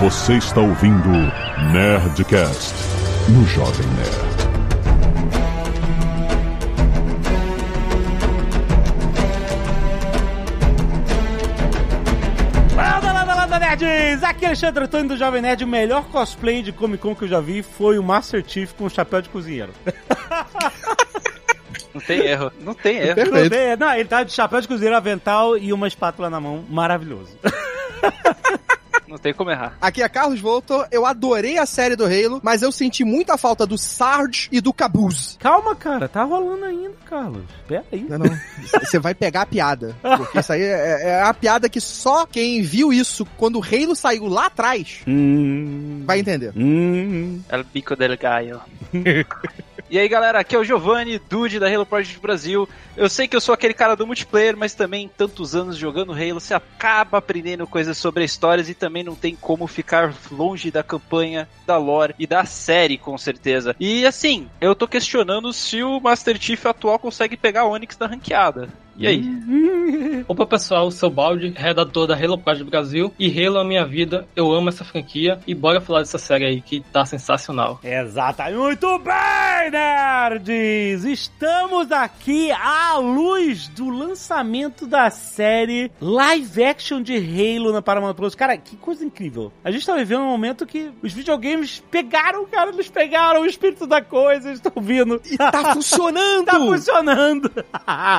Você está ouvindo Nerdcast no Jovem Nerd. Landa, landa, landa, nerds! Aqui é Alexandre Antônio do Jovem Nerd. O melhor cosplay de Comic Con que eu já vi foi o Master Chief com o chapéu de cozinheiro. Não tem erro. Não tem erro. Não, Perfeito. tem- não, ele tá de chapéu de cozinheiro, avental e uma espátula na mão. Maravilhoso. Não tem como errar. Aqui é Carlos Voltor, eu adorei a série do Halo, mas eu senti muita falta do Sarge e do Caboose. Calma, cara. Tá rolando ainda, Carlos. Pera aí. Não, não. Você vai pegar a piada. Porque isso aí é, é a piada que só quem viu isso quando o Halo saiu lá atrás Hum, vai entender. hum. El bico del gallo. E aí galera, aqui é o Giovanni, Dude da Halo Project Brasil. Eu sei que eu sou aquele cara do multiplayer, mas também tantos anos jogando Halo, você acaba aprendendo coisas sobre as histórias e também não tem como ficar longe da campanha, da lore e da série, com certeza. E assim, eu tô questionando se o Master Chief atual consegue pegar Onix na ranqueada. E aí? Opa pessoal, sou o Baldi, redator da Halo Project Brasil e Halo é a minha vida, eu amo essa franquia e bora falar dessa série aí que tá sensacional. Exatamente. Muito bem, nerds! Estamos aqui à luz do lançamento da série live action de Halo na Paramount Plus. Cara, que coisa incrível. A gente tá vivendo um momento que os videogames pegaram, cara, eles pegaram o espírito da coisa, estão vindo. E tá funcionando! tá funcionando!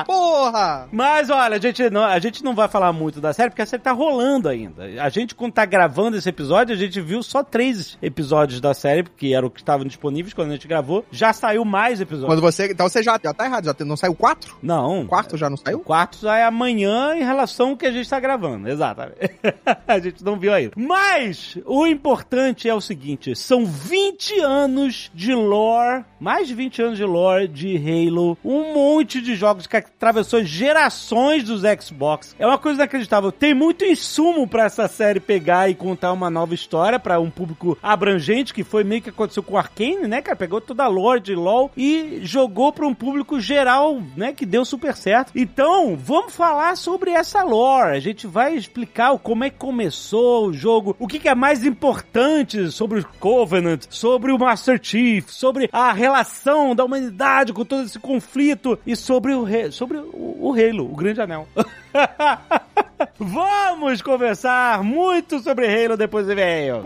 Porra! Mas olha, a gente, não, a gente não vai falar muito da série porque a série tá rolando ainda. A gente, quando tá gravando esse episódio, a gente viu só três episódios da série, porque eram que estavam disponíveis quando a gente gravou. Já saiu mais episódios. Quando você. Então você já, já tá errado, já não saiu quatro? Não. O quarto já não O saiu? quarto já é amanhã em relação ao que a gente tá gravando, exatamente. a gente não viu ainda. Mas o importante é o seguinte: são 20 anos de lore, mais de 20 anos de lore de Halo, um monte de jogos que atravessou gerações dos Xbox. É uma coisa inacreditável. Tem muito insumo pra essa série pegar e contar uma nova história pra um público abrangente, que foi meio que aconteceu com o Arkane, né, cara? Pegou toda a lore de LoL e jogou pra um público geral, né, que deu super certo. Então, vamos falar sobre essa lore. A gente vai explicar como é que começou o jogo, o que, é mais importante sobre o Covenant, sobre o Master Chief, sobre a relação da humanidade com todo esse conflito e sobre o, re- sobre o, o Halo, o Grande Anel. Vamos conversar muito sobre Halo depois do e-mails.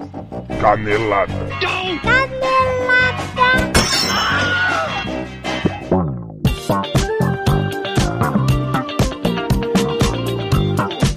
Canelada.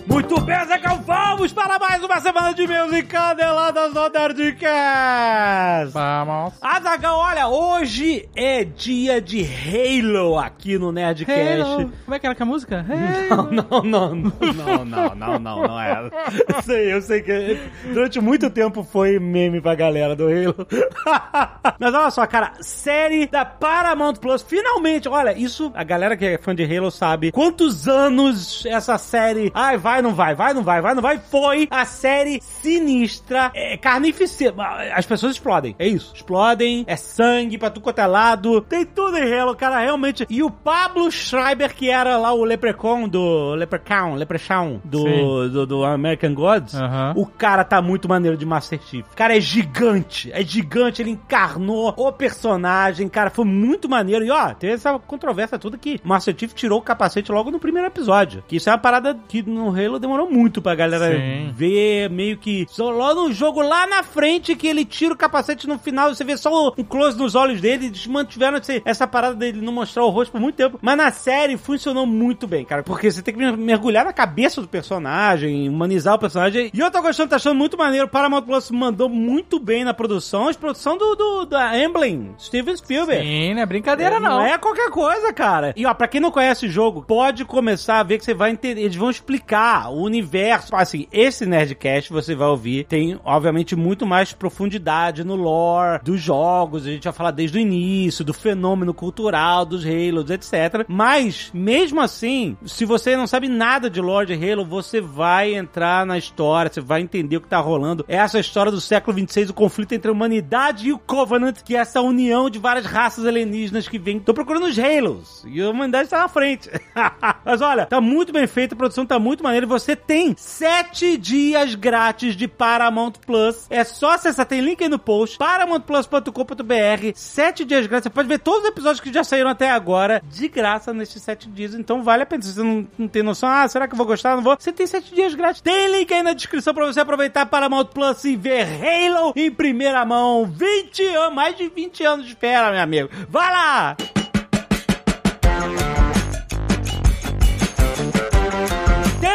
Muito bem, Zeca, vamos para mais uma semana de meus e caneladas do Nerdcast! Vamos. Azaghal, olha, hoje é dia de Halo aqui no Nerdcast. Halo. Como é que era que a música? Não, não, não, não, não, não, não, não é. Eu sei, eu sei que durante muito tempo foi meme pra galera do Halo. Mas olha só, cara, série da Paramount Plus, finalmente, olha, isso, a galera que é fã de Halo sabe quantos anos essa série, ai, vai, não vai, vai, não vai, vai, não vai, foi a série sinistra, é, carnificina, as pessoas explodem, é isso, explodem, é sangue pra tudo quanto é lado, tem tudo em Halo, cara, realmente, e o Pablo Schreiber, que era lá o Leprechaun do, Leprechaun, Leprechaun do, do, do American Gods, Aham. o cara tá muito maneiro de Master Chief. O cara é gigante, é gigante, ele encarnou o personagem, cara, foi muito maneiro. E ó, tem essa controvérsia toda que Master Chief tirou o capacete logo no primeiro episódio. Que isso é uma parada que no Halo demorou muito pra galera Sim. Ver, meio que. Só lá no jogo, lá na frente, que ele tira o capacete no final, você vê só um close nos olhos dele, eles mantiveram essa parada dele não mostrar o rosto por muito tempo. Mas na série funcionou muito bem, cara, porque você tem que mer- mergulhar na cabeça do personagem, humanizar o personagem. E eu tô gostando, tá achando muito maneiro. O Paramount Plus mandou muito bem na produção, a produção do, do da Emblem, Steven Spielberg. Sim, não é brincadeira não. Não é qualquer coisa, cara. E ó, pra quem não conhece o jogo, pode começar a ver que você vai entender. Eles vão explicar o universo. Assim, esse Nerdcast você vai ouvir. Tem, obviamente, muito mais profundidade no lore dos jogos. A gente vai falar desde o início, do fenômeno cultural dos Halos, etc. Mas, mesmo assim, se você não sabe nada de lore de Halo, você vai entrar na história, você vai entender o que tá rolando. É essa história do século 26, o conflito entre a humanidade e o Covenant, que é essa união de várias raças alienígenas que vem. Tô procurando os Halos. E a humanidade tá na frente. Mas olha, tá muito bem feita, a produção tá muito maneira. E você tem sete dias grátis de Paramount Plus. É só acessar, tem link aí no post, paramountplus.com.br, sete dias grátis. Você pode ver todos os episódios que já saíram até agora, de graça nesses sete dias. Então vale a pena. Se você não, não tem noção, ah, será que eu vou gostar? Não vou. Você tem sete dias grátis. Tem link aí na descrição pra você aproveitar Paramount Plus e ver Halo em primeira mão. 20 anos, mais de 20 anos de espera, meu amigo. Vai lá!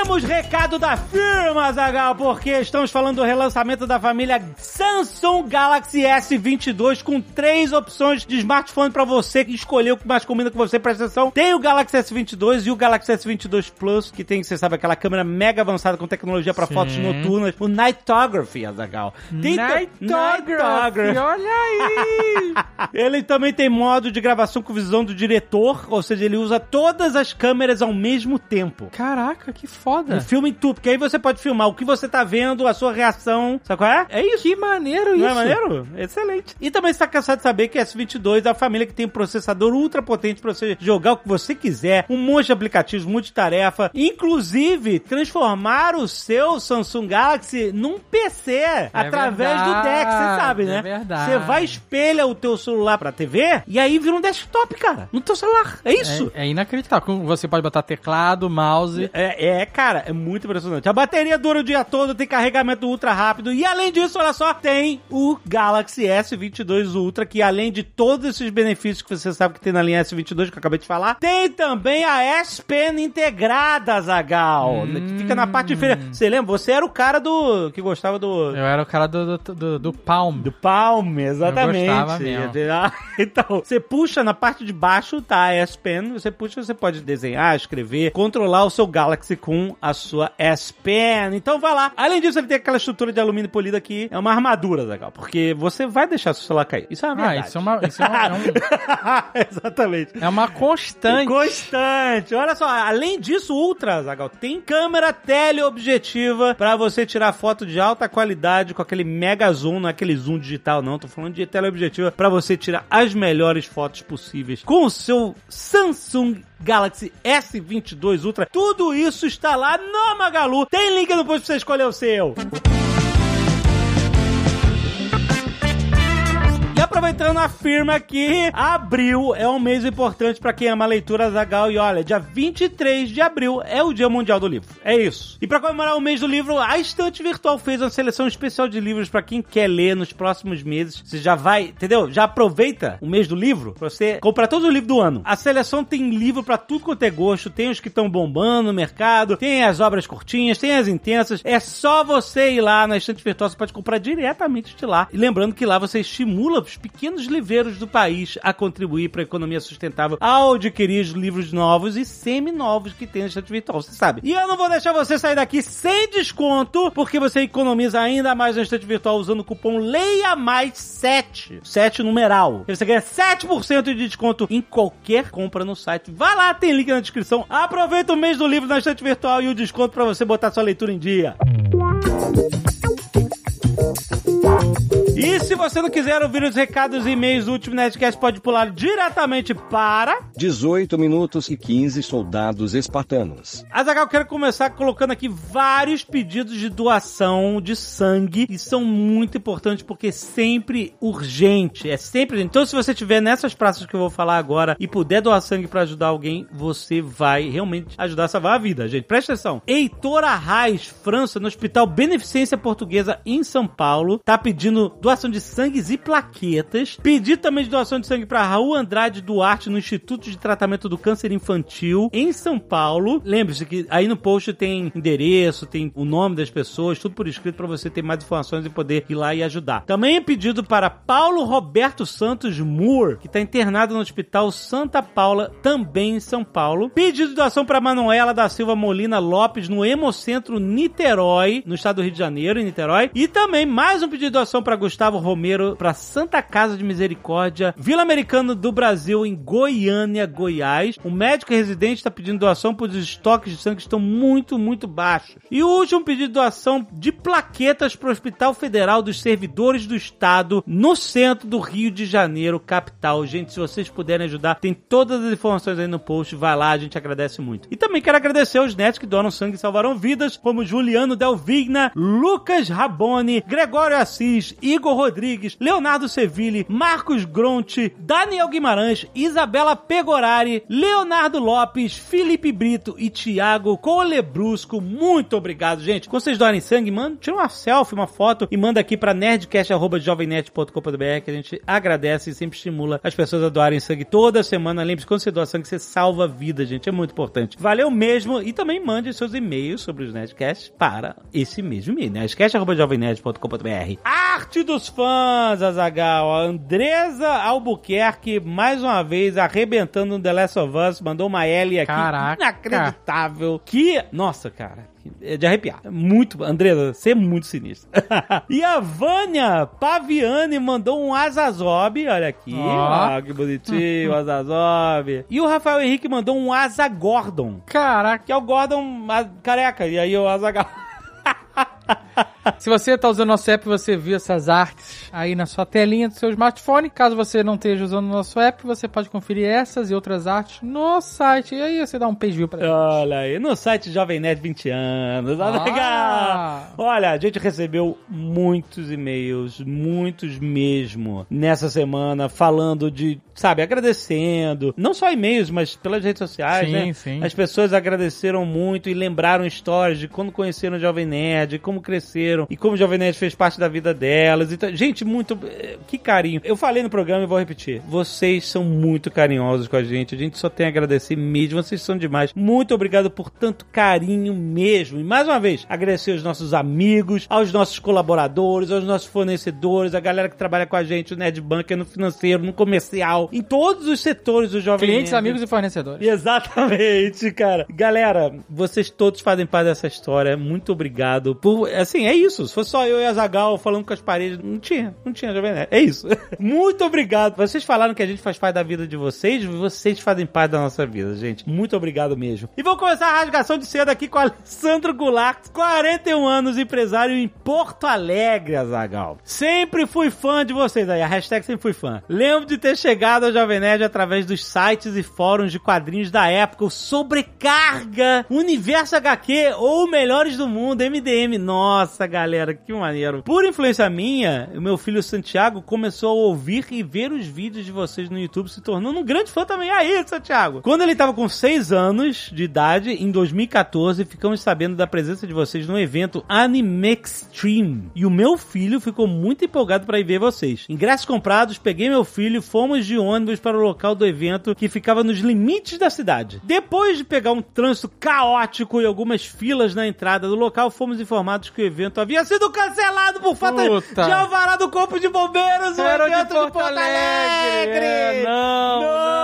Temos recado da firma, Zagal, porque estamos falando do relançamento da família Samsung Galaxy S22 com três opções de smartphone para você escolher o que mais combina com você. Presta atenção. Tem o Galaxy S22 e o Galaxy S22 Plus, que tem, você sabe, aquela câmera mega avançada com tecnologia para fotos noturnas. O Nightography, Zagal. Tem Nightography, olha aí! ele também tem modo de gravação com visão do diretor, ou seja, ele usa todas as câmeras ao mesmo tempo. Caraca, que O foda. filme em tudo, porque aí você pode filmar o que você tá vendo, a sua reação, sabe qual é? É isso. Que maneiro Não isso. é maneiro? Excelente. E também está cansado de saber que S22 é a família que tem um processador ultra potente para você jogar o que você quiser, um monte de aplicativos multitarefa, inclusive transformar o seu Samsung Galaxy num PC através do verdade, DeX, você sabe, né? é verdade. Você vai espelha o teu celular pra TV e aí vira um desktop, cara, no teu celular. É isso. É, é inacreditável. Você pode botar teclado, mouse. É, é, cara, é muito impressionante. A bateria dura o dia todo, tem carregamento ultra rápido e além disso, olha só, tem o Galaxy S22 Ultra, que além de todos esses benefícios que você sabe que tem na linha S22 que eu acabei de falar, tem também a S Pen integrada, Zagal, que fica na parte inferior. Você lembra? Você era o cara do que gostava do Eu era o cara do, do, do, do Palm. do Palm, exatamente. gostava mesmo. Ah, Então, você puxa na parte de baixo, tá? A S Pen. Você puxa, você pode desenhar, escrever, controlar o seu Galaxy com a sua S Pen. Então vai lá. Além disso, ele tem aquela estrutura de alumínio polido aqui. É uma armadura, legal. Porque você vai deixar seu celular cair. Isso é uma Ah, verdade. isso é uma, isso é uma, é um- Exatamente. é uma constante. Constante. Olha só, além disso, Ultra, Zagal, tem câmera teleobjetiva pra você tirar foto de alta qualidade com aquele mega zoom, não é aquele zoom digital não, tô falando de teleobjetiva pra você tirar as melhores fotos possíveis com o seu Samsung Galaxy S22 Ultra. Tudo isso está lá no Magalu. Tem link no post pra você escolher o seu. E aproveitando a firma que abril é um mês importante pra quem ama leitura Zagal e olha, dia 23 de abril é o Dia Mundial do Livro. É isso. E pra comemorar o mês do livro, a Estante Virtual fez uma seleção especial de livros pra quem quer ler nos próximos meses. Você já vai, entendeu? Já aproveita o mês do livro pra você comprar todos os livros do ano. A seleção tem livro pra tudo quanto é gosto, tem os que estão bombando no mercado, tem as obras curtinhas, tem as intensas. É só você ir lá na Estante Virtual, você pode comprar diretamente de lá. E lembrando que lá você estimula os pequenos livreiros do país a contribuir para a economia sustentável ao adquirir os livros novos e semi-novos que tem na estante virtual, você sabe. E eu não vou deixar você sair daqui sem desconto, porque você economiza ainda mais na estante virtual usando o cupom LEIA Mais 7, 7 numeral. E você ganha 7% de desconto em qualquer compra no site. Vai lá, tem link na descrição. Aproveita o mês do livro na estante virtual e o desconto para você botar sua leitura em dia. E se você não quiser ouvir os recados e e-mails do último Nerdcast, pode pular diretamente para. 18 minutos e 15 soldados espartanos. Azagal, quero começar colocando aqui vários pedidos de doação de sangue e são muito importantes porque é sempre urgente, é sempre. Então, se você estiver nessas praças que eu vou falar agora e puder doar sangue pra ajudar alguém, você vai realmente ajudar a salvar a vida, gente. Presta atenção. Heitor Arraes, França, no Hospital Beneficência Portuguesa em São Paulo, tá pedindo doação de sangues e plaquetas. Pedido também de doação de sangue para Raul Andrade Duarte no Instituto de Tratamento do Câncer Infantil em São Paulo. Lembre-se que aí no post tem endereço, tem o nome das pessoas, tudo por escrito para você ter mais informações e poder ir lá e ajudar. Também é pedido para Paulo Roberto Santos Moore, que está internado no Hospital Santa Paula, também em São Paulo. Pedido de doação para Manuela da Silva Molina Lopes no Hemocentro Niterói, no estado do Rio de Janeiro, em Niterói. E também mais um pedido de doação para Gustavo Romero para Santa Casa de Misericórdia, Vila Americana do Brasil, em Goiânia, Goiás. O médico residente está pedindo doação pois os estoques de sangue estão muito, muito baixos. E o último pedido de doação de plaquetas para o Hospital Federal dos Servidores do Estado, no centro do Rio de Janeiro, capital. Gente, se vocês puderem ajudar, tem todas as informações aí no post. Vai lá, a gente agradece muito. E também quero agradecer aos netos que doam sangue e salvaram vidas, como Juliano Delvigna, Lucas Raboni, Gregório Assis, Igor Rodrigues, Leonardo Sevilli, Marcos Gronti, Daniel Guimarães, Isabela Pegorari, Leonardo Lopes, Felipe Brito e Thiago Colebrusco. Muito obrigado, gente. Quando vocês doarem sangue, manda, tira uma selfie, uma foto e manda aqui pra nerdcast.jovemnet.com.br que a gente agradece e sempre estimula as pessoas a doarem sangue toda semana. Lembre-se, quando você doa sangue, você salva vida, gente. É muito importante. Valeu mesmo. E também mande seus e-mails sobre os Nerdcasts para esse mesmo e-mail, nerdcast.jovemnet.com.br. Arte dos fãs, Azagal. A Andresa Albuquerque, mais uma vez, arrebentando no The Last of Us, mandou uma L aqui. Caraca. Inacreditável. Que, nossa, cara. É de arrepiar. Muito, Andresa, você é muito sinistro. e a Vânia Paviani mandou um Azazob, olha aqui. Ó. Ó, que bonitinho, o Azazob. E o Rafael Henrique mandou um Asa Gordon, Caraca. que é o Gordon careca. E aí o Azagal. Se você tá usando nosso app, você viu essas artes aí na sua telinha do seu smartphone. Caso você não esteja usando nosso app, você pode conferir essas e outras artes no site. E aí você dá um page view pra gente. Olha aí, no site Jovem Nerd 20 anos. Olha Ah. legal. Olha, a gente recebeu muitos e-mails, muitos mesmo, nessa semana, falando de, sabe, agradecendo. Não só e-mails, mas pelas redes sociais, Sim, né? sim. As pessoas agradeceram muito e lembraram histórias de quando conheceram o Jovem Nerd, como cresceram e como o Jovem Nerd fez parte da vida delas. Então, gente, muito. eh, Que carinho. Eu falei no programa e vou repetir. Vocês são muito carinhosos com a gente. A gente só tem a agradecer mesmo. Vocês são demais. Muito obrigado por tanto carinho mesmo. E mais uma vez, agradecer aos nossos amigos, aos nossos colaboradores, aos nossos fornecedores, a galera que trabalha com a gente, o Nerd Bunker, no financeiro, no comercial, em todos os setores do Jovem Clientes, Nerd. amigos e fornecedores. Exatamente, cara. Galera, vocês todos fazem parte dessa história. Muito obrigado. Por, assim, é isso. Se fosse só eu e a Zagal falando com as paredes, não tinha, não tinha Jovem Nerd. É isso. Muito obrigado. Vocês falaram que a gente faz parte da vida de vocês, vocês fazem parte da nossa vida, gente. Muito obrigado mesmo. E vamos começar a rasgação de cedo aqui com Alessandro Goulart, 41 anos, empresário em Porto Alegre, Azagal. Sempre fui fã de vocês aí, a hashtag sempre fui fã. Lembro de ter chegado ao Jovem Nerd através dos sites e fóruns de quadrinhos da época, o Sobrecarga, Universo HQ ou Melhores do Mundo, MDM. Nossa, galera, que maneiro. Por influência minha, o meu filho Santiago começou a ouvir e ver os vídeos de vocês no YouTube, se tornando um grande fã também. Aí, Santiago. Quando ele tava com 6 anos de idade, em 2014, ficamos sabendo da presença de vocês no evento Anime Extreme. E o meu filho ficou muito empolgado para ir ver vocês. Ingressos comprados, peguei meu filho, fomos de ônibus para o local do evento que ficava nos limites da cidade. Depois de pegar um trânsito caótico e algumas filas na entrada do local, fomos informados que o evento havia sido cancelado por falta Puta. de alvará do Corpo de Bombeiros. o Era evento de Porto Porto Alegre. Alegre. É, não, não, não.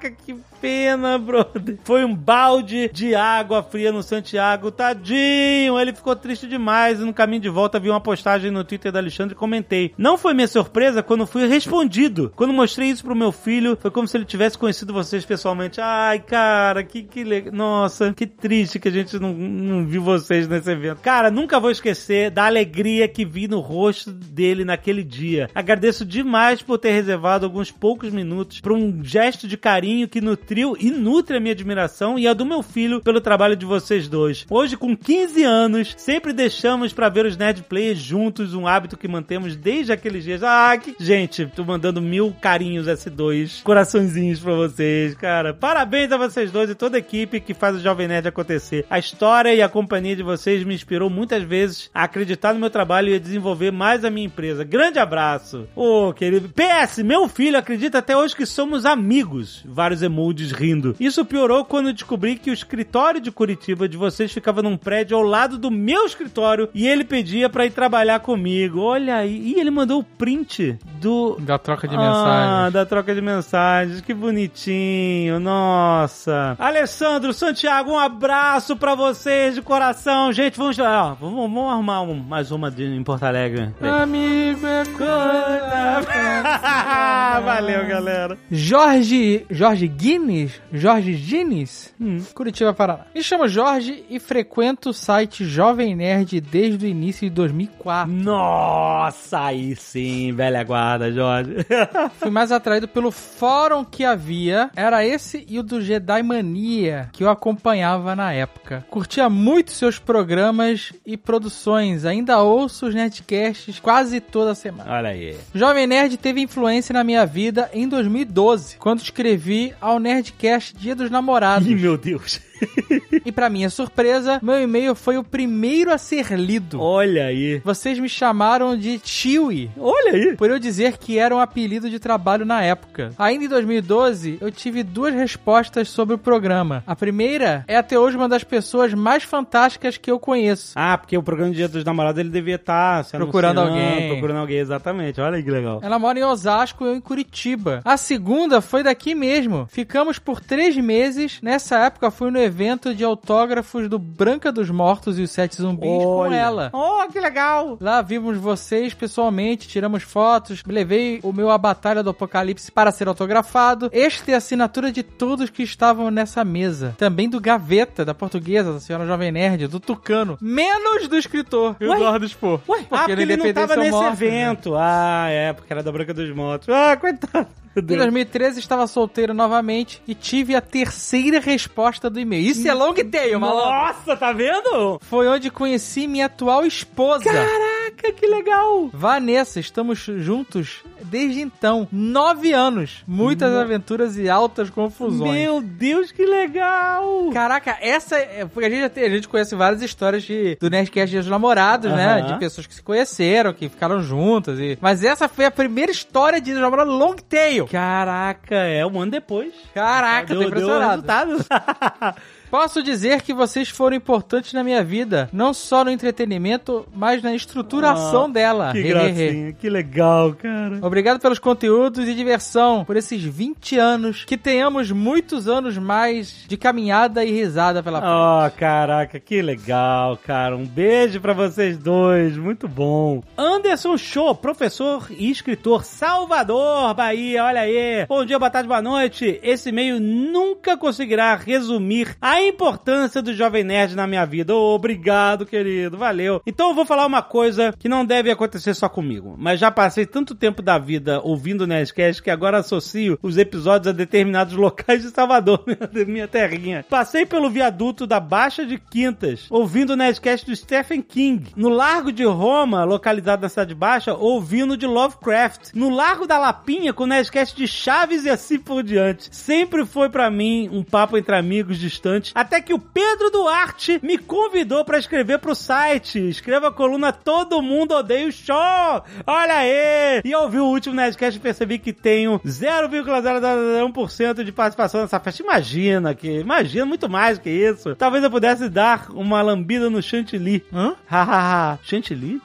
Caraca, que pena, brother. Foi um balde de água fria no Santiago, tadinho. Ele ficou triste demais e no caminho de volta vi uma postagem no Twitter da Alexandre e comentei. Não foi minha surpresa quando fui respondido. Quando mostrei isso pro meu filho, foi como se ele tivesse conhecido vocês pessoalmente. Ai, cara, que, que legal. Nossa, que triste que a gente não, não viu vocês nesse evento. Cara, nunca vou esquecer da alegria que vi no rosto dele naquele dia. Agradeço demais por ter reservado alguns poucos minutos para um gesto de carinho que nutriu e nutre a minha admiração e a do meu filho pelo trabalho de vocês dois. Hoje, com 15 anos, sempre deixamos para ver os Nerd Players juntos, um hábito que mantemos desde aqueles dias. Ah, que... Gente, tô mandando mil carinhos S2, coraçõezinhos pra vocês, cara. Parabéns a vocês dois e toda a equipe que faz o Jovem Nerd acontecer. A história e a companhia de vocês me inspirou muitas vezes a acreditar no meu trabalho e a desenvolver mais a minha empresa. Grande abraço. Ô, querido. PS, meu filho acredita até hoje que somos amigos. Vários emojis Dudes rindo. Isso piorou quando descobri que o escritório de Curitiba de vocês ficava num prédio ao lado do meu escritório e ele pedia pra ir trabalhar comigo. Olha aí. E ele mandou o print do. Da troca de Ah, mensagens. da troca de mensagens. Que bonitinho. Nossa. Alessandro, Santiago, um abraço pra vocês de coração. Gente, vamos, ó, vamos, vamos arrumar um- mais uma de, em Porto Alegre. Amigo é. Valeu, galera. Jorge. Jorge Guinness? Jorge Guinness? Hum. Curitiba, Paraná. Me chamo Jorge e frequento o site Jovem Nerd desde o início de 2004. Nossa, aí sim, velha guarda, Jorge. Fui mais atraído pelo fórum que havia. Era esse e o do Jedi Mania, que eu acompanhava na época. Curtia muito seus programas e produções. Ainda ouço os Nerdcasts quase toda semana. Olha aí. Jovem Nerd teve influência na minha vida em 2012, quando escrevi ao Nerdcast Dia dos Namorados. Ih, meu Deus. E pra minha surpresa, meu e-mail foi o primeiro a ser lido. Olha aí. Vocês me chamaram de Chewie, Olha aí. por eu dizer que era um apelido de trabalho na época. Ainda em 2012, eu tive duas respostas sobre o programa. A primeira é até hoje uma das pessoas mais fantásticas que eu conheço. Ah, porque o programa de Dia dos Namorados ele devia estar se Procurando alguém. Procurando alguém, exatamente. Olha aí que legal. Ela mora em Osasco e eu em Curitiba. A segunda foi daqui mesmo. Ficamos por três meses. Nessa época fui no evento de autógrafos do Branca dos Mortos e os Sete Zumbis com Olha. ela. Oh, que legal. Lá vimos vocês pessoalmente, tiramos fotos, levei o meu A Batalha do Apocalipse para ser autografado. Este é a assinatura de todos que estavam nessa mesa. Também do Gaveta, da portuguesa, da senhora Jovem Nerd, do Tucano. Menos do escritor, Eduardo Spor. Ué, ah, porque ele não tava nesse evento. Ah, é, porque era da Branca dos Mortos. Ah, coitado. Em Deus. 2013 estava solteiro novamente e tive a terceira resposta do e-mail. Isso é long tail, malandro. Nossa, tá vendo? Foi onde conheci minha atual esposa. Caraca, que legal. Vanessa, estamos juntos desde então. Nove anos. Muitas aventuras e altas confusões. Meu Deus, que legal. Caraca, essa é. Porque a gente, já tem- a gente conhece várias histórias de, do Nerdcast dos namorados, né? De pessoas que se conheceram, que ficaram juntas. E... Mas essa foi a primeira história de namorado long tail. Caraca, é um ano depois. Caraca, tô deu, deu impressionado. resultado. Posso dizer que vocês foram importantes na minha vida, não só no entretenimento, mas na estruturação Ah, dela. que He, he, he. gracinha, que legal, cara. Obrigado pelos conteúdos e diversão, por esses 20 anos. Que tenhamos muitos anos mais de caminhada e risada pela frente. Oh, caraca, que legal, cara. Um beijo pra vocês dois, muito bom. Anderson Show, professor e escritor Salvador, Bahia, olha aí. Bom dia, boa tarde, boa noite. Esse e-mail nunca conseguirá resumir a importância do Jovem Nerd na minha vida. Oh, obrigado, querido, valeu. Então eu vou falar uma coisa que não deve acontecer só comigo, mas já passei tanto tempo da vida ouvindo o Nerdcast que agora associo os episódios a determinados locais de Salvador, minha, minha terrinha. Passei pelo viaduto da Baixa de Quintas, ouvindo o Nerdcast do Stephen King. No Largo de Roma, localizado na Cidade Baixa, ouvindo de Lovecraft. No Largo da Lapinha, com o Nerdcast de Chaves e assim por diante. Sempre foi pra mim um papo entre amigos distantes, até que o Pedro Duarte me convidou pra escrever pro site. Escreva a coluna Todo Mundo Odeia o Show. Olha aí! E ao ouvir o último Nerdcast percebi que tenho 0,001% de participação nessa festa. Imagina que, imagina muito mais que isso. Talvez eu pudesse dar uma lambida no chantilly. Hã? Hahaha. chantilly?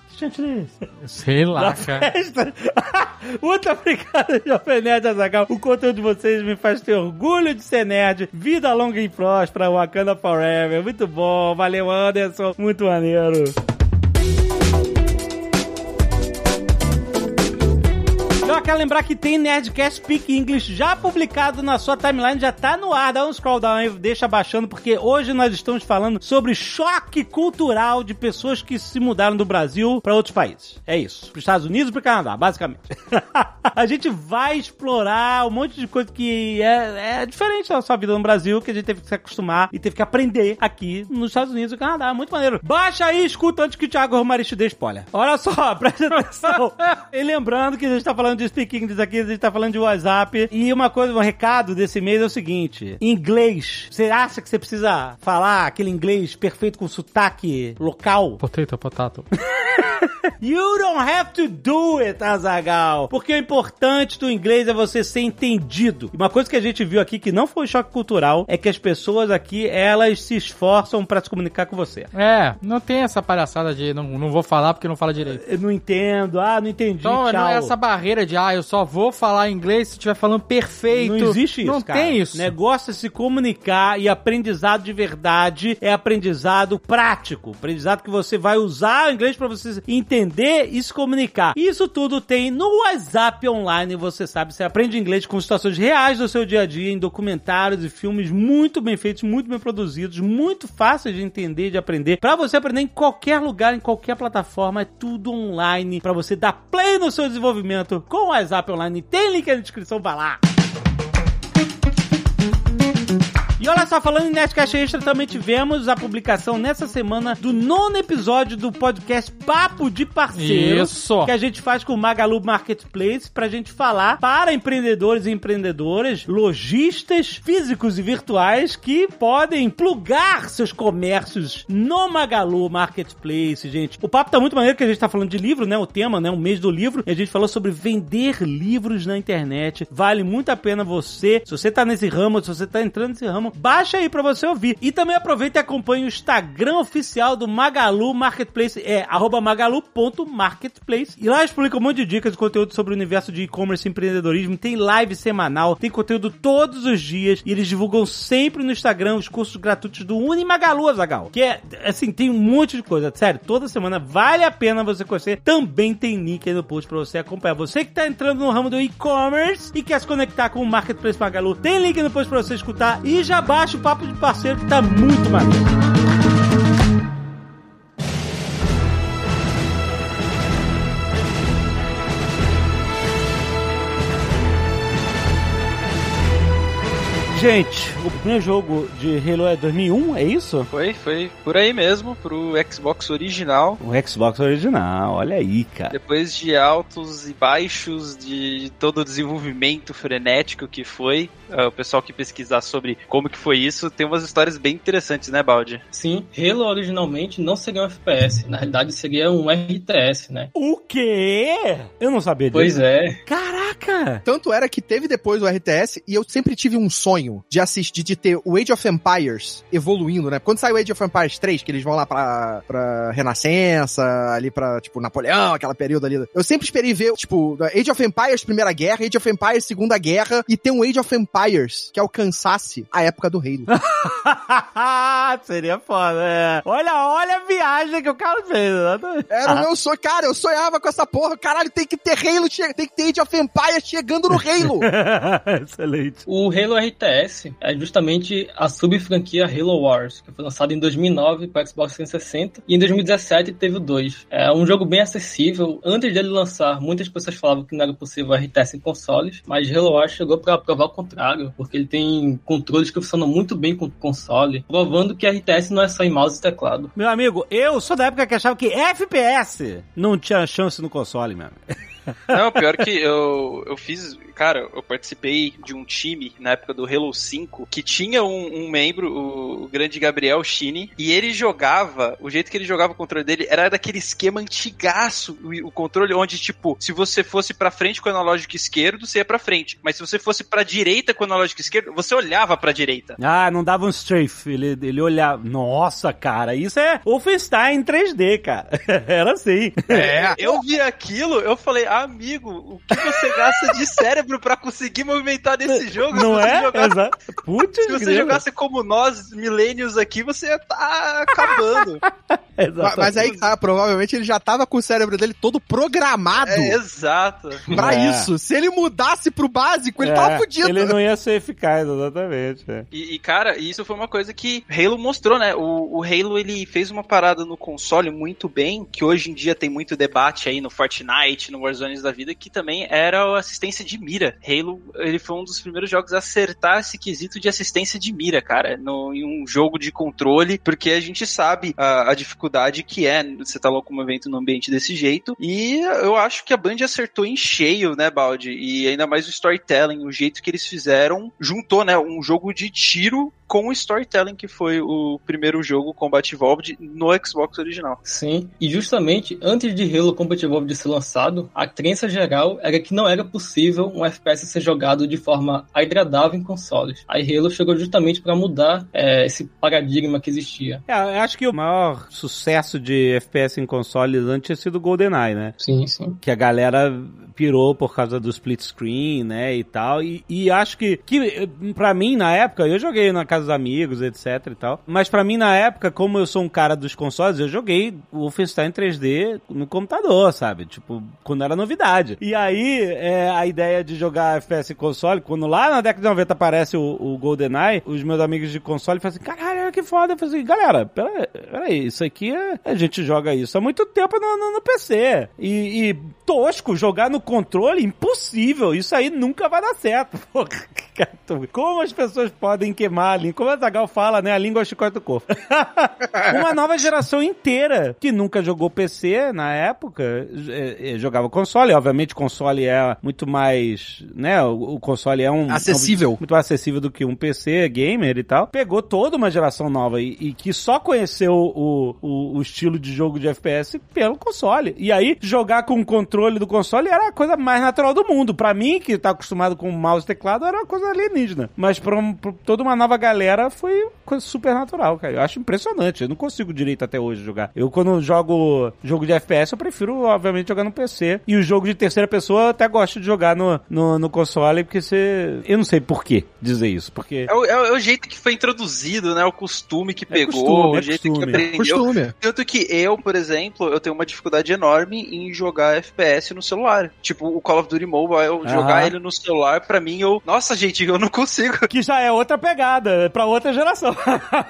Sei lá, Da festa. Muito obrigado, Jovem Nerd Azaghal. O conteúdo de vocês me faz ter orgulho de ser nerd. Vida longa e próspera, Wakanda Forever. Muito bom. Valeu, Anderson. Muito maneiro. Eu quero lembrar que tem Nerdcast Speak English já publicado na sua timeline, já tá no ar. Dá um scroll down aí, deixa baixando, porque hoje nós estamos falando sobre choque cultural de pessoas que se mudaram do Brasil para outros países. É isso. Para Estados Unidos e para Canadá, basicamente. a gente vai explorar um monte de coisa que é, é diferente da sua vida no Brasil, que a gente teve que se acostumar e teve que aprender aqui nos Estados Unidos e Canadá. Muito maneiro. Baixa aí escuta antes que o Thiago Romariz te dê spoiler. Olha só, presta atenção. e lembrando que a gente tá falando de speaking English aqui, a gente tá falando de WhatsApp. E uma coisa, um recado desse mês é o seguinte: inglês. Você acha que você precisa falar aquele inglês perfeito com sotaque local? Potato, potato. You don't have to do it, Azagal. Porque o importante do inglês é você ser entendido. E uma coisa que a gente viu aqui que não foi choque cultural é que as pessoas aqui, elas se esforçam pra se comunicar com você. É, não tem essa palhaçada de não, não vou falar porque não fala direito. Eu não entendo, ah, não entendi, Então, tchau. não é essa barreira de, ah, eu só vou falar inglês se estiver falando perfeito. Não existe isso, Não cara. tem isso. Negócio é se comunicar e aprendizado de verdade é aprendizado prático. Aprendizado que você vai usar o inglês pra você entender e se comunicar. Isso tudo tem no WhatsApp online, você sabe. Você aprende inglês com situações reais do seu dia a dia, em documentários e filmes muito bem feitos, muito bem produzidos, muito fáceis de entender e de aprender. Pra você aprender em qualquer lugar, em qualquer plataforma, é tudo online. Pra você dar play no seu desenvolvimento com o WhatsApp online. Tem link na descrição, vai lá. E olha só, falando em Nerdcast Extra, também tivemos a publicação nessa semana do nono episódio do podcast Papo de Parceiro. Isso. Que a gente faz com o Magalu Marketplace pra gente falar para empreendedores e empreendedoras, lojistas físicos e virtuais que podem plugar seus comércios no Magalu Marketplace, gente. O papo tá muito maneiro que a gente tá falando de livro, né? O tema, né? O mês do livro. E a gente falou sobre vender livros na internet. Vale muito a pena você, se você tá nesse ramo, se você tá entrando nesse ramo, baixa aí pra você ouvir. E também aproveita e acompanhe o Instagram oficial do Magalu Marketplace, é arroba magalu.marketplace. E lá eles publicam um monte de dicas e conteúdo sobre o universo de e-commerce e empreendedorismo. Tem live semanal, tem conteúdo todos os dias. E eles divulgam sempre no Instagram os cursos gratuitos do Unimagalu, Azagal. Que é, assim, tem um monte de coisa. Sério, toda semana vale a pena você conhecer. Também tem link aí no post pra você acompanhar. Você que tá entrando no ramo do e-commerce e quer se conectar com o Marketplace Magalu, tem link no post pra você escutar. E já baixa o papo de parceiro que tá muito maneiro. Gente, o primeiro jogo de Halo é 2001, é isso? Foi, foi por aí mesmo, pro Xbox original. O Xbox original, olha aí, cara. Depois de altos e baixos de todo o desenvolvimento frenético que foi, o pessoal que pesquisar sobre como que foi isso, tem umas histórias bem interessantes, né, Baldi? Sim, Halo originalmente não seria um FPS, na realidade seria um RTS, né? O quê? Eu não sabia disso. Pois é. Caraca! Tanto era que teve depois o RTS e eu sempre tive um sonho de assistir, de ter o Age of Empires evoluindo, né? Quando saiu o Age of Empires 3, que eles vão lá pra, pra Renascença, ali pra, tipo, Napoleão, aquela período ali. Eu sempre esperei ver, tipo, Age of Empires Primeira Guerra, Age of Empires Segunda Guerra e ter um Age of Empires que alcançasse a época do Halo. Seria foda, é. Olha, olha a viagem que o cara fez. Era o meu sonho, cara, eu sonhava com essa porra, caralho, tem que ter Halo, tem que ter Age of Empires chegando no Halo. Excelente. O Halo RTS é justamente a sub-franquia Halo Wars, que foi lançado em 2009 para Xbox 360 e em 2017 teve o 2. É um jogo bem acessível. Antes dele lançar, muitas pessoas falavam que não era possível RTS em consoles, mas Halo Wars chegou para provar o contrário, porque ele tem controles que funcionam muito bem com o console, provando que RTS não é só em mouse e teclado. Meu amigo, eu sou da época que achava que FPS não tinha chance no console, mano. Não, pior que eu, eu fiz. Cara, eu participei de um time na época do Halo 5 que tinha um, um membro, o, o grande Gabriel Chini, e ele jogava. O jeito que ele jogava o controle dele era daquele esquema antigaço. O, o controle onde, tipo, se você fosse pra frente com o analógico esquerdo, você ia pra frente. Mas se você fosse pra direita com o analógico esquerdo, você olhava pra direita. Ah, não dava um strafe. Ele, ele olhava. Nossa, cara, isso é Wolfenstein em 3D, cara. Era assim. É. Eu vi aquilo, eu falei, amigo, o que você gasta de cérebro pra conseguir movimentar nesse jogo? Não é? Exato. Putz, Se você jogasse como nós, milênios aqui, você ia tá acabando. mas, Exato. mas aí, ah, provavelmente ele já tava com o cérebro dele todo programado. É, exato. Pra É. isso. Se ele mudasse pro básico, ele É, tava fudido. Ele não ia ser eficaz, exatamente. é. E, e, cara, isso foi uma coisa que Halo mostrou, né? O, o Halo, ele fez uma parada no console muito bem, que hoje em dia tem muito debate aí no Fortnite, no Warzone da vida, que também era a assistência de mira. Halo, ele foi um dos primeiros jogos a acertar esse quesito de assistência de mira, cara, no, em um jogo de controle, porque a gente sabe a, a dificuldade que é você tá locomovendo num ambiente desse jeito, e eu acho que a Band acertou em cheio, né, Baldi? E ainda mais o storytelling, o jeito que eles fizeram, juntou, né, um jogo de tiro com o storytelling que foi o primeiro jogo Combat Evolved no Xbox original. Sim, e justamente antes de Halo Combat Evolved ser lançado, a crença geral era que não era possível um FPS ser jogado de forma agradável em consoles. Aí Halo chegou justamente para mudar é, esse paradigma que existia. É, eu acho que o maior sucesso de FPS em consoles antes tinha sido o GoldenEye, né? Sim, sim. Que a galera pirou por causa do split screen, né, e tal. E, e acho que, que para mim, na época, eu joguei na casa dos amigos, etc e tal. Mas para mim, na época, como eu sou um cara dos consoles, eu joguei o Wolfenstein 3D no computador, sabe? Tipo, quando era novidade. E aí, é, a ideia de jogar FPS console, quando lá na década de 90 aparece o, o GoldenEye, os meus amigos de console falam assim, caralho, que foda. Eu falei assim, galera, pera, peraí, isso aqui é, a gente joga isso há muito tempo no, no, no PC. E, e tosco, jogar no controle, impossível. Isso aí nunca vai dar certo. Porra, como as pessoas podem queimar a língua? Como a Zagal fala, né? A língua é o chicote do corpo. Uma nova geração inteira que nunca jogou PC na época, é, é, jogava console. Obviamente, console é muito mais, né? O, console é um Acessível. um- muito mais acessível do que um PC gamer e tal. Pegou toda uma geração nova e, e que só conheceu o, o, o estilo de jogo de FPS pelo console. E aí, jogar com o controle do console era a coisa mais natural do mundo. Pra mim, que tá acostumado com mouse e teclado, era uma coisa alienígena. Mas pra, um- pra toda uma nova galera, foi coisa super natural, cara. Eu acho impressionante. Eu não consigo direito até hoje jogar. Eu, quando jogo jogo de FPS, eu prefiro, obviamente, jogar no PC. E o jogo de terceira pessoa, eu até gosto de jogar no, no, no console, porque você... Eu não sei por que dizer isso, porque... É o, é o- é o jeito que foi introduzido, né? O costume que pegou, costume, é o jeito que costume. aprendeu. Costume. Tanto que eu, por exemplo, eu tenho uma dificuldade enorme em jogar FPS no celular. Tipo, o Call of Duty Mobile, eu Aham. jogar ele no celular, pra mim, eu. Nossa, gente, eu não consigo. Que já é outra pegada, pra outra geração.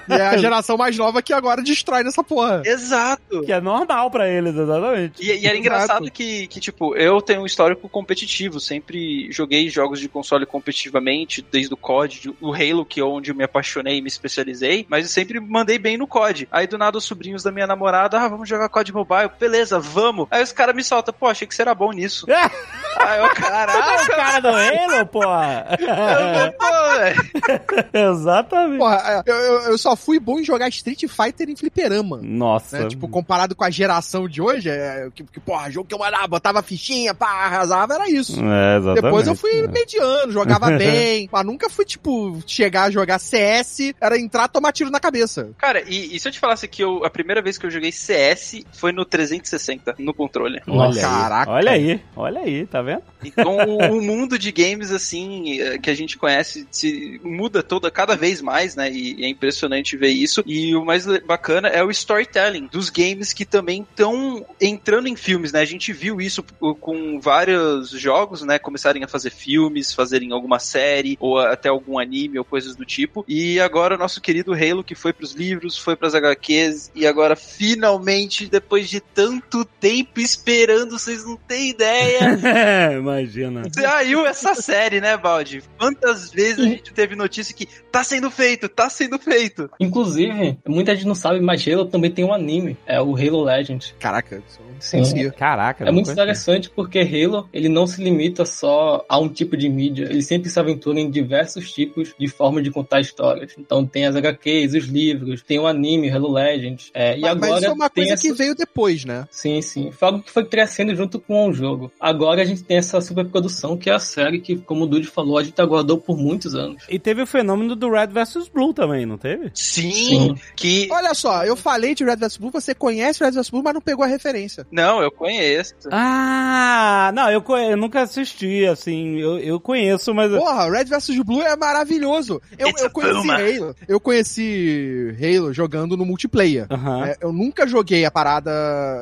E é a geração mais nova que agora destrói nessa porra. Exato. que é normal pra eles, exatamente. E, e era Exato. engraçado que, que, tipo, eu tenho um histórico competitivo. Sempre joguei jogos de console competitivamente, desde o COD, o Halo, que é onde eu me apaixonei e me especializei, mas eu sempre mandei bem no COD. Aí do nada os sobrinhos da minha namorada, ah, vamos jogar COD Mobile, beleza, vamos. Aí os caras me soltam, pô, achei que você era bom nisso. Aí eu, Ah, o cara do Halo, porra! eu, velho. Exatamente. Porra, eu, eu, eu só fui bom em jogar Street Fighter em fliperama. Nossa. Né? Tipo, comparado com a geração de hoje, é, que, que, porra, jogo que eu mandava, botava fichinha, pá, arrasava, era isso. É, exatamente. Depois eu fui mediano, jogava bem, mas nunca fui, tipo, chegar a jogar CS, era entrar, tomar tiro na cabeça. Cara, e, e se eu te falasse que eu, a primeira vez que eu joguei CS foi no 360, no controle. Olha Caraca. aí. Olha aí, olha aí, tá vendo? Então, o, mundo de games, assim, eh, que a gente conhece, se muda toda, cada vez mais, né? E é impressionante ver isso. E o mais bacana é o storytelling dos games que também estão entrando em filmes, né? A gente viu isso com vários jogos, né? Começarem a fazer filmes, fazerem alguma série, ou até algum anime, ou coisas do tipo. E agora o nosso querido Halo, que foi pros livros, foi pras HQs, e agora finalmente, depois de tanto tempo esperando, vocês não têm ideia. Imagina. Saiu essa série, né, Baldi? Quantas vezes a gente teve notícia que tá sendo feito, tá sendo feito? Inclusive, muita gente não sabe, mas Halo também tem um anime. É o Halo Legend. Caraca, não Sim. conhecia. Caraca. É muito interessante porque Halo, ele não se limita só a um tipo de mídia, ele sempre se aventura em diversos tipos de forma de contar histórias. Então tem as HQs, os livros, tem o anime Halo Legends, é, e Mas, agora mas isso é uma coisa essa... que veio depois, né? Sim, sim. Foi algo que foi crescendo junto com o jogo. Agora a gente tem essa superprodução que é a série que, como o Dude falou, a gente aguardou por muitos anos. E teve o fenômeno do Red vs Blue também, não teve? Sim, Sim. que. Olha só, eu falei de Red vs Blue, você conhece Red vs Blue, mas não pegou a referência. Não, eu conheço. Ah, não, eu, conhe- eu nunca assisti, assim, eu, eu conheço, mas... Porra, Red vs Blue é maravilhoso. Eu, eu conheci. Halo. Eu conheci Halo jogando no multiplayer. É, eu nunca joguei a parada.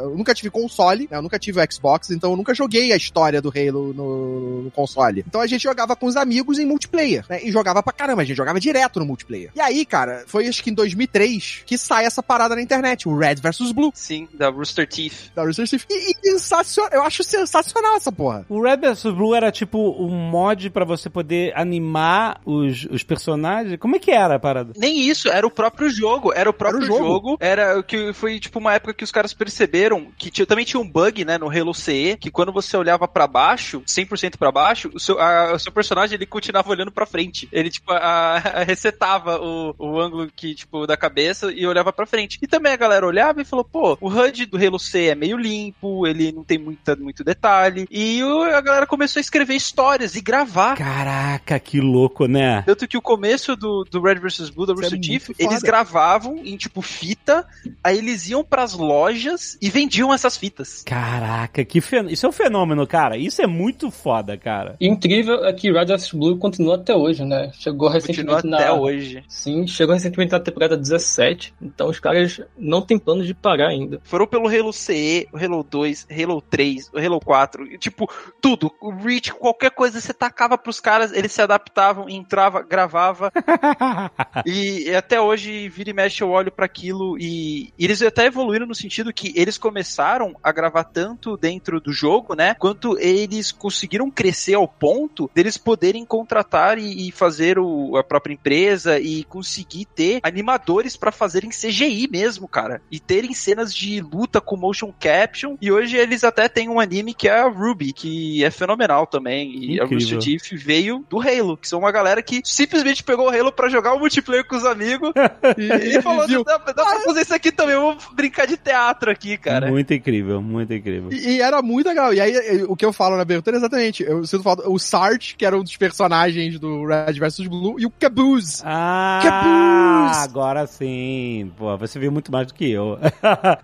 Eu nunca tive console, né, eu nunca tive o Xbox, então eu nunca joguei a história do Halo no, no console. Então a gente jogava com os amigos em multiplayer, né? E jogava pra caramba, a gente jogava direto no multiplayer. E aí, cara, foi acho que em 2003 que sai essa parada na internet, o Red vs Blue, Sim, da Rooster Teeth. da Rooster Teeth. E, e sensacional, eu acho sensacional essa porra. O Red vs Blue era tipo um mod pra você poder animar os, os personagens? Como é que era a parada? Nem isso, era o próprio jogo. Era o próprio Era o jogo. jogo. Era o que foi tipo uma época que os caras perceberam que tinha- também tinha um bug, né, no Halo CE, que quando você olhava pra baixo, 100% pra baixo, o seu, a- o seu personagem ele continuava olhando pra frente. frente. Ele, tipo, a, a- resetava o, o ângulo que, tipo, da cabeça e olhava pra frente. E também a galera olhava e falou, pô, o HUD do Halo C é meio limpo, ele não tem muita, muito detalhe. E o- a galera começou a escrever histórias e gravar. Caraca, que louco, né? Tanto que o começo do, do Red vs Blue, da é Rooster Teeth, foda. eles gravavam em, tipo, fita, aí eles iam pras lojas e vendiam essas fitas. Caraca, que fen... isso é um fenômeno, cara. Isso é muito foda, cara. E incrível é que Red vs Blue continua até hoje, né? Chegou Continua até hoje. Sim, chegou recentemente na temporada 17. Então os caras não têm plano de parar ainda. Foram pelo Halo CE, o Halo 2, Halo 3, o Halo 4, e, tipo, tudo. O Reach, qualquer coisa você tacava pros caras, eles se adaptavam, entrava, gravava. e, e até hoje, vira e mexe, eu olho pra aquilo e, e eles até evoluíram no sentido que eles começaram a gravar tanto dentro do jogo, né? Quanto eles conseguiram crescer ao ponto deles poderem contratar e, e fazer o, a própria empresa e conseguir ter animadores pra fazerem CGI mesmo, cara. E terem cenas de luta com motion caption. E hoje eles até têm um anime que é a Ruby, que é fenomenal também. E a Incrível. Rooster Teeth veio do Halo, que são uma galera que simplesmente pegou o Halo pra jogar o multiplayer com os amigos e, falou: viu? dá, dá pra fazer isso aqui também, vamos brincar de teatro aqui, cara. Muito incrível, muito incrível. E, e era muito legal. E aí, o que eu falo na abertura é exatamente. Eu sinto falta. O Sarge, que era um dos personagens do Red vs Blue, e o Caboose. Ah, Caboose! agora sim. Pô, você viu muito mais do que eu.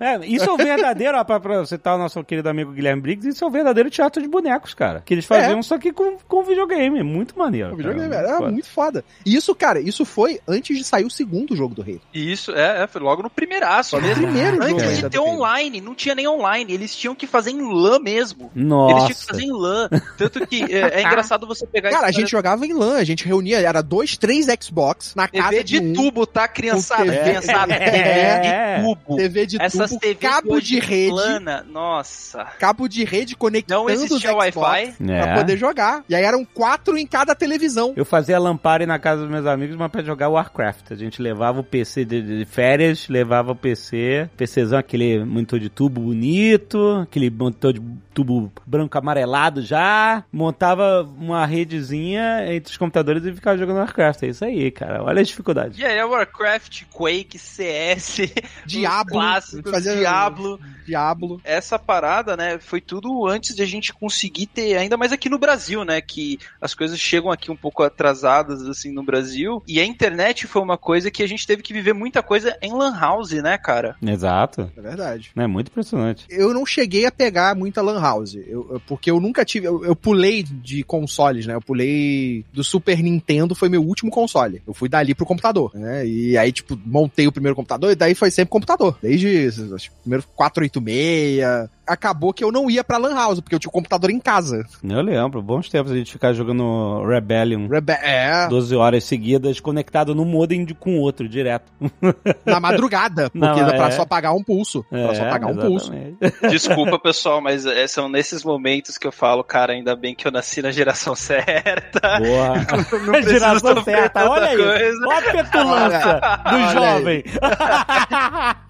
É, isso é o verdadeiro, ó, pra, pra citar o nosso querido amigo Guilherme Briggs, isso é o verdadeiro teatro de bonecos, cara. Que eles faziam só que com, com videogame. Muito maneiro. O videogame cara. era Foda. muito foda. E isso, cara, isso foi antes de sair o segundo jogo do. E isso, é, é, foi logo no primeiraço Foi o mesmo. primeiro jogo Antes de ter online, não tinha nem online, eles tinham que fazer em LAN mesmo. Eles Nossa. tinham que fazer em LAN. Tanto que é, é engraçado você pegar Cara, a gente jogava em LAN, a gente reunia, era dois, três Xbox na casa TV de, de um, tubo, tá, criançada? TV Criançada, É. TV de tubo. TV de Essas tubo, TVs cabo de rede, plana, nossa. cabo de rede conectando Não os existia Xbox Wi-Fi. pra É. poder jogar. E aí eram quatro em cada televisão. Eu fazia lampare na casa dos meus amigos, mas pra jogar Warcraft. A gente levava o PC de, de férias, levava o PC, PCzão, aquele monitor de tubo bonito, aquele monitor de tubo branco amarelado já, montava uma redezinha entre os computadores e ficava jogando Warcraft. É isso aí, cara. Olha as dificuldades. E aí, é Warcraft, Quake, CS, Diablo, os clássicos, fazia- Diablo. Diablo. Essa parada, né, foi tudo antes de a gente conseguir ter, ainda mais aqui no Brasil, né, que as coisas chegam aqui um pouco atrasadas, assim, no Brasil. E a internet foi uma coisa que a gente teve que viver muita coisa em Lan House, né, cara? Exato. É verdade. É muito impressionante. Eu não cheguei a pegar muita Lan House, eu- eu- porque eu nunca tive. Eu, eu pulei de consoles, né? Eu pulei do Super Nintendo, foi meu último console. Eu fui dali pro computador, né? E aí, tipo, montei o primeiro computador e daí foi sempre computador. Desde acho, primeiro 486. Acabou que eu não ia pra Lan House, porque eu tinha o computador em casa. Eu lembro, bons tempos a gente ficar jogando Rebellion. Rebe é, 12 horas seguidas, conectado num modem de, com o outro, direto. na madrugada, porque Não, dá pra é. só pagar um pulso. pra só pagar um pulso. Desculpa, pessoal, mas é, são nesses momentos que eu falo, cara, ainda bem que eu nasci na geração certa. Boa. Não Geração certa, olha aí. coisa. Olha a petulância do olha jovem.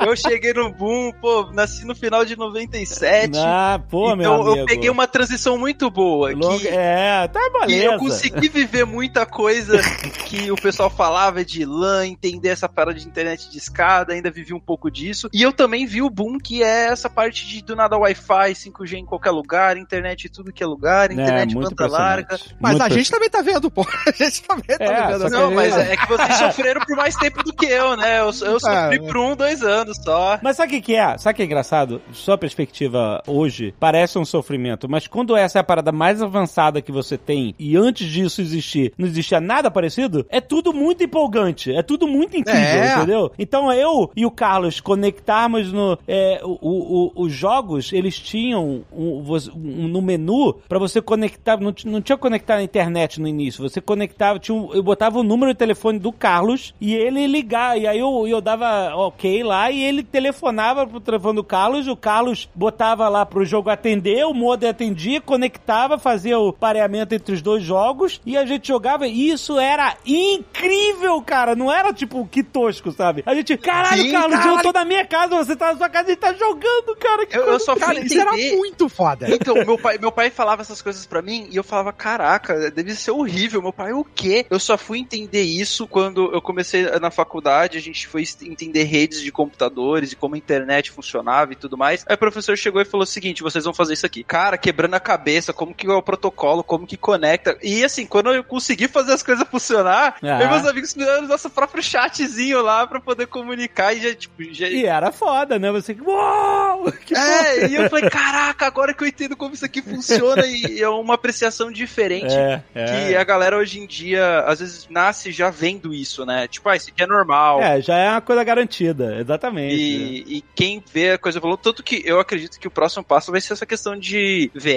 Eu cheguei no boom, pô, nasci no final de 97. Ah, pô, meu então amigo. eu peguei uma transição muito boa. Longa- que É, tá E beleza. eu consegui viver muita coisa que o pessoal falava de LAN, entender essa parada de internet de escada, ainda vivi um pouco disso. E eu também vi o boom que é essa parte de do nada Wi-Fi, 5G em qualquer lugar, internet em tudo que é lugar, internet é, banda larga. Mas Muito a gente também tá vendo, pô. A gente também tá É, vendo. só que Não, mas é que vocês sofreram por mais tempo do que eu, né? Eu, eu sofri É. por um, dois anos só. Mas sabe o que, que é? Sabe o que é engraçado? Sua perspectiva hoje parece um sofrimento, mas quando essa é a parada mais avançada que você tem e antes disso existir, não existia nada parecido, é tudo muito empolgante, é tudo muito incrível, É. entendeu? Então eu e o Carlos conectarmos no. é, o, o- os jogos, eles tinham um, um- no menu pra você conectar. Não, não tinha conectar na internet no início. Você conectava, tinha um- eu botava o número de telefone do Carlos e ele ligar. E aí eu, eu dava ok lá e ele telefonava pro telefone do Carlos. O Carlos botava lá pro jogo atender, o modem atendia, conectava, fazia o pareamento entre os dois jogos e a gente jogava. E isso era incrível, cara. Não era tipo que tosco, sabe? A gente, caralho, Sim, Carlos, eu caralho. tô na minha casa, você tá na sua casa e tá jogando, cara. Que Eu, eu só fui Cara, isso era entender- muito foda. Então, meu pai, meu pai falava essas coisas pra mim e eu falava, caraca, deve ser horrível. Meu pai, o quê? Eu só fui entender isso quando eu comecei na faculdade, a gente foi entender redes de computadores e como a internet funcionava e tudo mais. Aí o professor chegou e falou o seguinte: vocês vão fazer isso aqui. Cara, quebrando a cabeça, como que é o protocolo, como que conecta. E assim, quando eu consegui fazer as coisas funcionar, Ah. eu e meus amigos fizeram nosso próprio chatzinho lá pra poder comunicar e já, tipo, já. E era foda, né? Você que. Uou! Que É, e eu falei, caraca, agora que eu entendo como isso aqui funciona e é uma apreciação diferente. É, Que é. a galera hoje em dia, às vezes, nasce já vendo isso, né? Tipo, ah, isso aqui é normal. É, já é uma coisa garantida, exatamente. E, e quem vê a coisa evoluindo, tanto que eu acredito que o próximo passo vai ser essa questão de VR,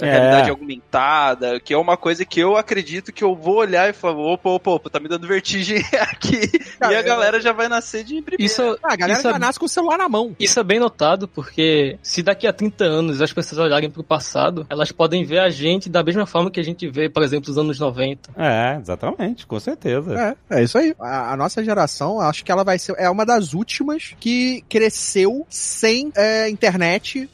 É. realidade aumentada, que é uma coisa que eu acredito que eu vou olhar e falar, opa, opa, opa, tá me dando vertigem aqui. Cara, e a eu- galera já vai nascer de primeira. Isso, Ah, a galera isso, já é, nasce com o celular na mão. isso é bem notado, porque se daqui a 30 anos as pessoas olharem pro passado, elas podem ver a gente da mesma forma que a gente vê, por exemplo, os anos 90. É, exatamente, com certeza. É, é isso aí. A, a nossa geração, acho que ela vai ser é uma das últimas que cresceu sem é, internet,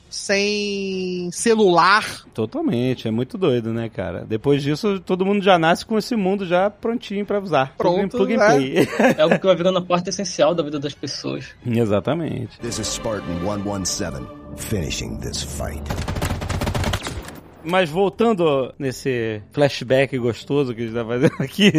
sem celular. Totalmente, é muito doido, né, cara? Depois disso, todo mundo já nasce com esse mundo já prontinho pra usar. Pronto, plug and é. play. É algo que vai virando a parte essencial da vida das pessoas. Exatamente. This is Spartan 117, finishing this fight. Mas voltando nesse flashback gostoso que a gente tá fazendo aqui,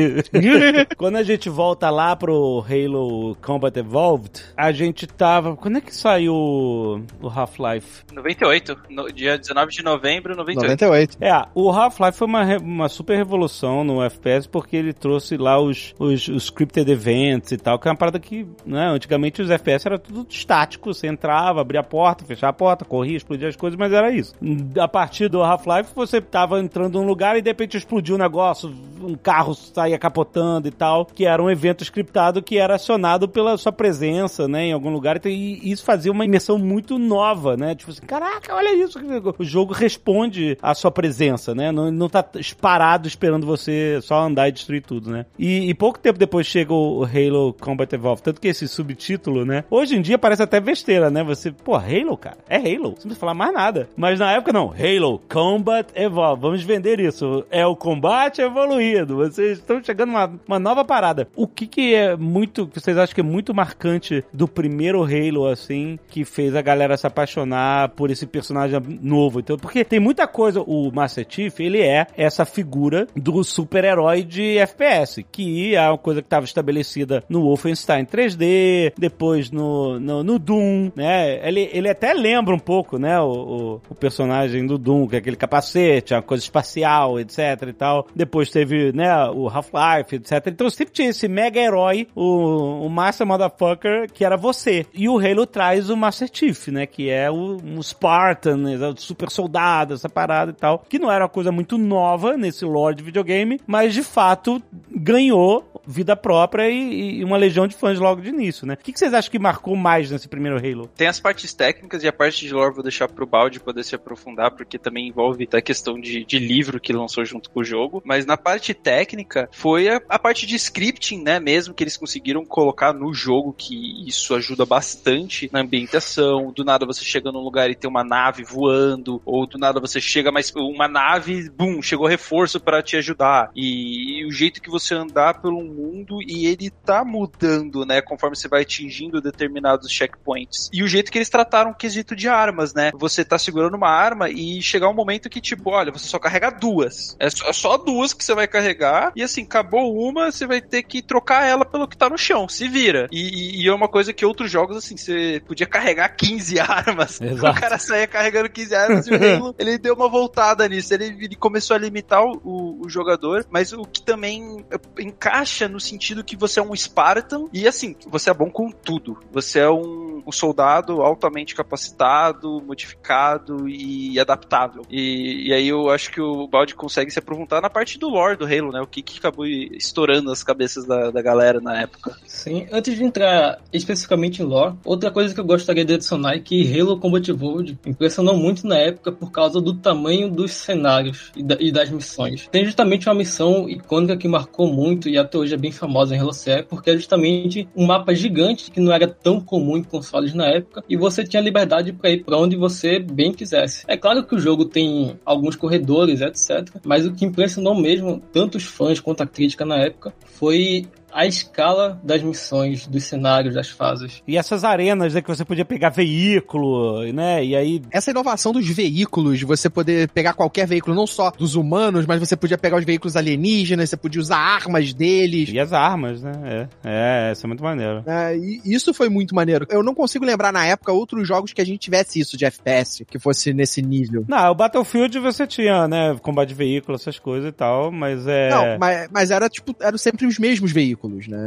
quando a gente volta lá pro Halo Combat Evolved, a gente tava. Quando é que saiu o Half-Life? 98, no, dia 19 de novembro, 98. 98. É, o Half-Life foi uma, re- uma super revolução no FPS porque ele trouxe lá os, os, os scripted events e tal, que é uma parada que, né, antigamente os FPS era tudo estático, você entrava, abria a porta, fechava a porta, corria, explodia as coisas, mas era isso. A partir do Half-Life, você tava entrando num lugar e de repente explodiu um negócio, um carro saía capotando e tal, que era um evento scriptado que era acionado pela sua presença, né, em algum lugar, Então, e isso fazia uma imersão muito nova, né, tipo assim, caraca, olha isso, o jogo responde à sua presença, né, não, não tá parado esperando você só andar e destruir tudo, né. E, e pouco tempo depois chega o Halo Combat Evolved, tanto que esse subtítulo, né, hoje em dia parece até besteira, né, você, pô, Halo, cara, é Halo, você não precisa falar mais nada. Mas na época não, Halo Combat Evolved, vamos vender isso, é o combate evoluído, vocês estão chegando uma, uma nova parada. O que que é muito, que vocês acham que é muito marcante do primeiro Halo, assim, que fez a galera se apaixonar por esse personagem novo? Então, porque tem muita coisa, o Master Chief, ele é essa figura do super-herói de FPS, que é uma coisa que estava estabelecida no Wolfenstein 3D, depois no, no, no Doom, né? Ele, ele até lembra um pouco, né, o, o, o personagem do Doom, que é aquele capacete, uma coisa espacial, etc e tal. Depois teve, né, o Half-Life, etc. Então sempre tinha esse mega herói, o, o Master Motherfucker, que era você. E o Halo traz o Master Chief, né, que é o, um Spartan, né, o super soldado, essa parada e tal, que não era uma coisa muito nova nesse lore de videogame, mas de fato ganhou vida própria e, e uma legião de fãs logo de início, né? O que, que vocês acham que marcou mais nesse primeiro Halo? Tem as partes técnicas e a parte de lore vou deixar pro balde poder se aprofundar, porque também envolve a questão de, de livro que lançou junto com o jogo. Mas na parte técnica, foi a, a parte de scripting, né? Mesmo que eles conseguiram colocar no jogo, que isso ajuda bastante na ambientação. Do nada você chega num lugar e tem uma nave voando, ou do nada você chega, mas uma nave, bum, chegou reforço para te ajudar. E, e o jeito que você andar pelo mundo e ele tá mudando, né? Conforme você vai atingindo determinados checkpoints. E o jeito que eles trataram o quesito de armas, né? Você tá segurando uma arma e chegar um momento que, tipo, olha, você só carrega duas. É só, é só duas que você vai carregar. E assim, acabou uma, você vai ter que trocar ela pelo que tá no chão. Se vira. E, e- e é uma coisa que outros jogos, assim, você podia carregar 15 armas. Exato. O cara saía carregando 15 armas e o Halo, ele deu uma voltada nisso. Ele, ele começou a limitar o, o- o jogador, mas o que também encaixa no sentido que você é um Spartan e assim, você é bom com tudo. Você é um, um soldado altamente capacitado, modificado e adaptável. E, e aí eu acho que o Baldi consegue se aprofundar na parte do lore do Halo, né? O que, que acabou estourando as cabeças da, da galera na época. Sim, antes de entrar especificamente em lore, outra coisa que eu gostaria de adicionar é que Halo Combat Evolved impressionou muito na época por causa do tamanho dos cenários e, da- e das missões. Tem justamente uma missão icônica que marcou muito e até hoje é bem famosa em Halo CE, porque é justamente um mapa gigante que não era tão comum em consoles na época, e você tinha liberdade para ir para onde você bem quisesse. É claro que o jogo tem alguns corredores, etc, mas o que impressionou mesmo tanto os fãs quanto a crítica na época foi a escala das missões, dos cenários, das fases. E essas arenas, né, que você podia pegar veículo, né? E aí. Essa inovação dos veículos, de você poder pegar qualquer veículo, não só dos humanos, mas você podia pegar os veículos alienígenas, você podia usar armas deles. E as armas, né? É, é isso é muito maneiro. É, e isso foi muito maneiro. Eu não consigo lembrar na época outros jogos que a gente tivesse isso de FPS, que fosse nesse nível. Não, o Battlefield você tinha, né? Combate de veículo, essas coisas e tal, mas é. Não, mas, mas era tipo, eram sempre os mesmos veículos, né?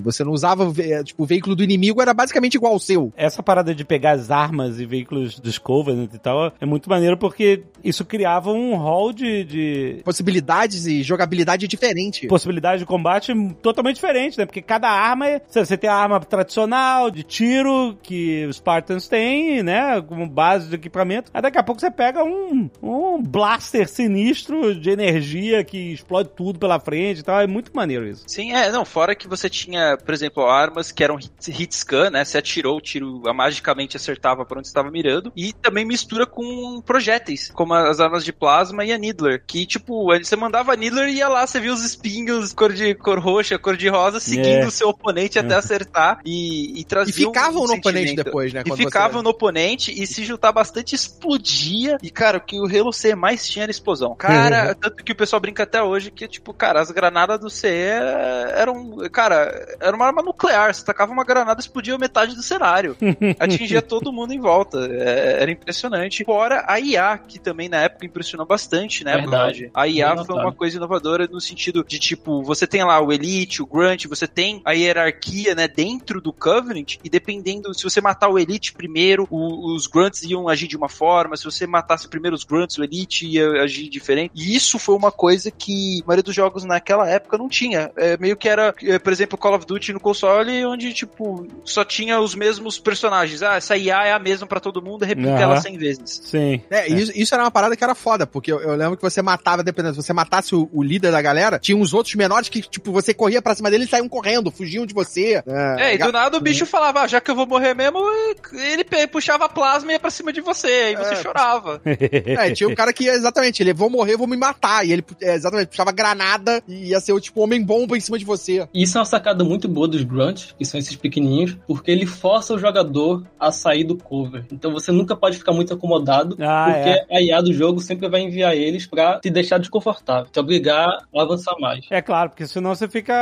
Você não usava, tipo, o veículo do inimigo era basicamente igual ao seu. Essa parada de pegar as armas e veículos dos Covenant e tal é muito maneiro porque isso criava um hall de, de Possibilidades e jogabilidade diferente. possibilidade de combate totalmente diferente, né? Porque cada arma, é- você tem a arma tradicional de tiro que os Spartans têm, né? Como base de equipamento. Aí daqui a pouco você pega um, um blaster sinistro de energia que explode tudo pela frente e tal. É muito maneiro isso. Sim, é, não, fora que você tinha, por exemplo, armas que eram hit, hit scan, né? Você atirou, o tiro magicamente acertava para onde estava mirando. E também mistura com projéteis, como as armas de plasma e a Needler. Que, tipo, você mandava a Needler e ia lá, você via os espinhos cor de cor roxa, cor de rosa, seguindo É. o seu oponente até acertar e, e trazia E ficavam um no oponente depois, né? E ficavam você- no oponente e se juntar bastante explodia. E, cara, o que o Halo C mais tinha era explosão. Cara, tanto que o pessoal brinca até hoje que, tipo, cara, as granadas do CE eram. Cara, era uma arma nuclear. Você tacava uma granada e explodia metade do cenário. Atingia todo mundo em volta. É, era impressionante. Fora a IA, que também na época impressionou bastante, né? Verdade. A IA Bem foi notado. uma coisa inovadora no sentido de, tipo, você tem lá o Elite, o Grunt, você tem a hierarquia, né, dentro do Covenant, e dependendo, se você matar o Elite primeiro, o- os Grunts iam agir de uma forma, se você matasse primeiro os Grunts, o Elite ia agir diferente. E isso foi uma coisa que a maioria dos jogos naquela época não tinha. É, meio que era, é, por exemplo, Call of Duty no console, onde, tipo, só tinha os mesmos personagens. Ah, essa IA é a mesma pra todo mundo, replica Aham. ela 100 vezes. Sim. É, Isso, isso era uma parada que era foda, porque eu, eu lembro que você matava, dependendo, se você matasse o, o líder da galera, tinha uns outros menores que, tipo, você corria pra cima dele e saíam correndo, fugiam de você. É, e do nada o bicho falava, ah, já que eu vou morrer mesmo, ele puxava plasma e ia pra cima de você, aí você É. chorava. É, tinha um cara que ia exatamente, ele, vou morrer, vou me matar. E ele, é, exatamente, puxava granada e ia ser o tipo homem-bomba em cima de você. E isso é uma sacada muito boa dos grunts, que são esses pequenininhos, porque ele força o jogador a sair do cover. Então você nunca pode ficar muito acomodado, Ah, porque é. a IA do jogo sempre vai enviar eles pra te deixar desconfortável, te obrigar a avançar mais. É claro, porque senão você fica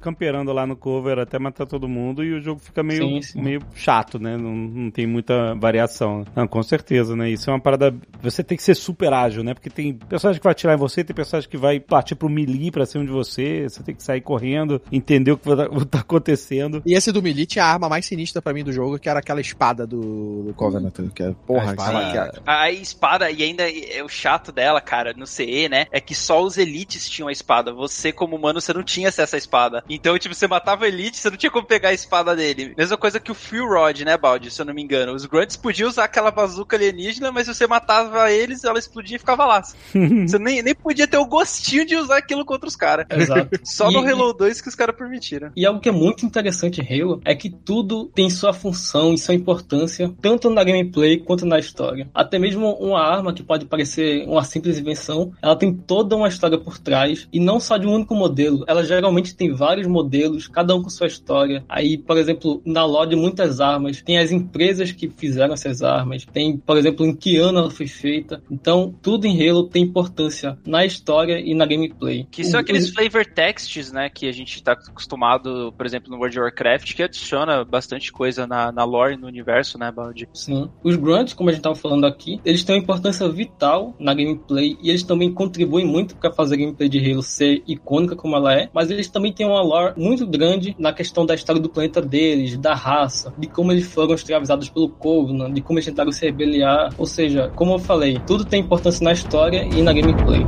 camperando lá no cover até matar todo mundo e o jogo fica meio, Sim, sim. meio chato, né? Não, não tem muita variação. Não, com certeza, né? Isso é uma parada. Você tem que ser super ágil, né? Porque tem personagem que vai atirar em você, tem personagem que vai partir pro melee pra cima de você. Você tem que sair correndo, entender o que vai- o que tá acontecendo. E esse do Melee tinha a arma mais sinistra pra mim do jogo, que era aquela espada do, do Covenant. Que é, porra, A espada. que era- A espada, e ainda é o chato dela, cara, no CE, né? É que só os elites tinham a espada. Você, como humano, você não tinha acesso à espada. Então, tipo, você matava o elite, você não tinha como pegar a espada dele. Mesma coisa que o Fuel Rod, né, Baldi? Se eu não me engano. Os Grunts podiam usar aquela bazuca alienígena, mas se você matava eles, ela explodia e ficava lá. Você nem, nem podia ter o gostinho de usar aquilo contra os caras. Exato. Só no E- Halo 2 que os caras permitiram. E algo que é muito interessante em Halo é que tudo tem sua função e sua importância, tanto na gameplay quanto na história. Até mesmo uma arma que pode parecer uma simples invenção, ela tem toda uma história por trás, e não só de um único modelo. Ela geralmente tem vários modelos, cada um com sua história. Aí, por exemplo, na lore de muitas armas, tem as empresas que fizeram essas armas, tem, por exemplo, em que ano ela foi feita. Então, tudo em Halo tem importância na história e na gameplay. Que são aqueles flavor texts, né, que a gente tá acostumado, por exemplo, no World of Warcraft, que adiciona bastante coisa na, na lore, no universo, né, Baldi? Sim. Os grunts, como a gente estava falando aqui, eles têm uma importância vital na gameplay e eles também contribuem muito para fazer a gameplay de Halo ser icônica como ela é, mas eles também têm uma lore muito grande na questão da história do planeta deles, da raça, de como eles foram escravizados pelo Covenant, de como eles tentaram se rebeliar. Ou seja, como eu falei, tudo tem importância na história e na gameplay.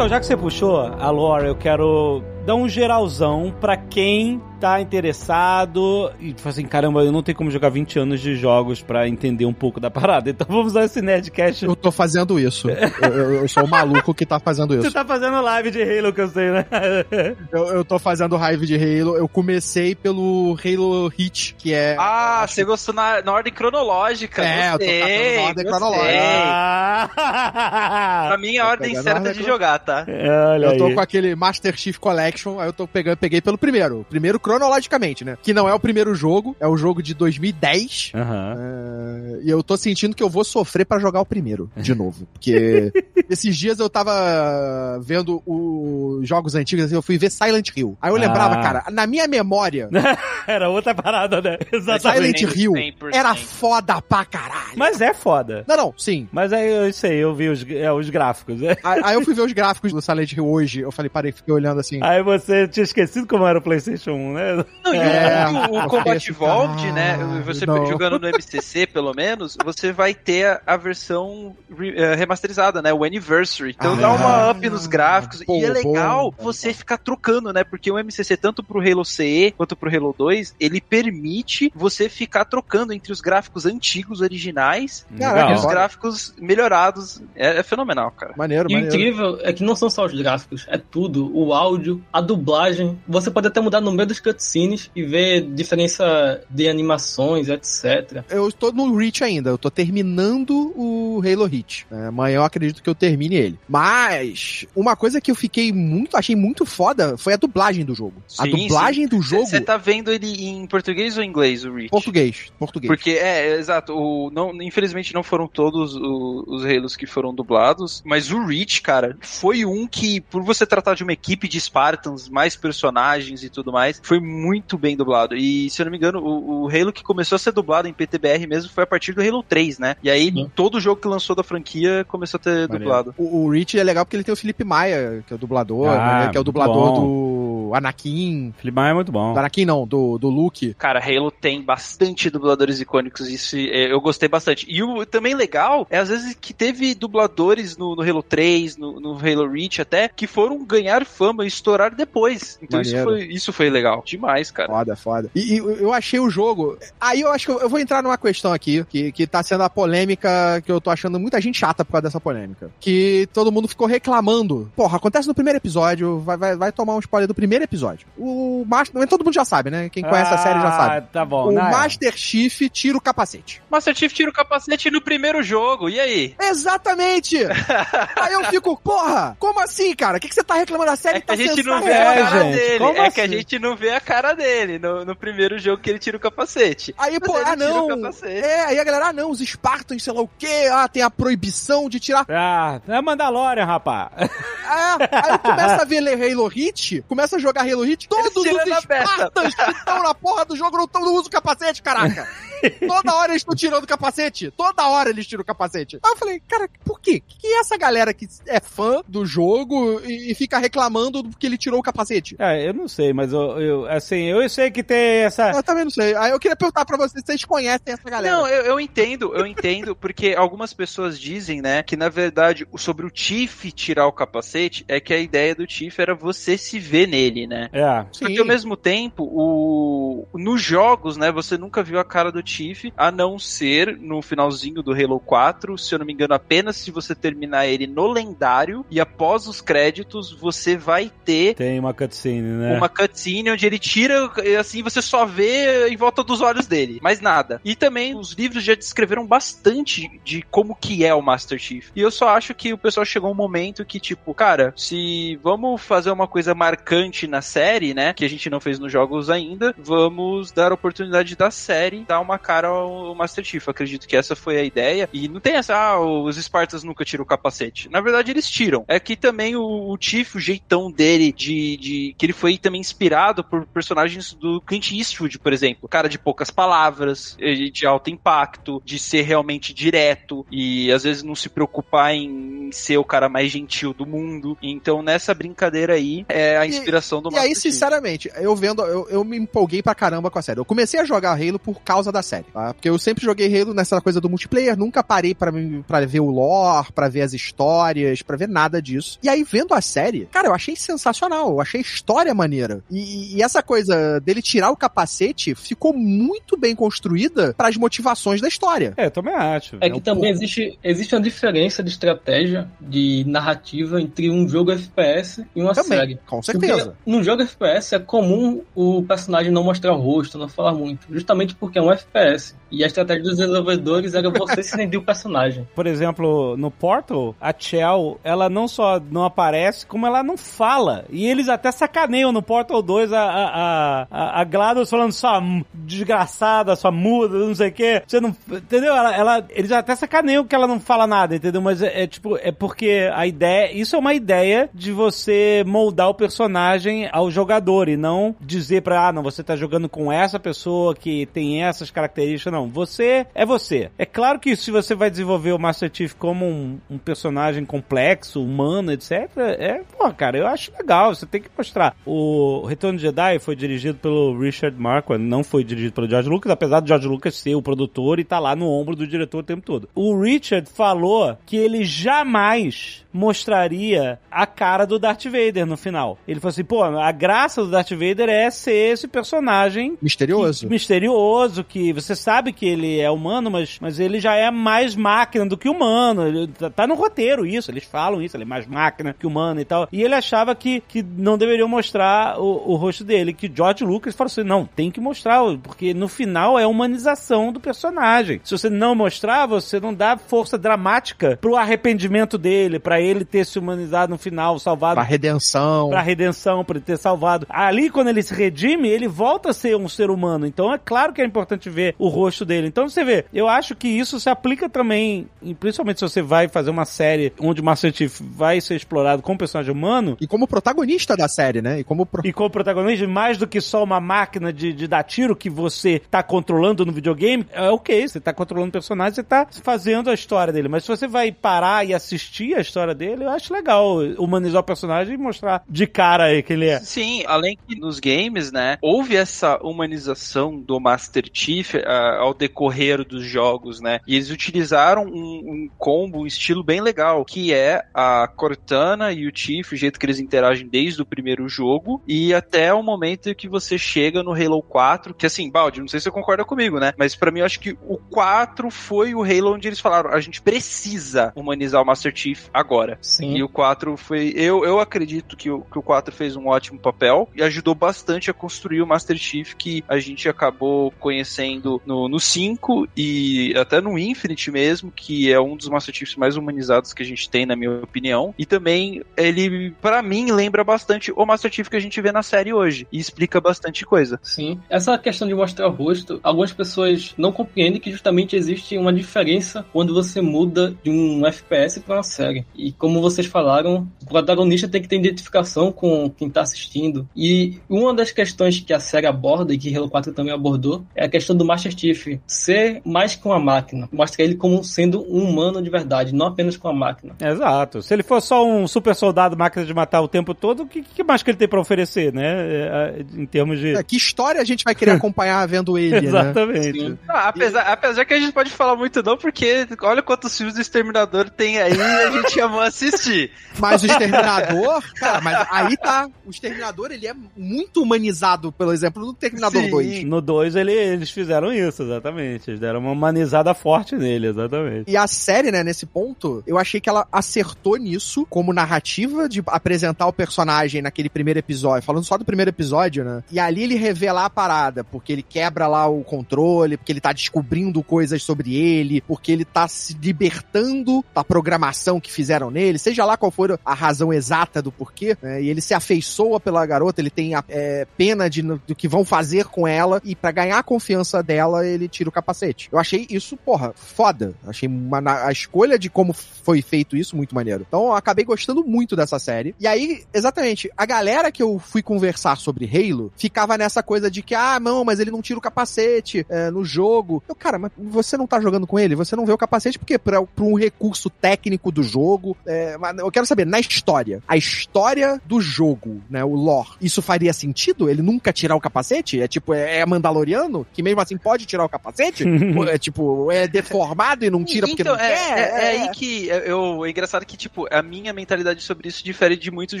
Então, já que você puxou a lore, eu quero dar um geralzão pra quem tá interessado e fala assim, caramba, eu não tenho como jogar 20 anos de jogos pra entender um pouco da parada, então vamos usar esse Nerdcast. Eu tô fazendo isso. Eu, eu- eu sou o maluco que tá fazendo Você isso. tá fazendo live de Halo que eu sei, né? Eu, eu tô fazendo raiva de Halo. Eu comecei pelo Halo Hit, que é. Ah, você gostou na, na ordem cronológica. É, eu tô gostei, catando na ordem gostei. cronológica. Pra Ah, mim é a ordem certa de jogar, tá? olha Eu tô aí. com aquele Master Chief Collection, aí eu tô pegando, peguei pelo primeiro. Primeiro cronologicamente, né? Que não é o primeiro jogo, é o jogo de 2010. Aham. É, e eu tô sentindo que eu vou sofrer pra jogar o primeiro, de novo. Porque esses dias eu tava vendo os jogos antigos, assim, eu fui ver Silent Hill. Aí eu lembrava, Ah. cara, na minha memória, Era outra parada, né? Exatamente. Silent Hill 100%. era foda pra caralho. Mas é foda. Não, não, sim. Mas aí eu sei, eu vi os, é, os gráficos. né? Aí aí eu fui ver os gráficos do Silent Hill hoje, eu falei, parei, fiquei olhando assim. Aí você tinha esquecido como era o PlayStation 1, né? Não, e o- É, o, o Combat Evolved, né? Você não. jogando no MCC, pelo menos, você vai ter a, versão re- eh, remasterizada, né? O Anniversary. Então Ah, dá uma up nos gráficos. pô, e é legal bom. você ficar trocando, né? Porque o MCC, tanto pro Halo CE quanto pro Halo 2, ele permite você ficar trocando entre os gráficos antigos, originais, Caraca, e os gráficos melhorados. É, é fenomenal, cara. Maneiro, E o maneiro. incrível é que não são só os gráficos, é tudo. O áudio, a dublagem. Você pode até mudar no meio dos cutscenes e ver diferença de animações, etc. Eu estou no Reach ainda, eu tô terminando o Halo Reach. É, amanhã eu acredito que eu termine ele. Mas, uma coisa que eu fiquei muito, achei muito foda foi a dublagem do jogo. a Sim, dublagem do jogo, Você tá vendo ele em português ou em inglês, o Reach? português. Português. Porque, é, é, exato, o, não, infelizmente não foram todos o- os Halos que foram dublados, mas o Reach, cara, foi um que, por você tratar de uma equipe de Spartans, mais personagens e tudo mais, foi muito bem dublado. E, se eu não me engano, o, o Halo que começou a ser dublado em PTBR mesmo foi a partir do Halo 3, né? E aí, Sim. todo jogo que lançou da franquia começou a ter dublado. O, o Reach é legal porque ele tem o Felipe Maia, que é o dublador, Ah, né, que é o dublador bom. do Anakin. Felipe é muito bom. Do Anakin não, do, do Luke. Cara, Halo tem bastante dubladores icônicos, isso é, eu gostei bastante. E o também legal é às vezes que teve dubladores no, no Halo 3, no, no Halo Reach até, que foram ganhar fama e estourar depois. Então isso foi, isso foi legal. Demais, cara. Foda, foda. E, e eu achei o jogo. Aí eu acho que eu, eu vou entrar numa questão aqui, que, que tá sendo a polêmica que eu tô achando muita gente chata por causa dessa polêmica. Que todo mundo ficou reclamando. Porra, acontece no primeiro episódio, vai, vai, vai tomar um spoiler do primeiro episódio. O Master. Todo mundo já sabe, né? Quem conhece a série já sabe. Ah, Tá bom. O Não, é. Master Chief tira o capacete. Master Chief tira o capacete no primeiro jogo, e aí? Exatamente! Aí eu fico, porra, como assim, cara? O que, que você tá reclamando? A série É que tá a gente não vê a cara gente, dele. como É que a assim? gente não vê a cara dele no, no primeiro jogo que ele tira o capacete. Aí, Mas pô, ah não. É, aí a galera, ah não, os Spartans, sei lá o quê, ah, tem a proibição de tirar. Ah, é Mandalorian, rapaz. É, aí eu começo a ver Halo Hit, começa a jogar Halo Hit, todos os. Spartans que estão na porra do jogo não, tão, não usam capacete, caraca. Toda hora eles estão tirando o capacete. Toda hora eles tiram o capacete. Aí eu falei, cara, por quê? Que é essa galera que é fã do jogo e, e fica reclamando porque ele tirou o capacete? É, eu não sei, mas eu, eu- assim, eu sei que tem essa. Eu também não sei. Aí eu queria perguntar pra vocês, vocês conhecem essa galera? Não, eu, eu entendo, eu entendo, porque algumas pessoas dizem, né, que na verdade sobre o Tiff tirar o capacete é que a ideia do Tiff era você se ver nele, né? É. Sim. Porque ao mesmo tempo, o... nos jogos, né, você nunca viu a cara do Tiff, a não ser no finalzinho do Halo 4, se eu não me engano, apenas se você terminar ele no lendário e após os créditos você vai ter Tem uma cutscene, né? uma cutscene onde ele tira, assim você só vê em volta dos olhos dele, mais nada. E também os livros já descreveram bastante de como que é o Master Chief. E eu só acho que o pessoal chegou um momento que tipo, cara, se vamos fazer uma coisa marcante na série, né, que a gente não fez nos jogos ainda, vamos dar a oportunidade da série dar uma cara ao Master Chief. Eu acredito que essa foi a ideia. E não tem essa, ah, os Spartans nunca tiram o capacete. Na verdade, eles tiram. É que também o, o Chief, o jeitão dele, de, de. que ele foi também inspirado por personagens do Clint Eastwood, por exemplo. Cara de poucas palavras, eh, de alto impacto, de ser realmente direto e às vezes não se preocupar em ser o cara mais gentil do mundo. Então, nessa brincadeira aí, é a inspiração do E aí, Chief. sinceramente, eu vendo, eu, eu me empolguei pra caramba com a série. Eu comecei a jogar Halo por causa da série, tá? Porque eu sempre joguei Halo nessa coisa do multiplayer, nunca parei pra, mim- pra ver o lore, pra ver as histórias, pra ver nada disso. E aí, vendo a série, cara, eu achei sensacional, eu achei história maneira. E, e essa coisa dele tirar o capacete ficou muito bem construída pras motivações da história. É, eu também acho. É que um também existe, existe uma diferença de estratégia, de narrativa entre um jogo FPS e uma Também, série. com certeza. Porque num jogo FPS é comum o personagem não mostrar o rosto, não falar muito. Justamente porque é um FPS. E a estratégia dos desenvolvedores era você se render o personagem. Por exemplo, no Portal, a Chell, ela não só não aparece, como ela não fala. E eles até sacaneiam no Portal 2 a, a, a, GLaDOS falando sua desgraçada, sua muda, não sei o quê. Você não. Entendeu? Ela, ela- eles até sacaneiam que ela não fala nada, entendeu? Mas é, é tipo, é porque a ideia. Isso é uma ideia de você moldar o personagem ao jogador e não dizer pra, ah, não, você tá jogando com essa pessoa que tem essas características. Não, você é você. É claro que se você vai desenvolver o Master Chief como um, um personagem complexo, humano, etc., é, pô, cara, eu acho legal. Você tem que mostrar. O Retorno de Jedi foi dirigido pelo Richard Marquand, não foi dirigido pelo George Lucas, apesar do George Lucas ser o produtor e tá lá no ombro do diretor o tempo todo. O Richard falou que ele jamais mostraria a cara do Darth Vader no final. Ele falou assim, pô, a graça do Darth Vader é ser esse personagem Misterioso. que- misterioso, que você sabe que ele é humano, mas, mas ele já é mais máquina do que humano. Ele, tá, tá no roteiro isso, eles falam isso, ele é mais máquina que humano e tal. E ele achava que, que não deveriam mostrar o, o rosto dele, que George Lucas falou assim, não, tem que mostrar, porque no final é a humanização do personagem. Se você não mostrar, você não dá força dramática pro arrependimento dele, pra ele ter se humanizado no final, salvado Pra redenção. pra redenção, pra ele ter salvado. Ali, quando ele se redime, ele volta a ser um ser humano. Então é claro que é importante ver o rosto dele. Então você vê, eu acho que isso se aplica também, principalmente se você vai fazer uma série onde o Master Chief vai ser explorado como personagem humano. E como protagonista da série, né? E como pro- E como protagonista, mais do que só uma máquina de, de dar tiro que você tá controlando no videogame, é ok, você tá controlando o personagem, você tá fazendo a história dele. Mas se você vai parar e assistir a história dele, eu acho legal humanizar o personagem e mostrar de cara aí que ele é. Sim, além que nos games, né, houve essa humanização do Master Chief ah, ao decorrer dos jogos, né, e eles utilizaram um, um combo, um estilo bem legal, que é a Cortana e o Chief, o jeito que eles interagem desde o primeiro jogo, e até o momento que você chega no Halo 4, que assim, Baldi, não sei se você concorda comigo, né, mas pra mim eu acho que o 4 foi o Halo onde eles falaram, a gente precisa humanizar o Master Chief agora. Sim. E o 4 foi. Eu, eu acredito que o, que o 4 fez um ótimo papel e ajudou bastante a construir o Master Chief que a gente acabou conhecendo no, no 5 e até no Infinite mesmo, que é um dos Master Chiefs mais humanizados que a gente tem, na minha opinião. E também ele, pra mim, lembra bastante o Master Chief que a gente vê na série hoje e explica bastante coisa. Sim. Essa questão de mostrar o rosto, algumas pessoas não compreendem que justamente existe uma diferença quando você muda de um FPS para uma série. E como vocês falaram, o protagonista tem que ter identificação com quem tá assistindo. E uma das questões que a série aborda e que Halo 4 também abordou é a questão do Master Chief ser mais que uma máquina. Mostra ele como sendo um humano de verdade, não apenas com a máquina. Exato. Se ele for só um super soldado máquina de matar o tempo todo, o que, que mais que ele tem pra oferecer, né? É, Em termos de. É, que história a gente vai querer acompanhar vendo ele, né? Exatamente. Ah, apesar, apesar que a gente pode falar muito não, porque olha quantos filmes do Exterminador tem aí e a gente amou assistir. Mas o Exterminador, cara, mas aí tá. O Exterminador, ele é muito humanizado, pelo exemplo, no Exterminador Sim. 2. No 2 ele, eles fizeram isso, exatamente. Eles deram uma humanizada forte nele, exatamente. E a série, né, nesse ponto, eu achei que ela acertou nisso como narrativa de apresentar o personagem naquele primeiro episódio, falando só do primeiro episódio, né? E ali ele revelar a parada, porque ele quebra lá o controle, porque ele tá descobrindo coisas sobre ele, porque ele tá se libertando da programação que fizeram nele, seja lá qual for a razão exata do porquê, né? E ele se afeiçoa pela garota, ele tem a, é, pena de, do que vão fazer com ela, e pra ganhar a confiança dela, ele tira o capacete. Eu achei isso, porra, foda. Achei uma, a escolha de como foi feito isso muito maneiro. Então, eu acabei gostando muito dessa série. E aí, exatamente, a galera que eu fui conversar sobre Halo ficava nessa coisa de que, ah, não, mas ele não tira o capacete é, no jogo. Eu, cara, mas você não tá jogando com ele, você não vê o capacete porque pra, pra um recurso técnico do jogo. é, mas eu quero saber, na história, a história do jogo, né, o lore, isso faria sentido? Ele nunca tirar o capacete? É tipo, é é Mandaloriano? Que mesmo assim pode tirar o capacete? É tipo, é deformado e não tira porque então, não é, quer? é, é aí que eu, é engraçado que, tipo, a minha mentalidade sobre isso difere de muitos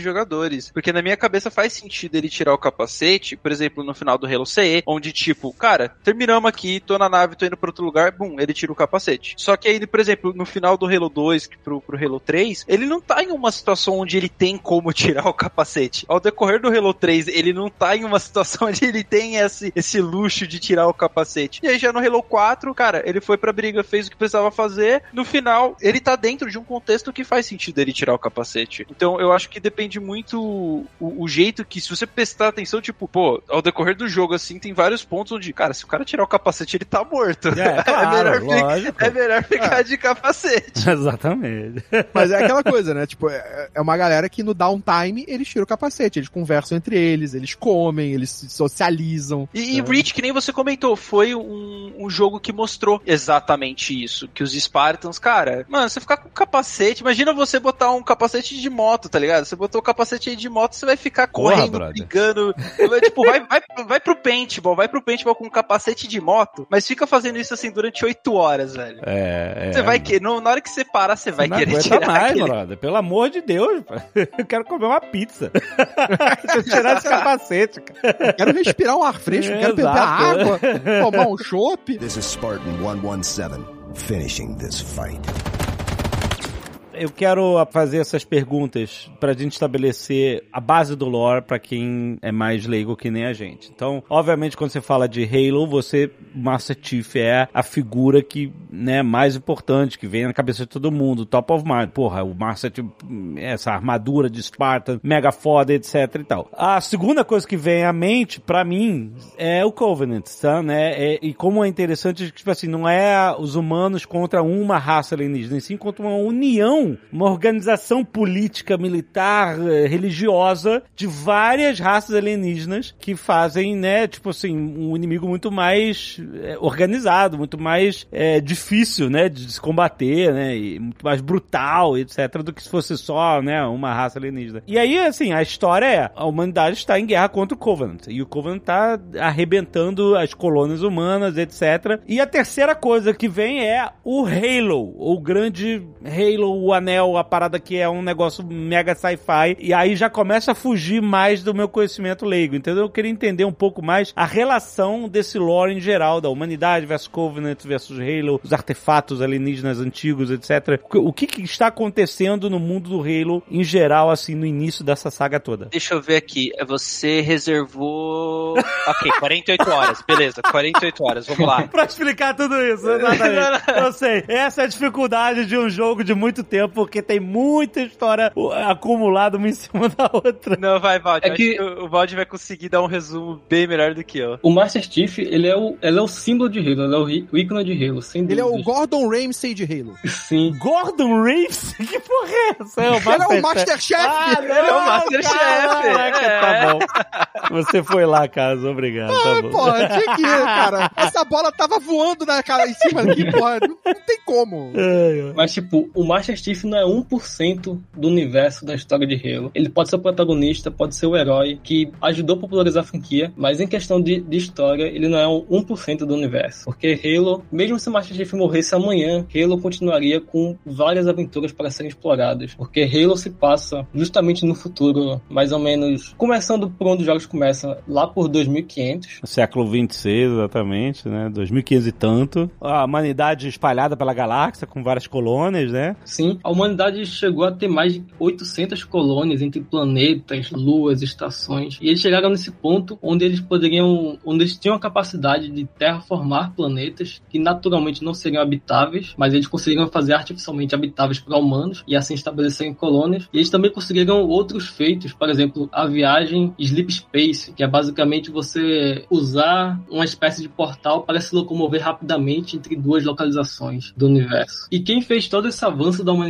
jogadores. Porque na minha cabeça faz sentido ele tirar o capacete, por exemplo, no final do Halo CE, onde, tipo, cara, terminamos aqui, tô na nave, tô indo pra outro lugar, bum, ele tira o capacete. Só que aí, por exemplo, no final do Halo 2 pro, pro Halo 3, ele não tá em uma situação onde ele tem como tirar o capacete. Ao decorrer do Halo 3, ele não tá em uma situação onde ele tem esse, esse luxo de tirar o capacete. E aí já no Halo 4, cara, ele foi pra briga, fez o que precisava fazer. No final, ele tá dentro de um contexto que faz sentido ele tirar o capacete. Então eu acho que depende muito o, o jeito que, se você prestar atenção, tipo, pô, ao decorrer do jogo, assim, tem vários pontos onde, cara, se o cara tirar o capacete, ele tá morto. É, claro, melhor, ficar, é melhor ficar de capacete. Exatamente. Mas é aquela coisa, né? Tipo, é é uma galera que no downtime eles tiram o capacete, eles conversam entre eles, eles comem, eles se socializam. E, e Reach, que nem você comentou, foi um, um jogo que mostrou exatamente isso. Que os Spartans, cara, mano, você ficar com capacete, imagina você botar um capacete de moto, tá ligado? Você botou o capacete aí de moto, você vai ficar Porra, correndo, brother. brigando. Vai, tipo, vai, vai, vai pro paintball, vai pro paintball com um capacete de moto, mas fica fazendo isso assim durante oito horas, velho. É, é. Você vai que no- Na hora que você parar, você vai não querer aguenta tirar mais, aquele... brother. Pelo amor de Deus, eu quero comer uma pizza. Deixa eu tirar esse capacete, cara. Quero respirar um ar fresco, quero beber água, tomar um chopp. This is Spartan 117, finishing this fight. Eu quero fazer essas perguntas pra gente estabelecer a base do lore pra quem é mais leigo que nem a gente. Então, obviamente, quando você fala de Halo, você, Master Chief é a figura que, né, mais importante, que vem na cabeça de todo mundo, top of mind. Porra, o Master Chief, essa armadura de Spartan, mega foda, etc e tal. A segunda coisa que vem à mente, pra mim, é o Covenant, tá, né? É- e como é interessante, tipo assim, não é os humanos contra uma raça alienígena, sim contra uma união, uma organização política, militar, eh, religiosa de várias raças alienígenas que fazem, né, tipo assim, um inimigo muito mais eh, organizado, muito mais eh, difícil, né, de se combater, né, e muito mais brutal, etc, do que se fosse só, né, uma raça alienígena. E aí, assim, a história é, a humanidade está em guerra contra o Covenant, e o Covenant está arrebentando as colônias humanas, etc. E a terceira coisa que vem é o Halo, o grande Halo, anel, a parada que é um negócio mega sci-fi, e aí já começa a fugir mais do meu conhecimento leigo, entendeu? Eu queria entender um pouco mais a relação desse lore em geral, da humanidade versus Covenant versus Halo, os artefatos alienígenas antigos, etc. O que, que está acontecendo no mundo do Halo em geral, assim, no início dessa saga toda? Deixa eu ver aqui. Você reservou. ok, 48 horas. Beleza, 48 horas. Vamos lá. pra explicar tudo isso, exatamente. Eu sei. Essa é a dificuldade de um jogo de muito tempo, porque tem muita história acumulada uma em cima da outra. Não, vai, Valde. É Acho que- que o Valde vai conseguir dar um resumo bem melhor do que eu. O Master Chief, ele é o, ele é o símbolo de Halo, ele é o, o ícone de Halo, sem Ele é o. Gordon Ramsay de Halo. Sim. Gordon Ramsay? Que porra é essa? É o Ele é o Masterchef. Ah, não, Ele é o Masterchef, Caraca, é. tá bom. Você foi lá, Caso. Obrigado, tá Ah, bom. porra, tinha que ir, cara. Essa bola tava voando na cara em cima aqui, porra. Não, não tem como. Mas, tipo, o Master Chief não é 1% do universo da história de Halo. Ele pode ser o protagonista, pode ser o herói que ajudou a popularizar a franquia, mas em questão de, de história, ele não é um 1% do universo. Porque Halo, mesmo se o Master Chief morresse amanhã, Halo continuaria com várias aventuras para serem exploradas. Porque Halo se passa justamente no futuro, mais ou menos, começando por onde os jogos começam, lá por 2500. Século 26, exatamente, né? 2500 e tanto. A humanidade espalhada pela galáxia, com várias colônias, né? Sim, a humanidade chegou a ter mais de 800 colônias entre planetas, luas, estações. E eles chegaram nesse ponto onde eles poderiam, onde eles tinham a capacidade de terraformar planetas que naturalmente não seriam habitáveis, mas eles conseguiram fazer artificialmente habitáveis para humanos e assim estabelecerem colônias. E eles também conseguiram outros feitos, por exemplo, a viagem Sleep Space, que é basicamente você usar uma espécie de portal para se locomover rapidamente entre duas localizações do universo. E quem fez todo esse avanço da humanidade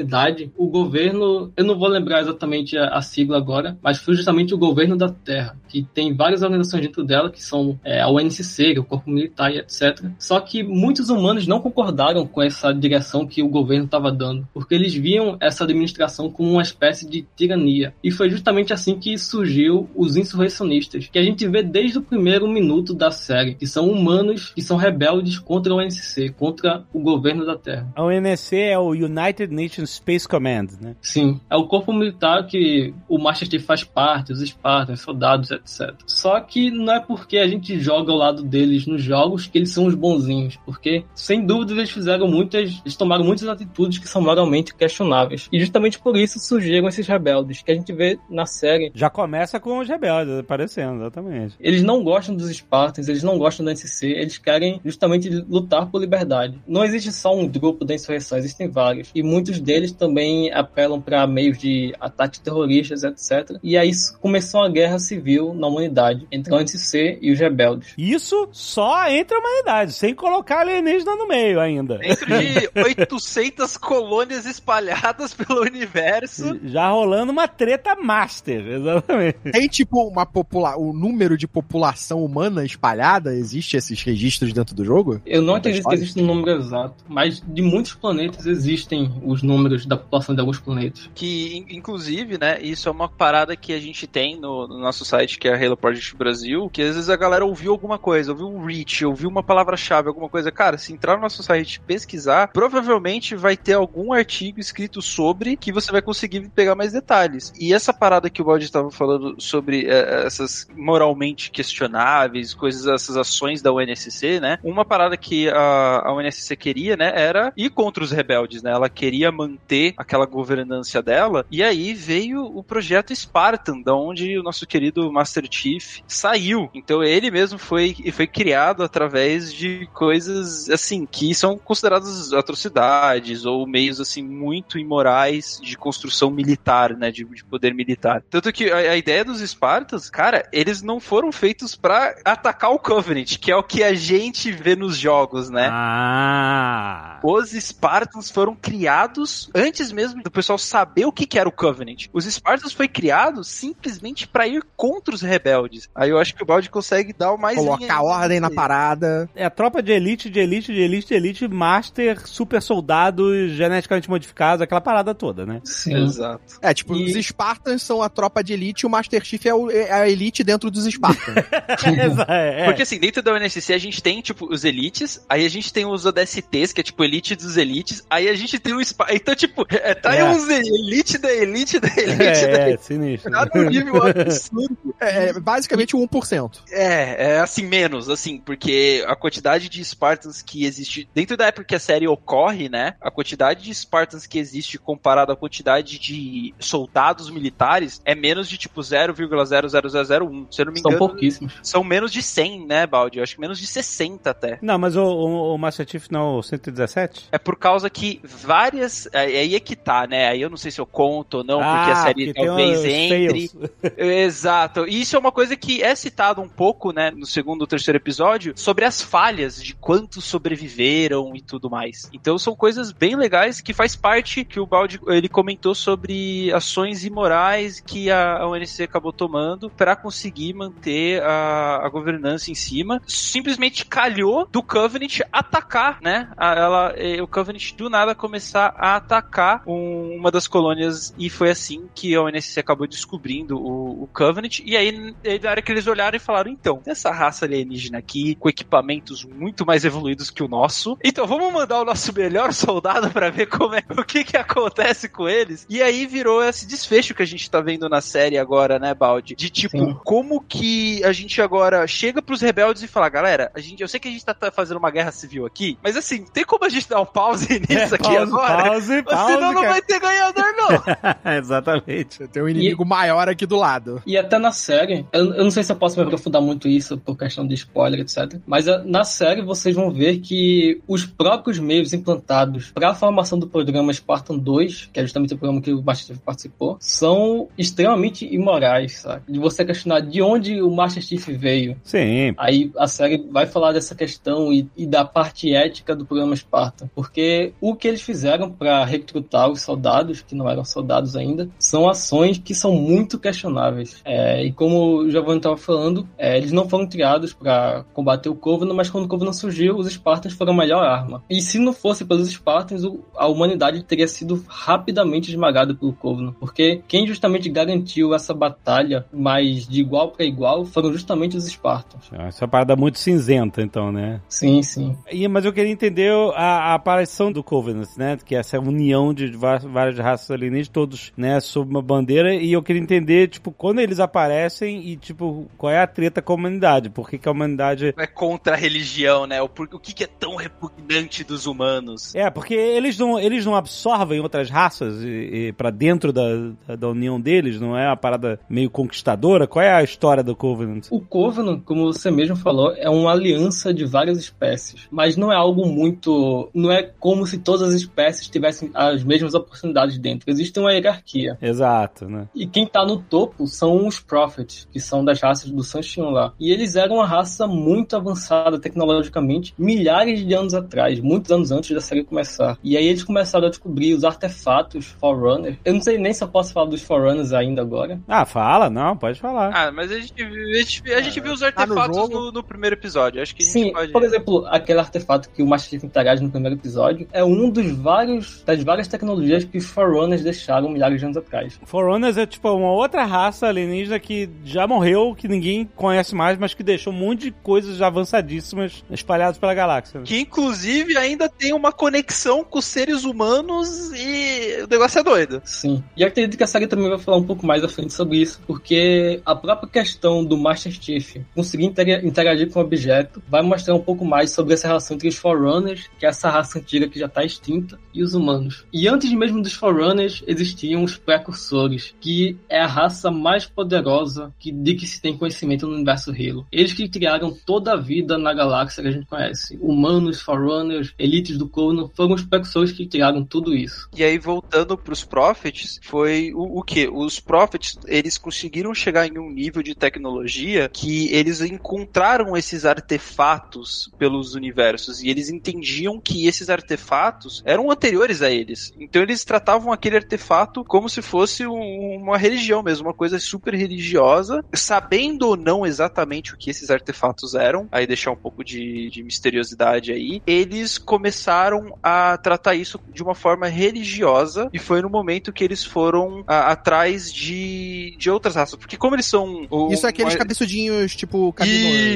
o governo, eu não vou lembrar exatamente a, a sigla agora, mas foi justamente o governo da Terra, que tem várias organizações dentro dela, que são é, a UNCC, o Corpo Militar e etc. Só que muitos humanos não concordaram com essa direção que o governo estava dando, porque eles viam essa administração como uma espécie de tirania. E foi justamente assim que surgiu os insurrecionistas, que a gente vê desde o primeiro minuto da série, que são humanos que são rebeldes contra o UNSC, contra o governo da Terra. A UNSC é o United Nations Space Command, né? Sim, é o corpo militar que o Master Chief faz parte, os Spartans, soldados, etc. Só que não é porque a gente joga ao lado deles nos jogos que eles são os bonzinhos, porque sem dúvida eles fizeram muitas, eles tomaram muitas atitudes que são moralmente questionáveis. E justamente por isso surgiram esses rebeldes que a gente vê na série. Já começa com os rebeldes aparecendo, exatamente. Eles não gostam dos Spartans, eles não gostam da NCC, eles querem justamente lutar por liberdade. Não existe só um grupo da insurreição, existem vários. E muitos deles também apelam para meios de ataques terroristas, etc. E aí começou a guerra civil na humanidade entre a NCC e os rebeldes. Isso só entre a humanidade, sem colocar alienígena no meio ainda. Dentro de 800 colônias espalhadas pelo universo. Já rolando uma treta master, exatamente. Tem tipo uma popula o número de população humana espalhada? Existe esses registros dentro do jogo? Eu não acredito que existe um número exato, mas de muitos planetas existem os números da população de alguns planetas. Que, inclusive, né, isso é uma parada que a gente tem no, no nosso site, que é a Halo Project Brasil, que às vezes a galera ouviu alguma coisa, ouviu um reach, ouviu uma palavra-chave, alguma coisa. Cara, se entrar no nosso site e pesquisar, provavelmente vai ter algum artigo escrito sobre que você vai conseguir pegar mais detalhes. E essa parada que o Baldi estava falando sobre é, essas moralmente questionáveis, coisas, essas ações da UNSC, né? Uma parada que a, a UNSC queria, né, era ir contra os rebeldes, né? Ela queria manter aquela governança dela. E aí veio o projeto Spartan, da onde o nosso querido Master Chief saiu. Então ele mesmo foi, foi criado através de coisas assim que são consideradas atrocidades ou meios assim muito imorais de construção militar, né, de, de poder militar. Tanto que a, a, ideia dos Spartans, cara, eles não foram feitos para atacar o Covenant, que é o que a gente vê nos jogos, né? Ah. Os Spartans foram criados antes mesmo do pessoal saber o que, que era o Covenant. Os Spartans foi criado simplesmente para ir contra os rebeldes. Aí eu acho que o Balde consegue dar o mais colocar ordem na parada. É a tropa de elite, de elite, de elite, de elite, master, super soldados geneticamente modificados, aquela parada toda, né? Sim. Exato. É, tipo, E- os Spartans são a tropa de elite e o Master Chief é, o- é a elite dentro dos Spartans. é, é. Porque assim, dentro da UNSC a gente tem, tipo, os elites, aí a gente tem os ODSTs, que é tipo elite dos elites, aí a gente tem o Spa. Então, tipo, é, tá É. aí uns elite da elite da elite da É, é, elite. sinistro. Tá num nível absurdo. é, é basicamente o 1%. É, é assim, menos, assim, porque a quantidade de Spartans que existe dentro da época que a série ocorre, né? A quantidade de Spartans que existe comparado à quantidade de soldados militares é menos de tipo 0,00001. Se eu não me São engano, pouquíssimos. são menos de 100, né, Baldi? Eu acho que menos de 60 até. Não, mas o, o, o Master Chief não é o 117? É por causa que várias. Aí aí é que tá, né? Aí eu não sei se eu conto ou não, porque a série Ah, porque tem talvez entre. Exato. E isso é uma coisa que é citado um pouco, né, no segundo ou terceiro episódio, sobre as falhas de quantos sobreviveram e tudo mais. Então são coisas bem legais que faz parte que o Baldi ele comentou sobre ações imorais que a, UNSC acabou tomando para conseguir manter a, a governança em cima. Simplesmente calhou do Covenant atacar, né? A, ela, eh, o Covenant do nada começar a atacar um- uma das colônias e foi assim que a UNSC acabou descobrindo o, o Covenant. E aí, na hora que eles olharam e falaram: então, tem essa raça alienígena aqui com equipamentos muito mais evoluídos que o nosso. Então vamos mandar o nosso melhor soldado para ver como é o que que acontece com eles. E aí virou esse desfecho que a gente tá vendo na série agora, né, Baldi? De tipo, Sim. como que a gente agora chega pros rebeldes e fala, galera, a gente, eu sei que a gente tá, tá fazendo uma guerra civil aqui, mas assim, tem como a gente dar um pause nisso aqui pause, agora? pause, pause, Senão não cara. vai ter ganhador, não. Exatamente. Tem um inimigo maior aqui do lado. E até na série eu, eu não sei se eu posso me aprofundar muito isso por questão de spoiler, etc. Mas a, na série vocês vão ver que os próprios meios implantados para a formação do programa Spartan 2, que é justamente o programa que o Master Chief participou, são extremamente imorais, sabe? De você questionar de onde o Master Chief veio. Sim. Aí a série vai falar dessa questão e, e da parte ética do programa Spartan. Porque o que eles fizeram para recrutar os soldados, que não eram soldados ainda, são ações que são muito questionáveis. É, e como o Giovanni estava falando, é, eles não foram criados para combater o Covenant, mas quando o Covenant surgiu, os Spartans foram a melhor arma. E se não fosse pelos Spartans, a humanidade teria sido rapidamente esmagada pelo Covenant. Porque quem justamente garantiu essa batalha mais de igual para igual foram justamente os Spartans. Essa é uma parada muito cinzenta, então, né? Sim, sim. E, mas eu queria entender a, a aparição do Covenant, né? Que é essa união de várias raças alienígenas, todos, né, sob uma bandeira. E eu queria entender, tipo, quando eles aparecem e, tipo, qual é a treta com a humanidade? Por que, que a humanidade. É contra a religião, né? O, por- o que, que é tão repugnante dos humanos? É, porque eles não, eles não absorvem outras raças e, e para dentro da, da, da união deles, não é uma parada meio conquistadora? Qual é a história do Covenant? O Covenant, como você mesmo falou, é uma aliança de várias espécies, mas não é algo muito. Não é como se todas as espécies tivessem as mesmas oportunidades dentro. Existe uma hierarquia. Exato, né? E quem tá no topo são os Prophets, que são das raças do Sunshine lá. E eles eram uma raça muito avançada tecnologicamente, milhares de anos atrás, muitos anos antes da série começar. E aí eles começaram a descobrir os artefatos Forerunner. Eu não sei nem se eu posso falar dos Forerunners ainda agora. Ah, fala, não, pode falar. Ah, mas a gente, viu- a gente, a gente viu os tá no artefatos jogo. no, no primeiro episódio. Acho que a gente Sim, pode. por exemplo, aquele artefato que o Master Chief interage no primeiro episódio é um dos vários das várias tecnologias que os Forerunners deixaram milhares de anos atrás. Forerunners é tipo uma outra raça alienígena que já morreu, que ninguém conhece mais, mas que deixou um monte de coisas avançadíssimas espalhadas pela galáxia. Que inclusive ainda tem uma conexão com os seres humanos e o negócio é doido. Sim. E acredito que a série também vai falar um pouco mais à frente sobre isso, porque a própria questão do Master Chief conseguir intera- interagir com o objeto vai mostrar um pouco mais sobre essa relação entre os Forerunners, que é essa raça antiga que já está extinta, e os humanos. E antes mesmo dos Forerunners existiam os Precursores, que é a raça mais poderosa que, de que se tem conhecimento no universo Halo. Eles que criaram toda a vida na galáxia que a gente conhece. Humanos, Forerunners, elites do Covenant, foram os Precursores que criaram tudo isso. E aí, voltando pros Prophets, foi o, o que? Os Prophets, eles conseguiram chegar em um nível de tecnologia que eles encontraram esses artefatos pelos universos e eles entendiam que esses artefatos eram anteriores a eles. Então eles tratavam aquele artefato como se fosse um- uma religião mesmo, uma coisa super religiosa, sabendo ou não exatamente o que esses artefatos eram, aí deixar um pouco de, de misteriosidade aí, eles começaram a tratar isso de uma forma religiosa e foi no momento que eles foram a- atrás de, de outras raças, porque como eles são o- Isso é aqueles uma- cabeçudinhos, tipo,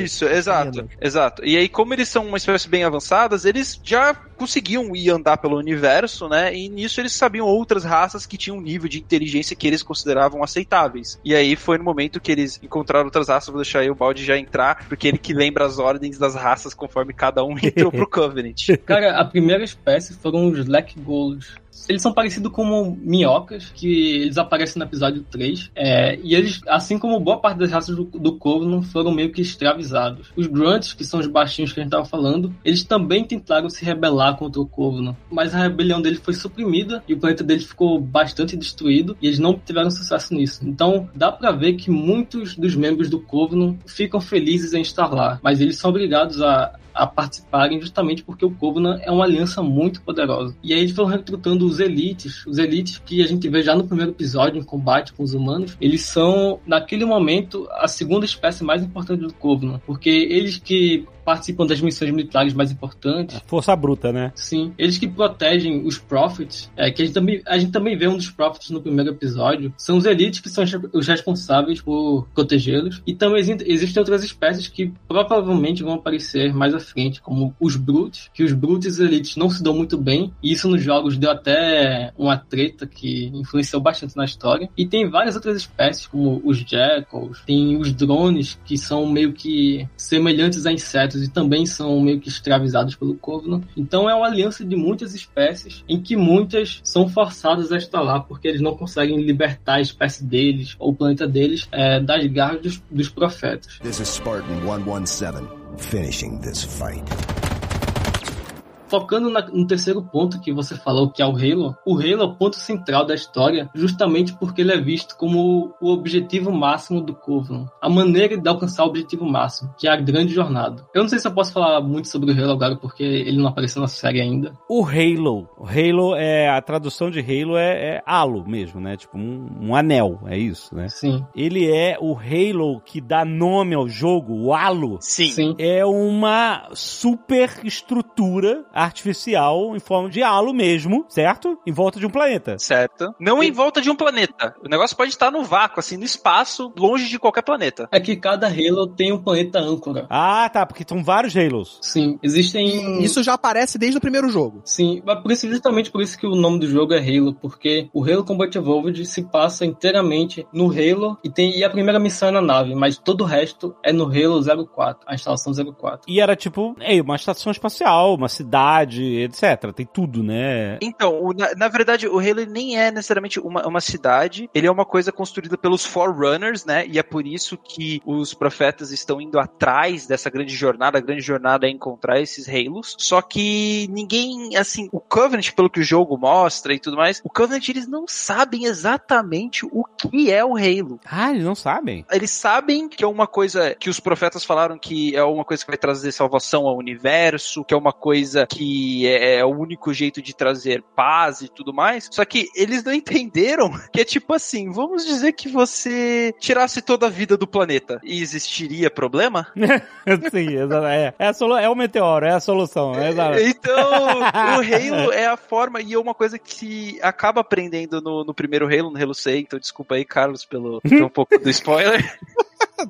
isso, exato, exato. E aí, como eles são uma espécie bem avançadas, eles já conseguiam ir andar pelo universo, né? E nisso eles sabiam outras raças que tinham um nível de inteligência que eles consideravam aceitáveis. E aí foi no momento que eles encontraram outras raças, vou deixar aí o balde já entrar, porque ele que lembra as ordens das raças conforme cada um entrou pro Covenant. Cara, a primeira espécie foram os Black Golos. Eles são parecidos como minhocas, que eles aparecem no episódio 3. É, e eles, assim como boa parte das raças do, do foram meio que escravizados. Os Grunts, que são os baixinhos que a gente tava falando, eles também tentaram se rebelar contra o Covenant. Mas a rebelião deles foi suprimida e o planeta deles ficou bastante destruído e eles não tiveram sucesso nisso. Então dá pra ver que muitos dos membros do Covenant ficam felizes em estar lá, mas eles são obrigados a a participarem justamente porque o Covenant é uma aliança muito poderosa. E aí eles foram recrutando os elites, os elites que a gente vê já no primeiro episódio em combate com os humanos, eles são naquele momento a segunda espécie mais importante do Covenant, porque eles que participam das missões militares mais importantes. Força bruta, né? Sim, eles que protegem os Prophets, é, que a gente, também, a gente também vê um dos Prophets no primeiro episódio, são os Elites que são os responsáveis por protegê-los. E também exi- existem outras espécies que provavelmente vão aparecer mais à frente, como os Brutes, que os Brutes e os Elites não se dão muito bem, e isso nos jogos deu até uma treta que influenciou bastante na história. E tem várias outras espécies, como os Jackals, tem os drones, que são meio que semelhantes a insetos, profetas e também são meio que escravizados pelo Covenant. Então é uma aliança de muitas espécies, em que muitas são forçadas a lá porque eles não conseguem libertar a espécie deles ou o planeta deles é, das garras dos, dos profetas. This is Spartan 117, finishing this fight. Focando na- no terceiro ponto que você falou, que é o Halo, o Halo é o ponto central da história, justamente porque ele é visto como o objetivo máximo do Covenant. A maneira de alcançar o objetivo máximo, que é a grande jornada. Eu não sei se eu posso falar muito sobre o Halo agora, porque ele não apareceu na série ainda. O Halo. O Halo é. A tradução de Halo é, é halo mesmo, né? Tipo um, um anel, é isso, né? Sim. Ele é o Halo que dá nome ao jogo, o halo. Sim. Sim. É uma super estrutura artificial em forma de halo mesmo, certo? Em volta de um planeta. Certo. Não em volta de um planeta. O negócio pode estar no vácuo, assim, no espaço, longe de qualquer planeta. É que cada Halo tem um planeta âncora. Ah, tá, porque são vários Halos. Sim, existem. Isso já aparece desde o primeiro jogo. Sim, mas por isso, justamente por isso que o nome do jogo é Halo, porque o Halo Combat Evolved se passa inteiramente no Halo e, tem, e a primeira missão é na nave, mas todo o resto é no Halo 04, a instalação 04. E era tipo, é, uma estação espacial, uma cidade, etc. Tem tudo, né? Então, o- na, na verdade, o Halo nem é necessariamente uma, uma cidade, ele é uma coisa construída pelos Forerunners, né? E é por isso que os profetas estão indo atrás dessa grande jornada. A grande jornada é encontrar esses Halos. Só que ninguém, assim, o Covenant, pelo que o jogo mostra e tudo mais, o Covenant eles não sabem exatamente o que é o Halo. Ah, eles não sabem. Eles sabem que é uma coisa que os profetas falaram que é uma coisa que vai trazer salvação ao universo, que é uma coisa que é, é o único jeito de trazer paz e tudo mais. Só que eles não entenderam que é tipo assim, vamos dizer que você tirasse toda a vida do planeta e existiria problema? Sim. É, é, solu- é o meteoro, é a solução. É exato. Então, o Halo é a forma, e é uma coisa que acaba aprendendo no, no primeiro Halo, no Halo 6, então desculpa aí, Carlos, pelo, pelo um pouco do spoiler.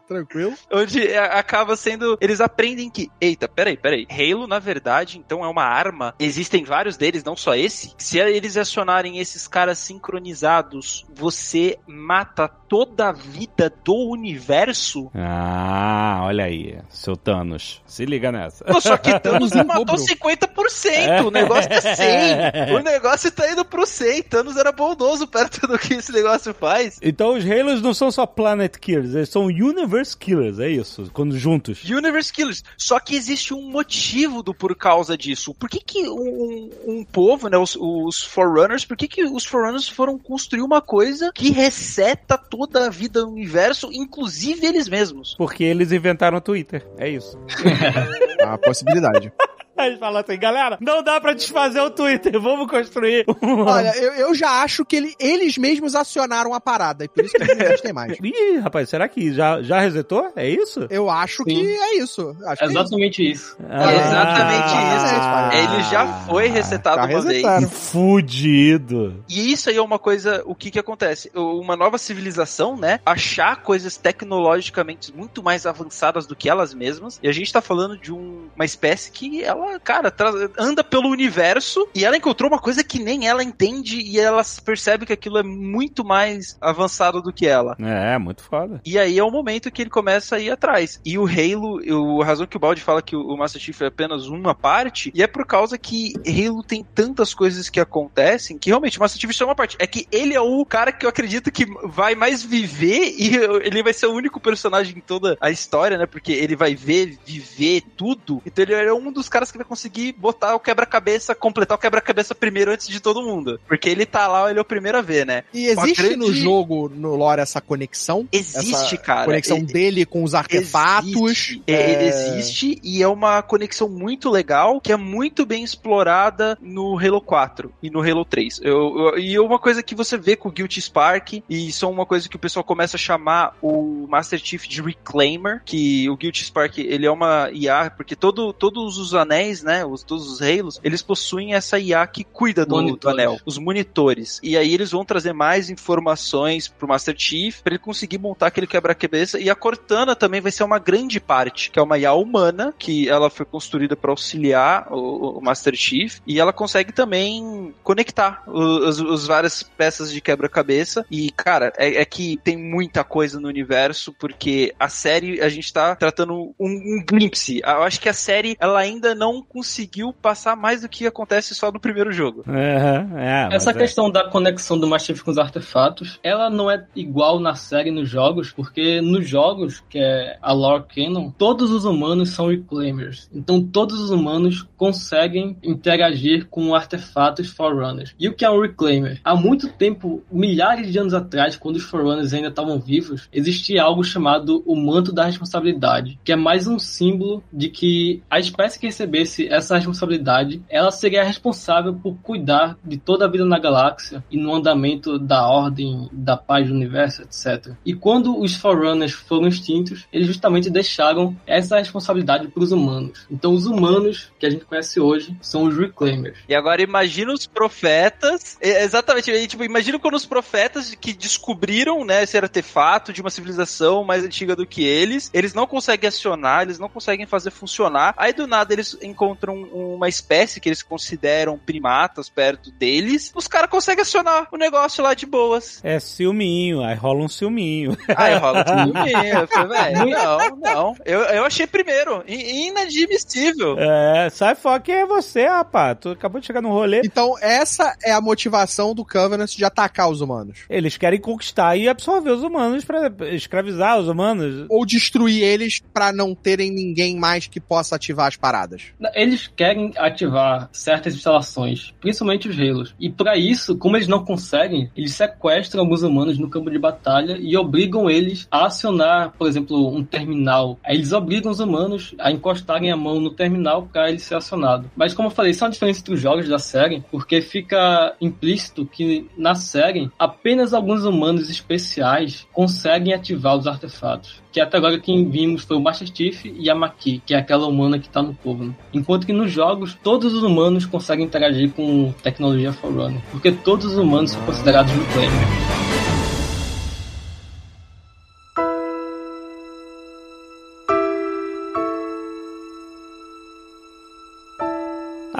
Tranquilo. Onde é, acaba sendo. Eles aprendem que. Eita, peraí, peraí. Halo, na verdade, então é uma arma. Existem vários deles, não só esse. Se eles acionarem esses caras sincronizados, você mata toda a vida do universo. Ah, olha aí, seu Thanos. Se liga nessa. Pô, só que Thanos matou dobro. 50%. O negócio é 100. O negócio tá indo pro 100. Thanos era bondoso perto do que esse negócio faz. Então os Halos não são só Planet Killers, eles são Universe Killers, é isso, quando juntos. Universe Killers. Só que existe um motivo do por causa disso. Por que, que um, um povo, né, os, os Forerunners, por que, que os Forerunners foram construir uma coisa que reseta toda a vida do universo, inclusive eles mesmos? Porque eles inventaram o Twitter, é isso. A possibilidade. Aí eles falam assim, galera, não dá pra desfazer o Twitter, vamos construir um... Olha, eu, eu já acho que ele- eles mesmos acionaram a parada, e por isso que eles não existem mais. Ih, rapaz, será que já, já resetou? É isso? Eu acho Sim. que é isso. Acho que é isso. Exatamente isso. Ah, exatamente isso. Ele já foi resetado já uma vez. resetaram. Que fudido. E isso aí é uma coisa, o que que acontece? Uma nova civilização, né? Achar coisas tecnologicamente muito mais avançadas do que elas mesmas. E a gente tá falando de um- uma espécie que ela, cara, tra- anda pelo universo e ela encontrou uma coisa que nem ela entende e ela percebe que aquilo é muito mais avançado do que ela. É, muito foda. E aí é o momento que ele começa a ir atrás. E o Halo, eu- a razão que o Baldi fala que o Master Chief é apenas uma parte, e é por causa que Halo tem tantas coisas que acontecem que realmente o Master Chief só é uma parte. É que ele é o cara que eu acredito que vai mais viver e ele vai ser o único personagem em toda a história, né? Porque ele vai ver, viver tudo. Então ele é um dos caras que vai conseguir botar o quebra-cabeça, completar o quebra-cabeça primeiro antes de todo mundo. Porque ele tá lá, ele é o primeiro a ver, né? E existe grande- no jogo, no lore, essa conexão? Existe, essa cara. conexão E- dele com os artefatos. Existe, é, é, existe e é uma conexão muito legal que é muito bem explorada no Halo 4 e no Halo 3. Eu, eu- e é uma coisa que você vê com o Guilty Spark, e isso é uma coisa que o pessoal começa a chamar o Master Chief de Reclaimer, que o Guilty Spark ele é uma IA, porque todo, todos os anéis anéis, né? Os, todos os Halos, eles possuem essa IA que cuida do, do anel, os monitores. E aí eles vão trazer mais informações pro Master Chief pra ele conseguir montar aquele quebra-cabeça. E a Cortana também vai ser uma grande parte, que é uma IA humana, que ela foi construída para auxiliar o, o Master Chief. E ela consegue também conectar os, os várias peças de quebra-cabeça. E, cara, é, é que tem muita coisa no universo, porque a série a gente tá tratando um, um glimpse. Eu acho que a série ela ainda não conseguiu passar mais do que acontece só no primeiro jogo. Aham, é, Essa é. questão da conexão do Master Chief com os artefatos, ela não é igual na série e nos jogos, porque nos jogos, que é a lore canon, todos os humanos são reclaimers. Então todos os humanos conseguem interagir com artefatos Forerunners. E o que é um reclaimer? Há muito tempo, milhares de anos atrás, quando os Forerunners ainda estavam vivos, existia algo chamado o manto da responsabilidade, que é mais um símbolo de que a espécie que essa responsabilidade, ela seria responsável por cuidar de toda a vida na galáxia e no andamento da ordem, da paz do universo, etc. E quando os Forerunners foram extintos, eles justamente deixaram essa responsabilidade para os humanos. Então os humanos que a gente conhece hoje são os Reclaimers. E agora imagina os profetas. Exatamente, e, tipo, imagina quando os profetas que descobriram, né, esse artefato de uma civilização mais antiga do que eles, eles não conseguem acionar, eles não conseguem fazer funcionar. Aí do nada eles encontram uma espécie que eles consideram primatas perto deles. Os caras conseguem acionar o negócio lá de boas. É ciúminho, aí rola um ciúminho. Aí rola tudo mesmo. Eu falei, velho, não, não. Eu, eu achei primeiro. in- Inadmissível. É, sai fora que é você, rapaz. Tu acabou de chegar no rolê. Então, essa é a motivação do Covenant de atacar os humanos. Eles querem conquistar e absorver os humanos pra escravizar os humanos. Ou destruir eles pra não terem ninguém mais que possa ativar as paradas. Eles querem ativar certas instalações, principalmente os Halos. E para isso, como eles não conseguem, eles sequestram alguns humanos no campo de batalha e obrigam eles a acionar, por exemplo, um terminal. Aí eles obrigam os humanos a encostarem a mão no terminal para ele ser acionado. Mas como eu falei, isso é uma diferença entre os jogos da série, porque fica implícito que na série apenas alguns humanos especiais conseguem ativar os artefatos. Que até agora quem vimos foi o Master Chief e a Maki, que é aquela humana que tá no Covenant. Enquanto que nos jogos, todos os humanos conseguem interagir com tecnologia Forerunner, porque todos os humanos são considerados reclaimers.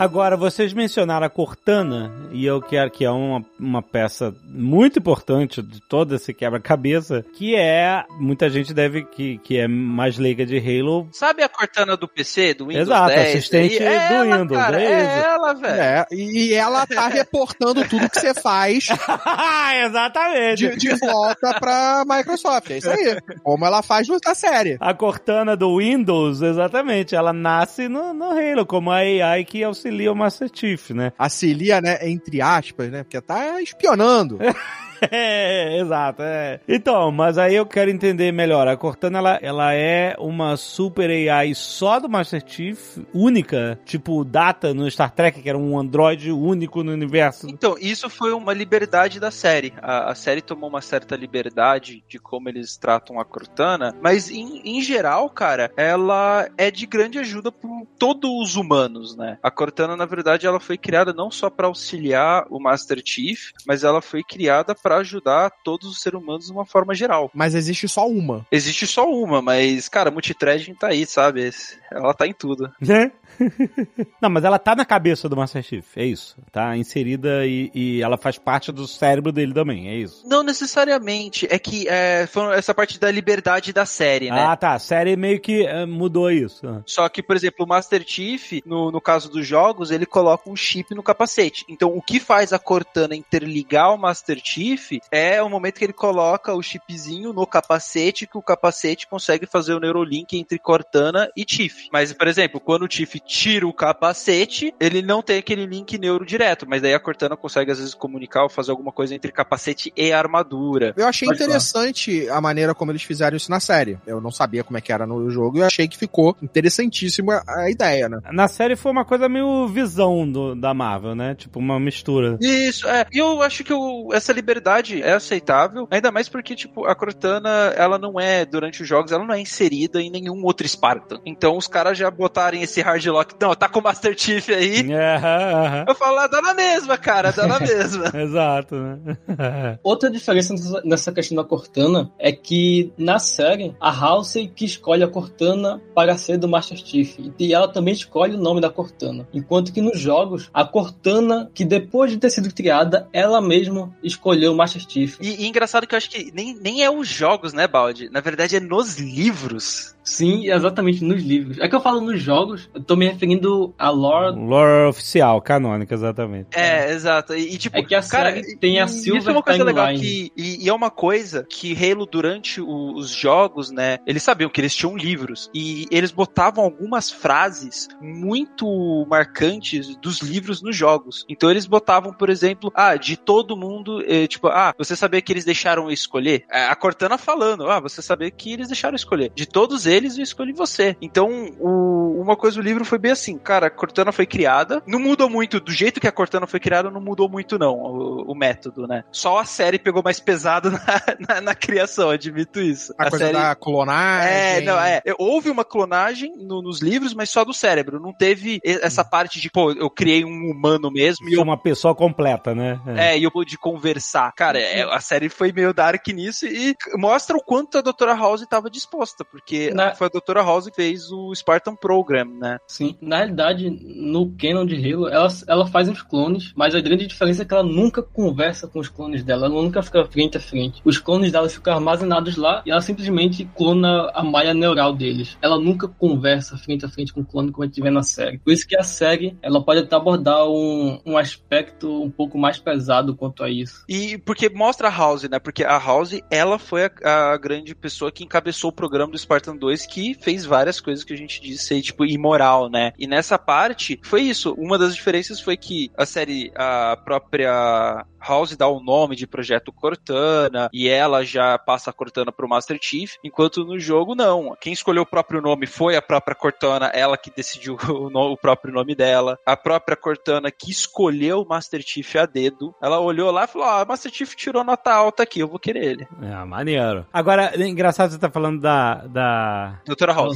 Agora, vocês mencionaram a Cortana, e eu quero que é uma, uma peça muito importante de todo esse quebra-cabeça, que é, muita gente deve, que, que é mais leiga de Halo. Sabe a Cortana do PC, do Windows Exato, 10? assistente E é do ela, Windows, cara, é é, isso. ela, velho. É, e ela tá reportando tudo que você faz Exatamente! de, de volta pra Microsoft. É isso aí. Como ela faz na série. A Cortana do Windows, exatamente, ela nasce no, no Halo, como a AI que auxilia o Master Chief, né? A Cilia, né, entre aspas, né? Porque tá espionando. É, exato, é. Então, mas aí eu quero entender melhor. A Cortana, ela, ela é uma super AI só do Master Chief, única, tipo Data no Star Trek, que era um androide único no universo. Então, isso foi uma liberdade da série. A, a série tomou uma certa liberdade de como eles tratam a Cortana, mas em, em geral, cara, ela é de grande ajuda para todos os humanos, né? A Cortana, na verdade, ela foi criada não só para auxiliar o Master Chief, mas ela foi criada para ajudar todos os seres humanos de uma forma geral. Mas existe só uma. Existe só uma, mas, cara, multithreading tá aí, sabe? Ela tá em tudo. Né? Não, mas ela tá na cabeça do Master Chief, é isso. Tá inserida e, e ela faz parte do cérebro dele também, é isso. Não necessariamente. É que é, foi essa parte da liberdade da série, né? Ah, tá. A série meio que eh, mudou isso. Ah. Só que, por exemplo, o Master Chief, no, no caso dos jogos, ele coloca um chip no capacete. Então, o que faz a Cortana interligar o Master Chief é o momento que ele coloca o chipzinho no capacete, que o capacete consegue fazer o Neurolink entre Cortana e Chief. Mas, por exemplo, quando o Chief tira o capacete, ele não tem aquele link neuro direto, mas daí a Cortana consegue, às vezes, comunicar ou fazer alguma coisa entre capacete e armadura. Eu achei Pode falar. interessante a maneira como eles fizeram isso na série. Eu não sabia como é que era no jogo e eu achei que ficou interessantíssima a ideia, né? Na série foi uma coisa meio visão do- da Marvel, né? Tipo, uma mistura. Isso, é. E eu acho que o- essa liberdade é aceitável, ainda mais porque, tipo, a Cortana, ela não é, durante os jogos, ela não é inserida em nenhum outro Spartan. Então, os caras já botarem esse hard lock. Não, tá com o Master Chief aí. Aham, aham. Eu falo, ah, dá na mesma, cara, dá na mesma. Exato, né? Outra diferença nessa- nessa questão da Cortana é que na série a Halsey que escolhe a Cortana para ser do Master Chief e ela também escolhe o nome da Cortana, enquanto que nos jogos a Cortana que depois de ter sido criada ela mesma escolheu o Master Chief. E, e engraçado que eu acho que nem, nem é os jogos, né, Baldi? Na verdade é nos livros. Sim, exatamente nos livros. É que eu falo nos jogos, eu tô me referindo a lore. Lore oficial, canônica, exatamente. É, exato. E, e, tipo, É que a cara, tem a e- Silver Isso é uma coisa legal Timeline. que, e, e é uma coisa que Halo durante o- os jogos, né, eles sabiam que eles tinham livros e eles botavam algumas frases muito marcantes dos livros nos jogos. Então eles botavam, por exemplo, ah, de todo mundo, eh, tipo, ah, você sabia que eles deixaram eu escolher? É, A Cortana falando, ah, você sabia que eles deixaram eu escolher. De todos eles, eu escolhi você. Então, o- uma coisa do livro foi bem assim, cara, a Cortana foi criada, não mudou muito, do jeito que a Cortana foi criada, não mudou muito não, o, o método, né? Só a série pegou mais pesado na, na, na criação, admito isso. A, coisa série... da clonagem. É, não, é. Houve uma clonagem no- nos livros, mas só do cérebro. Não teve essa parte de, pô, eu criei um humano mesmo e eu uma pessoa completa, né? é, e eu pude conversar. Cara, é, a série foi meio dark nisso e mostra o quanto a Dra. House estava disposta, porque Na- foi a Dra. House que fez o Spartan Program, né? Sim, na realidade, no canon de Halo, ela, ela faz uns clones, mas a grande diferença é que ela nunca conversa com os clones dela, ela nunca fica frente a frente. Os clones dela ficam armazenados lá e ela simplesmente clona a malha neural deles. Ela nunca conversa frente a frente com o clone como a gente vê na série. Por isso que a série, ela pode até abordar um, um aspecto um pouco mais pesado quanto a isso. E porque mostra a House, né? Porque a House, ela foi a, a grande pessoa que encabeçou o programa do Spartan 2, que fez várias coisas que a gente disse ser, tipo, imoral, né? E nessa parte, foi isso. Uma das diferenças foi que a série, a própria House dá o nome de Projeto Cortana, e ela já passa a Cortana pro Master Chief, enquanto no jogo, não. Quem escolheu o próprio nome foi a própria Cortana, ela que decidiu o, no- o próprio nome dela. A própria Cortana que escolheu o Master Chief a dedo. Ela olhou lá e falou: Ah, Master Chief tirou nota alta aqui, eu vou querer ele. É, maneiro. Agora, é engraçado você tá falando da. da... Doutora House.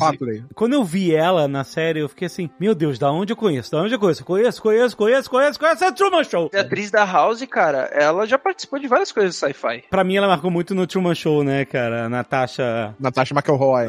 Quando eu vi ela na série, eu fiquei assim, meu Deus, da onde eu conheço? Da onde eu conheço? Conheço, conheço, conheço, conheço, conheço, é Truman Show! A atriz da House, cara, ela já participou de várias coisas de sci-fi. Pra mim, ela marcou muito no Truman Show, né, cara? Natasha. Natasha McElroy.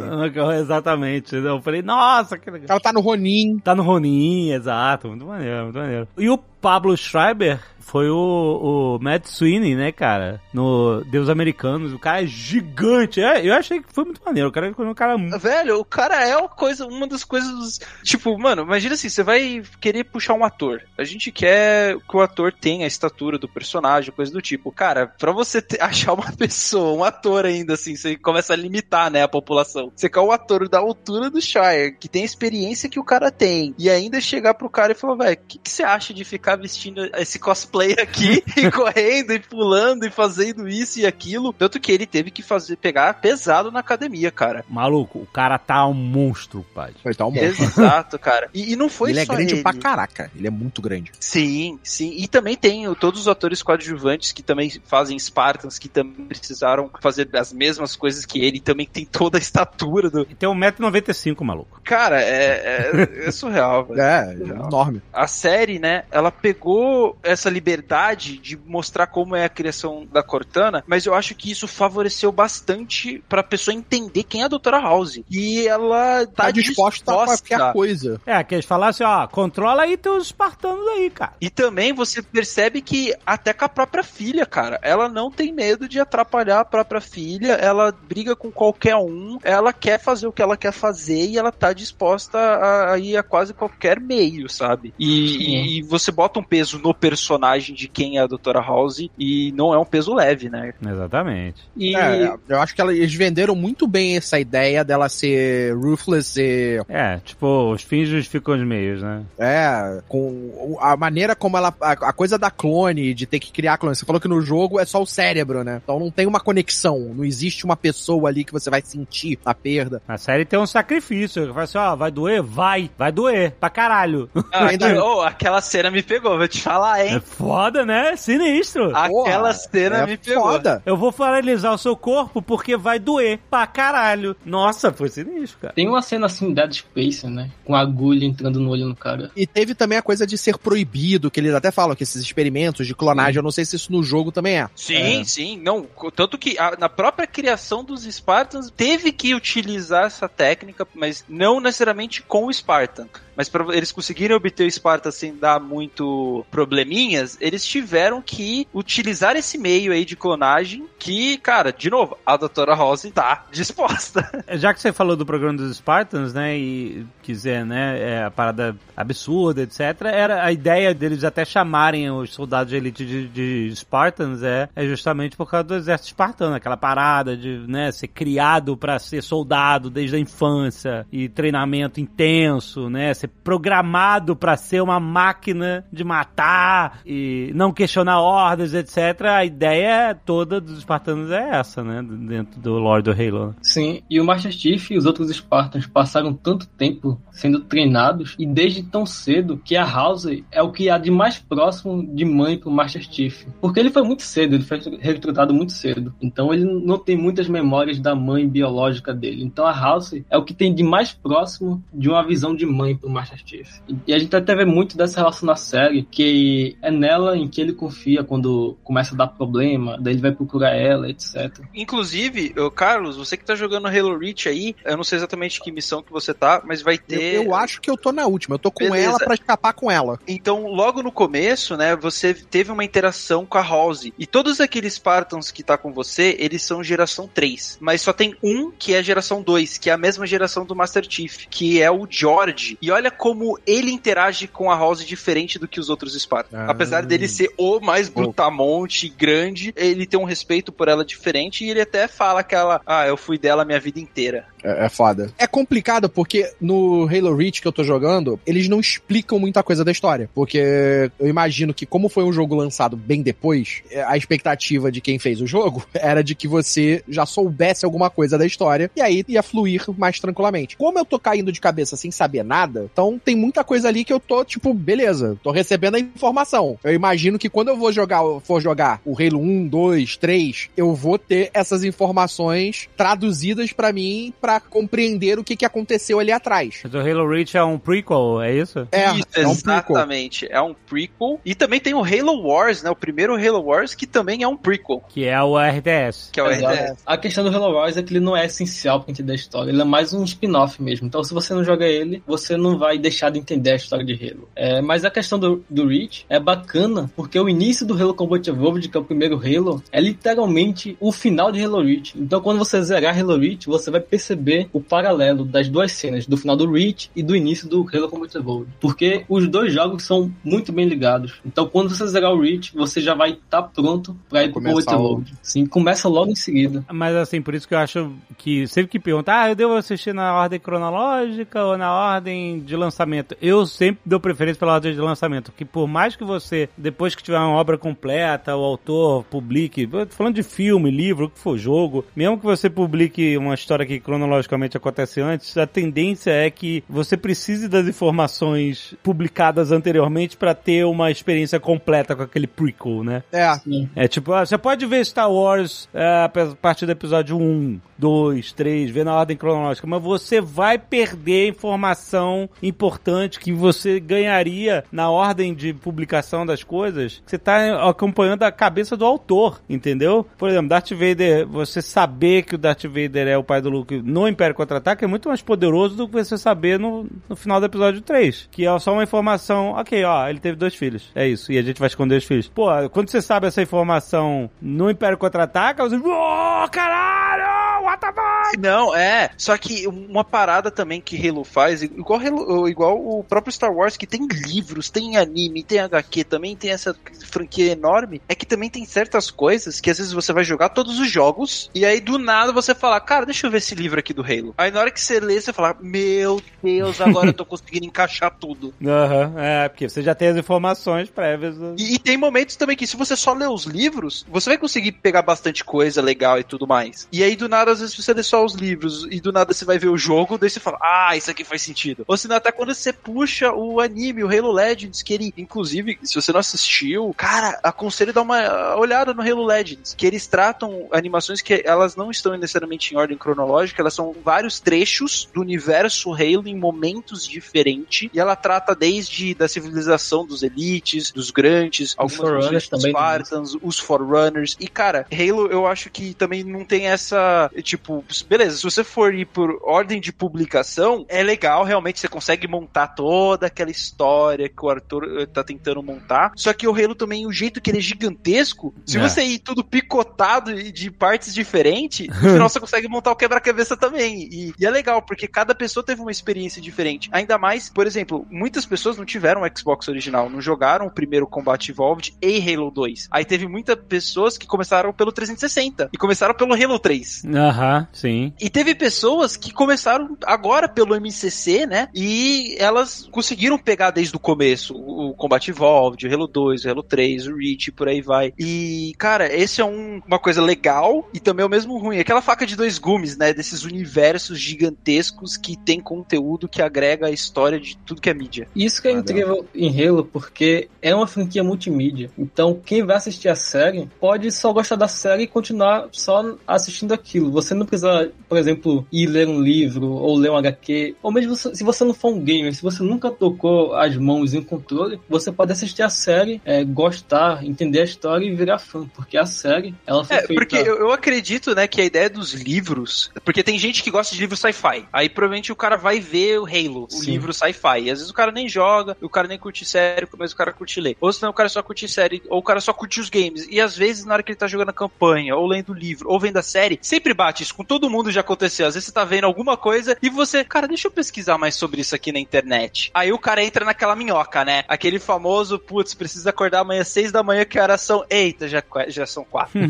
Exatamente. Eu falei, nossa, que legal. Ela tá no Ronin. Tá no Ronin, exato. Muito maneiro, muito maneiro. E o Pablo Schreiber foi o, o Matt Sweeney, né, cara? No Deus Americanos. O cara é gigante. É, eu achei que foi muito maneiro. O cara foi um cara. Velho, o cara é uma coisa, uma das coisas. Tipo, mano, imagina assim, você vai querer puxar um ator. A gente quer que o ator tenha a estatura do personagem, coisa do tipo. Cara, pra você achar uma pessoa, um ator ainda, assim, você começa a limitar, né, a população. Você quer o ator da altura do Shire, que tem a experiência que o cara tem. E ainda chegar pro cara e falar, velho, o que, que você acha de ficar vestindo esse cosplay aqui e correndo e pulando e fazendo isso e aquilo? Tanto que ele teve que fazer, pegar pesado na academia, cara. Maluco, o cara tá um monstro, pai. Ele tá um monstro. Exato, cara. E, e não foi ele é só grande ele. pra caraca. Ele é muito grande. Sim, sim. E também tem todos os atores coadjuvantes que também fazem Spartans, que também precisaram fazer as mesmas coisas que ele, e também tem toda a estatura do. E tem 1,95m, maluco. Cara, é, é, é surreal, velho. É, ele é enorme. A série, né, ela pegou essa liberdade de mostrar como é a criação da Cortana, mas eu acho que isso favoreceu bastante pra pessoa entender quem é a Doutora House. E ela tá, Tá disposta a qualquer coisa. É, que eles falassem, ó, controla aí teus espartanos aí, cara. E também você percebe que até com a própria filha, cara, ela não tem medo de atrapalhar a própria filha, ela briga com qualquer um, ela quer fazer o que ela quer fazer e ela tá disposta a, a ir a quase qualquer meio, sabe? E, e você bota um peso no personagem de quem é a Doutora House e não é um peso leve, né? Exatamente. E É, eu acho que eles venderam muito bem essa ideia dela ser ruthless e. É, tipo, os fins justificam os meios, né? É, com a maneira como ela. A, a coisa da clone, de ter que criar clone. Você falou que no jogo é só o cérebro, né? Então não tem uma conexão. Não existe uma pessoa ali que você vai sentir a perda. A série tem um sacrifício. Fala assim, ó, vai doer? Vai. Vai doer. Pra caralho. Ah, ainda- oh, aquela cena me pegou. Pegou, vou te falar, É hein? foda, né? Sinistro. Aquela Porra, cena é me pegou. Foda. Eu vou paralisar o seu corpo porque vai doer pra caralho. Nossa, foi sinistro, cara. Tem uma cena assim, Dead Space, né? Com a agulha entrando no olho no cara. E teve também a coisa de ser proibido, que eles até falam que esses experimentos de clonagem, eu não sei se isso no jogo também é. Sim, sim. Não, tanto que a- na própria criação dos Spartans teve que utilizar essa técnica, mas não necessariamente com o Spartan. Mas para eles conseguirem obter o Spartan sem dar muito probleminhas, eles tiveram que utilizar esse meio aí de clonagem que, cara, de novo, a doutora Rose tá disposta. Já que você falou do programa dos Spartans, né, e quiser, né, é, a parada absurda, etc, era a ideia deles até chamarem os soldados de elite de, de Spartans é, é justamente por causa do exército espartano, aquela parada de, né, ser criado pra ser soldado desde a infância e treinamento intenso, né, ser programado pra ser uma máquina de matar e não questionar ordens, etc. A ideia toda dos espartanos é essa, né, dentro do lore do Halo. né? Sim, e o Master Chief e os outros Spartans passaram tanto tempo sendo treinados e desde tão cedo que a House é o que há de mais próximo de mãe pro Master Chief. Porque ele foi muito cedo, ele foi recrutado muito cedo. Então ele não tem muitas memórias da mãe biológica dele. Então a House é o que tem de mais próximo de uma visão de mãe pro Master Chief. E a gente até vê muito dessa relação na série, que é nela em que ele confia quando começa a dar problema, daí ele vai procurar ela, etc. Inclusive, ô, Carlos, você que tá jogando Halo Reach aí, eu não sei exatamente que missão que você tá, mas vai Eu, ter. eu acho que eu tô na última, eu tô com Beleza. ela pra escapar com ela. Então, logo no começo, né, você teve uma interação com a House. E todos aqueles Spartans que tá com você, eles são geração 3. Mas só tem um que é geração 2, que é a mesma geração do Master Chief, que é o George. E olha como ele interage com a House diferente do que os outros Spartans. Ah. Apesar dele ser o mais brutamonte, grande, ele tem um respeito por ela diferente e ele até fala que ela, ah, eu fui dela a minha vida inteira. É, é foda. É complicado porque no Halo Reach que eu tô jogando, eles não explicam muita coisa da história. Porque eu imagino que, como foi um jogo lançado bem depois, é, a expectativa de quem fez o jogo era de que você já soubesse alguma coisa da história e aí ia fluir mais tranquilamente. Como eu tô caindo de cabeça sem saber nada, então tem muita coisa ali que eu tô, tipo, beleza, tô recebendo a informação. Eu imagino que quando eu vou jogar, for jogar o Halo 1, 2, 3, eu vou ter essas informações traduzidas pra mim pra compreender o que, que aconteceu ali atrás. Mas o Halo Reach é um prequel, é isso? É, Isso, é um prequel. exatamente. É um prequel. E também tem o Halo Wars, né? O primeiro Halo Wars, que também é um prequel. Que é o RTS. Que é o Exato. RTS. A questão do Halo Wars é que ele não é essencial pra entender a história. Ele é mais um spin-off mesmo. Então, se você não joga ele, você não vai deixar de entender a história de Halo. É, mas a questão do, do Reach é bacana, porque o início do Halo Combat Evolved, que é o primeiro Halo, é literalmente o final de Halo Reach. Então, quando você zerar Halo Reach, você vai perceber o paralelo das duas cenas, do final do Reach e do início do Halo Combat Evolved. Porque os dois jogos são muito bem ligados. Então, quando você zerar o Reach, você já vai estar pronto pra ir pro Começar Combat o- Evolved. Sim, começa logo em seguida. Mas assim, por isso que eu acho que sempre que pergunta, ah, eu devo assistir na ordem cronológica ou na ordem de lançamento? Eu sempre dou preferência pela ordem de lançamento, que por mais que você, depois que tiver uma obra completa, o autor publique, falando de filme, livro, o que for jogo, mesmo que você publique uma história que cronologicamente acontece antes, a tendência é que você precise das informações publicadas anteriormente pra ter uma experiência completa com aquele prequel, né? É, É tipo, ah, você pode ver Star Wars é, a partir do episódio 1, 2, 3, ver na ordem cronológica, mas você vai perder informação importante que você ganharia na ordem de publicação das coisas. Você tá acompanhando a cabeça do autor, entendeu? Por exemplo, Darth Vader, você saber que o Darth Vader é o pai do Luke no Império Contra-Ataque é muito mais poderoso do que você saber no, no final do episódio 3, que é só uma informação, ok, ó, ele teve dois filhos, é isso, e a gente vai esconder os filhos. Pô, quando você sabe essa informação no Império Contra-Ataca, você, oh, caralho, what the fuck? Não, é. Só que uma parada também que Halo faz, igual, Halo- igual o próprio Star Wars, que tem livros, tem anime, tem HQ, também tem essa franquia enorme, é que também tem certas coisas que às vezes você vai jogar todos os jogos, e aí do nada você fala, cara, deixa eu ver esse livro aqui do Halo. Aí na hora que você lê, você fala, meu Deus, agora eu tô conseguindo encaixar tudo. Aham, é, porque você já tem as informações prévias. do- E, e tem momentos também que se você só lê os livros, você vai conseguir pegar bastante coisa legal e tudo mais. E aí do nada, às vezes vezes você lê só os livros e do nada você vai ver o jogo, daí você fala, ah, isso aqui faz sentido. Ou senão até quando você puxa o anime, o Halo Legends, que ele, inclusive, se você não assistiu, cara, aconselho dar uma olhada no Halo Legends, que eles tratam animações que elas não estão necessariamente em ordem cronológica, elas são vários trechos do universo Halo em momentos diferentes, e ela trata desde da civilização dos elites, dos grandes, algumas Forerunners dos também, Spartans, os Forerunners, e cara, Halo eu acho que também não tem essa, tipo, beleza, se você for ir por ordem de publicação, é legal, realmente você consegue montar toda aquela história que o Arthur eh, tá tentando montar, só que o Halo também, o jeito que ele é gigantesco, se É. você ir tudo picotado e de partes diferentes, no final você consegue montar o quebra-cabeça também, e, e é legal, porque cada pessoa teve uma experiência diferente, ainda mais, por exemplo, muitas pessoas não tiveram o Xbox original, não jogaram o primeiro Combat Evolved e Halo 2, aí teve muitas pessoas que começaram pelo 360, e começaram pelo Halo 3, Aham, sim. e teve pessoas que começaram agora pelo MCC, né? E elas conseguiram pegar desde o começo o Combat Evolved, o Halo 2, o Halo 3, o Reach, por aí vai. E, cara, esse é um- uma coisa legal e também é o mesmo ruim. Aquela faca de dois gumes, né? Desses universos gigantescos que tem conteúdo que agrega a história de tudo que é mídia. Isso que é incrível em Halo, porque é uma franquia multimídia. Então, quem vai assistir a série pode só gostar da série e continuar só assistindo aquilo. Você não precisa, por exemplo, ir ler um livro ou ler um HQ. Ou mesmo se você não for um gamer, se você nunca tocou as mãos em um controle, você pode assistir a série, é, gostar, entender a história e virar fã. Porque a série, ela foi É, feita... porque eu, eu acredito, né, que a ideia dos livros. Porque tem gente que gosta de livro sci-fi. Aí provavelmente o cara vai ver o Halo, o Sim. livro sci-fi. E às vezes o cara nem joga, o cara nem curte série, mas o cara curte ler. Ou senão o cara só curte série, ou o cara só curte os games. E às vezes, na hora que ele tá jogando a campanha, ou lendo o livro, ou vendo a série, sempre bate isso. Com todo mundo já aconteceu. Às vezes você tá vendo alguma coisa e você, cara, deixa eu pesquisar mais sobre isso aqui na internet. Aí o cara entra naquela minhoca, né? Aquele famoso, putz, precisa acordar amanhã às seis da manhã, que horas são? Eita, já, já são quatro.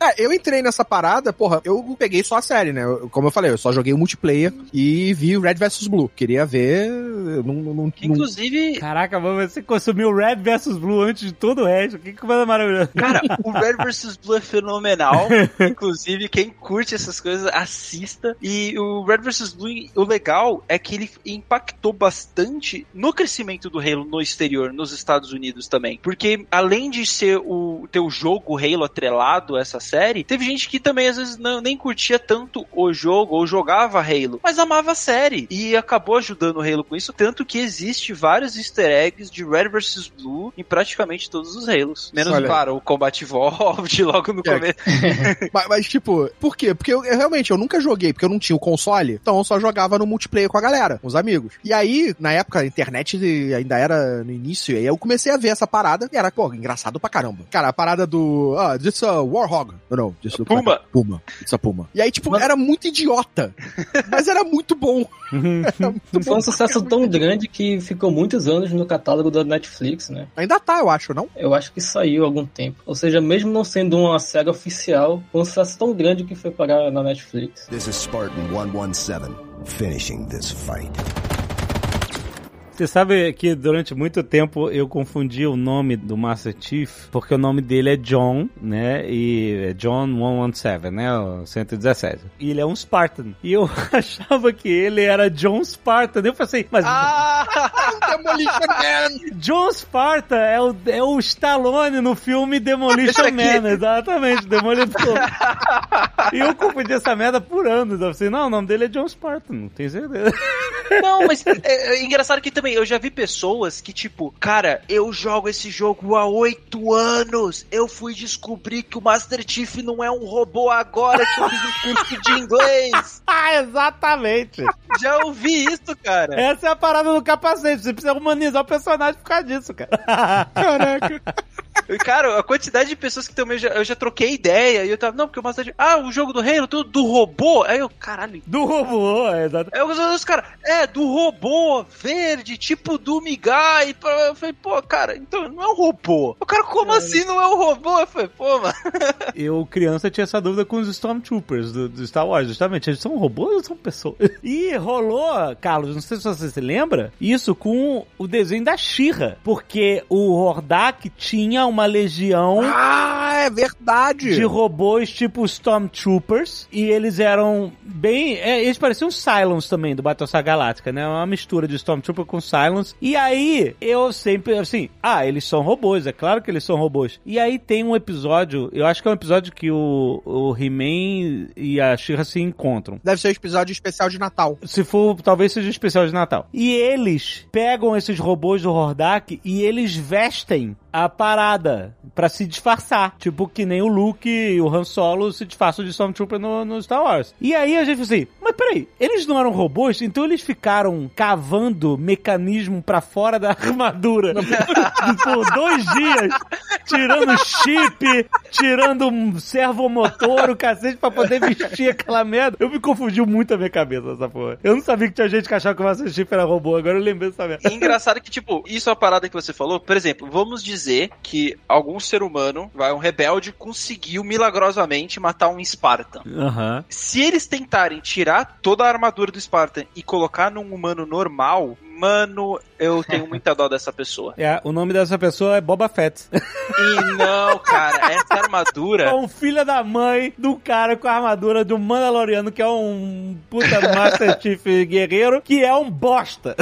É, eu entrei nessa parada, porra, eu peguei só a série, né? Eu- como eu falei, eu só joguei o multiplayer e vi o Red vs Blue. Queria ver. eu Não, não, não, Inclusive, Caraca, mano, você consumiu Red vs Blue antes de todo o resto. Que coisa maravilhosa. Cara, o Red vs Blue é fenomenal. Inclusive, quem curte essas coisas, assista. E o Red vs Blue, o legal é que ele impactou bastante no crescimento do Halo no exterior, nos Estados Unidos também. Porque além de ser o ter o jogo Halo atrelado a essa série, teve gente que também às vezes não, nem curtia tanto o jogo ou jogava Halo, mas amava a série e acabou ajudando o Halo com isso, tanto que existe vários easter eggs de Red vs Blue em praticamente todos os Halos. Menos, Olha. claro, o Combat Evolved logo no É. começo. mas, mas, tipo, por quê? Porque eu, eu realmente eu nunca joguei, porque eu não tinha o console, então eu só jogava no multiplayer com a galera, com os amigos. E aí, na época, a internet ainda era no início, e aí eu comecei a ver essa parada, e era, pô, engraçado pra caramba. Cara, a parada do. Ah, this a Warhog. Não, não, this looks Puma. like a Puma. It's a Puma. E aí, tipo, Mas- era muito idiota. mas era muito bom. Era muito Foi bom. um sucesso tão grande que ficou muitos anos no catálogo da Netflix, né? Ainda tá, eu acho, não? Eu acho que saiu há algum tempo. Ou seja, mesmo não sendo uma série oficial, foi um sucesso tão grande que foi parar na Netflix. This is Spartan 117, finishing this fight. Você sabe que durante muito tempo eu confundi o nome do Master Chief, porque o nome dele é John, né? E é John 117, né? O 117. E ele é um Spartan. E eu achava que ele era John Spartan. Eu pensei, mas Demolition Man! John Spartan é o, é o Stallone no filme Demolition. Man, exatamente, Demolidor. e eu confundi essa merda por anos. Eu pensei, não, o nome dele é John Spartan, não tenho certeza. Não, mas é, é engraçado que também eu já vi pessoas que, tipo, cara, eu jogo esse jogo há oito anos. Eu fui descobrir que o Master Chief não é um robô agora que eu fiz um curso de inglês. ah, exatamente. Já ouvi isso, cara. Essa é a parada do capacete. Você precisa humanizar o personagem por causa disso, cara. Caraca. Cara, a quantidade de pessoas que também já, eu já troquei ideia e eu tava, não, porque o Master ah, o jogo do Halo, tudo do robô. Aí eu, caralho. Do robô, é, exato. Aí os caras, é, do robô verde, tipo do Migai. Eu falei, pô, cara, então não é um robô. O cara, como assim não é um robô? Eu falei, pô, mano. Eu, criança, tinha essa dúvida com os Stormtroopers do, do Star Wars, justamente. Eles são robôs ou são pessoas? E rolou, Carlos, não sei se você se lembra, isso com o desenho da Shira, porque o Hordak tinha uma uma legião Ah, é verdade. de robôs tipo Stormtroopers. E eles eram bem. é, eles pareciam Cylons também, do Battlestar Galáctica, né? Uma mistura de Stormtrooper com Cylons. E aí, eu sempre, assim, ah, eles são robôs, é claro que eles são robôs. E aí tem um episódio, eu acho que é um episódio que o, o He-Man e a She-Ra se encontram. Deve ser um episódio especial de Natal. Se for, talvez seja um especial de Natal. E eles pegam esses robôs do Hordak e eles vestem a parada pra se disfarçar. Tipo que nem o Luke e o Han Solo se disfarçam de Stormtrooper no, no Star Wars. E aí a gente falou assim, peraí, eles não eram robôs? Então eles ficaram cavando mecanismo pra fora da armadura por dois dias, tirando chip, tirando um servomotor, o cacete, pra poder vestir aquela merda. Eu me confundiu muito a minha cabeça essa porra. Eu não sabia que tinha gente que achava que o Master Chief era robô, agora eu lembrei dessa merda. E engraçado que, tipo, isso é uma parada que você falou. Por exemplo, vamos dizer que algum ser humano, vai, um rebelde, conseguiu milagrosamente matar um Spartan. Aham. Se eles tentarem tirar toda a armadura do Spartan e colocar num humano normal, mano, eu tenho muita dó dessa pessoa. É, o nome dessa pessoa é Boba Fett. E não, cara, essa É armadura. um filho da mãe do cara com a armadura do Mandaloriano, que é um puta Master Chief guerreiro, que é um bosta.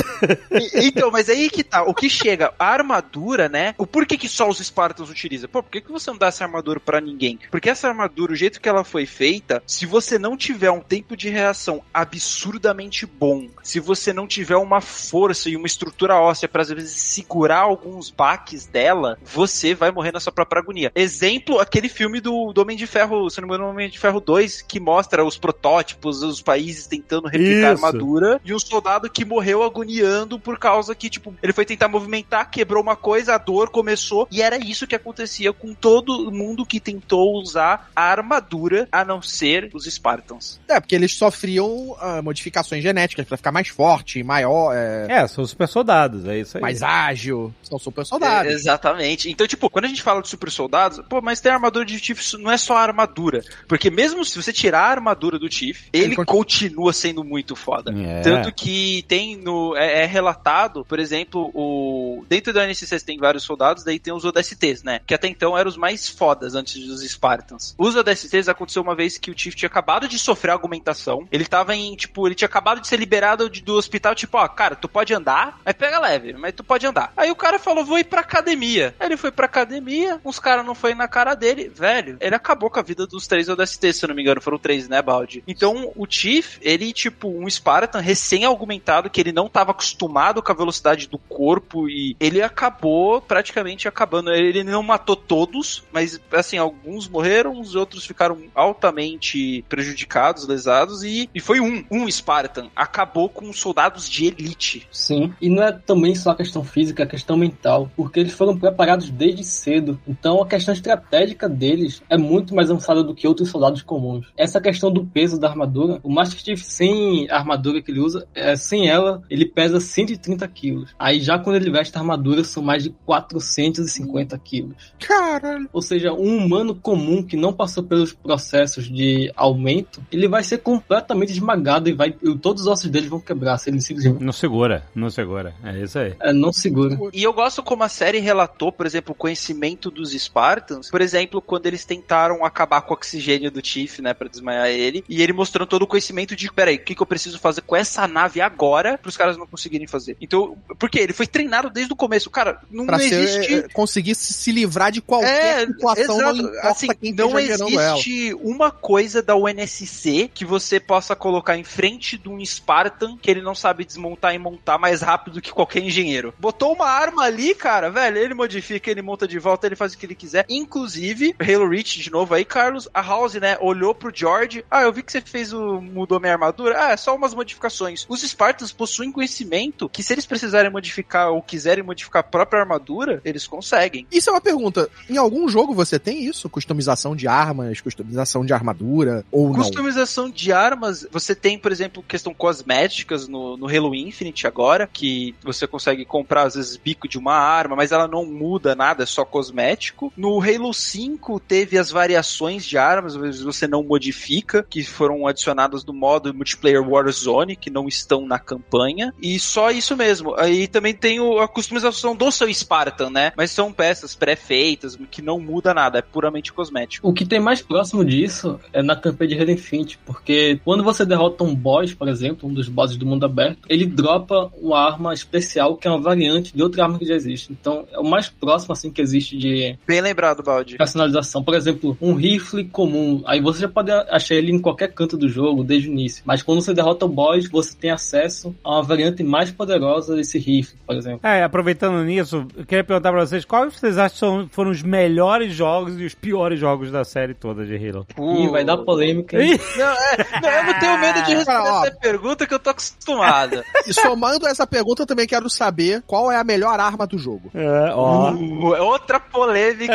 E- Então, mas aí que tá. O que chega, a armadura, né? O porquê que só os Spartans utilizam? Pô, por que, que você não dá essa armadura pra ninguém? Porque essa armadura, o jeito que ela foi feita, se você não tiver um tempo de reação absurdamente bom, se você não tiver uma força e uma estrutura óssea pra às vezes segurar alguns baques dela, você vai morrer na sua própria agonia. Exemplo, aquele filme do, do Homem de Ferro, se não me engano, Homem de Ferro 2, que mostra os protótipos, os países tentando replicar Isso. a armadura, e um soldado que morreu agoniando por causa que, tipo, ele foi tentar movimentar, quebrou uma coisa, a dor começou, e era isso que acontecia com todo mundo que tentou usar a armadura, a não ser os Spartans. É, porque eles sofriam ah, modificações genéticas pra ficar mais forte, maior, é, É, são super soldados, é isso aí. mais ágil. São super soldados. É, exatamente. Então, tipo, quando a gente fala de super soldados, pô, mas tem armadura de Chief, isso não é só a armadura. Porque mesmo se você tirar a armadura do Chief, ele, Ele continua sendo muito foda. É. Tanto que tem no. É, é relatado, por exemplo, o. Dentro da NSC tem vários soldados, daí tem os ODSTs, né? Que até então eram os mais fodas antes dos Spartans. Os ODSTs aconteceu uma vez que o Chief tinha acabado de sofrer argumentação. Ele tava em, tipo, ele tinha acabado de ser liberado de- do hospital, tipo, ó, cara, tu pode andar, mas pega leve, mas tu pode andar. Aí o cara falou, vou ir pra academia. Aí ele foi pra academia, uns caras não foi na cara dele, velho. Ele acabou com a vida dos três ODSTs, se eu não me engano, foram três, né, Baldi? Então, o Chief, ele, tipo, um Spartan recém-argumentado, que ele não tava acostumado com a velocidade do corpo e ele acabou praticamente acabando. Ele não matou todos, mas, assim, alguns morreram, os outros ficaram altamente prejudicados, lesados e, e foi um, um Spartan. Acabou com soldados de elite. Sim, e não é também só a questão física, a questão mental, porque eles foram preparados desde cedo. Então a questão estratégica deles é muito mais avançada do que outros soldados comuns. Essa questão do peso da armadura, o Master Chief sem a armadura que ele usa, é, sem ela, ele pesa 130 quilos. Aí já quando ele veste a armadura, são mais de 450 quilos. Caralho. Ou seja, um humano comum que não passou pelos processos de aumento, ele vai ser completamente esmagado e vai, e todos os ossos dele vão quebrar se ele simplesmente Não segura, não segura. É isso aí. é, não segura. E eu gosto como a série relatou, por exemplo, o conhecimento dos Spartans. Por exemplo, quando eles tentaram acabar com o oxigênio do Chief, né, pra desmaiar ele. E ele mostrando todo o conhecimento de, peraí, o que, que eu preciso fazer com essa nave agora pros caras não conseguirem fazer. Então, porque ele foi treinado desde o começo. Cara, não, Pra não ser, existe... é, conseguir se livrar de qualquer situação, não importa É, Assim, quem não esteja gerando ela. existe uma coisa da UNSC que você possa colocar em frente de um Spartan que ele não sabe desmontar e montar mais rápido que qualquer engenheiro. Botou uma arma ali, cara, velho, ele modifica, ele monta de volta, ele faz o que ele quiser. Inclusive, Halo Reach de novo aí, Carlos, a House, né, olhou pro George, ah, eu vi que você fez o mudou minha armadura. Ah, é só umas modificações. Os Spartans possuem conhecimento que se eles precisarem modificar ou quiserem modificar a própria armadura, eles conseguem. Isso é uma pergunta. Em algum jogo você tem isso? Customização de armas, customização de armadura? Ou não? Customização de armas, você tem, por exemplo, questão cosméticas no, no Halo Infinite agora, que você consegue comprar, às vezes, bico de uma arma, mas ela não muda nada, é só cosmético. No Halo 5 teve as variações de armas, às vezes você não modifica, que foram adicionadas no modo multiplayer Warzone, que não estão na campanha, e só isso mesmo. Aí também tem a customização do seu Spartan, né? Mas são peças pré-feitas, que não muda nada, é puramente cosmético. O que tem mais próximo disso é na campanha de Halo Infinite, porque quando você derrota um boss, por exemplo, um dos bosses do mundo aberto, ele dropa uma arma especial que é uma variante de outra arma que já existe. Então, é o mais próximo assim que existe de Bem lembrado, Baldi. personalização. Por exemplo, um rifle comum, aí você já pode achar ele em qualquer canto do jogo desde o início. Mas quando você derrota o boss, você tem acesso a uma variante mais poderosa desse rifle, por exemplo. É, aproveitando nisso, eu queria perguntar pra vocês, quais vocês acham que foram os melhores jogos e os piores jogos da série toda de Halo? Ih, vai dar polêmica. hein? Não, é, não, eu não tenho medo de responder Ó. essa pergunta que eu tô acostumado. E somando essa pergunta, eu também quero saber qual é a melhor arma do jogo. É, ó. Uh, outra polêmica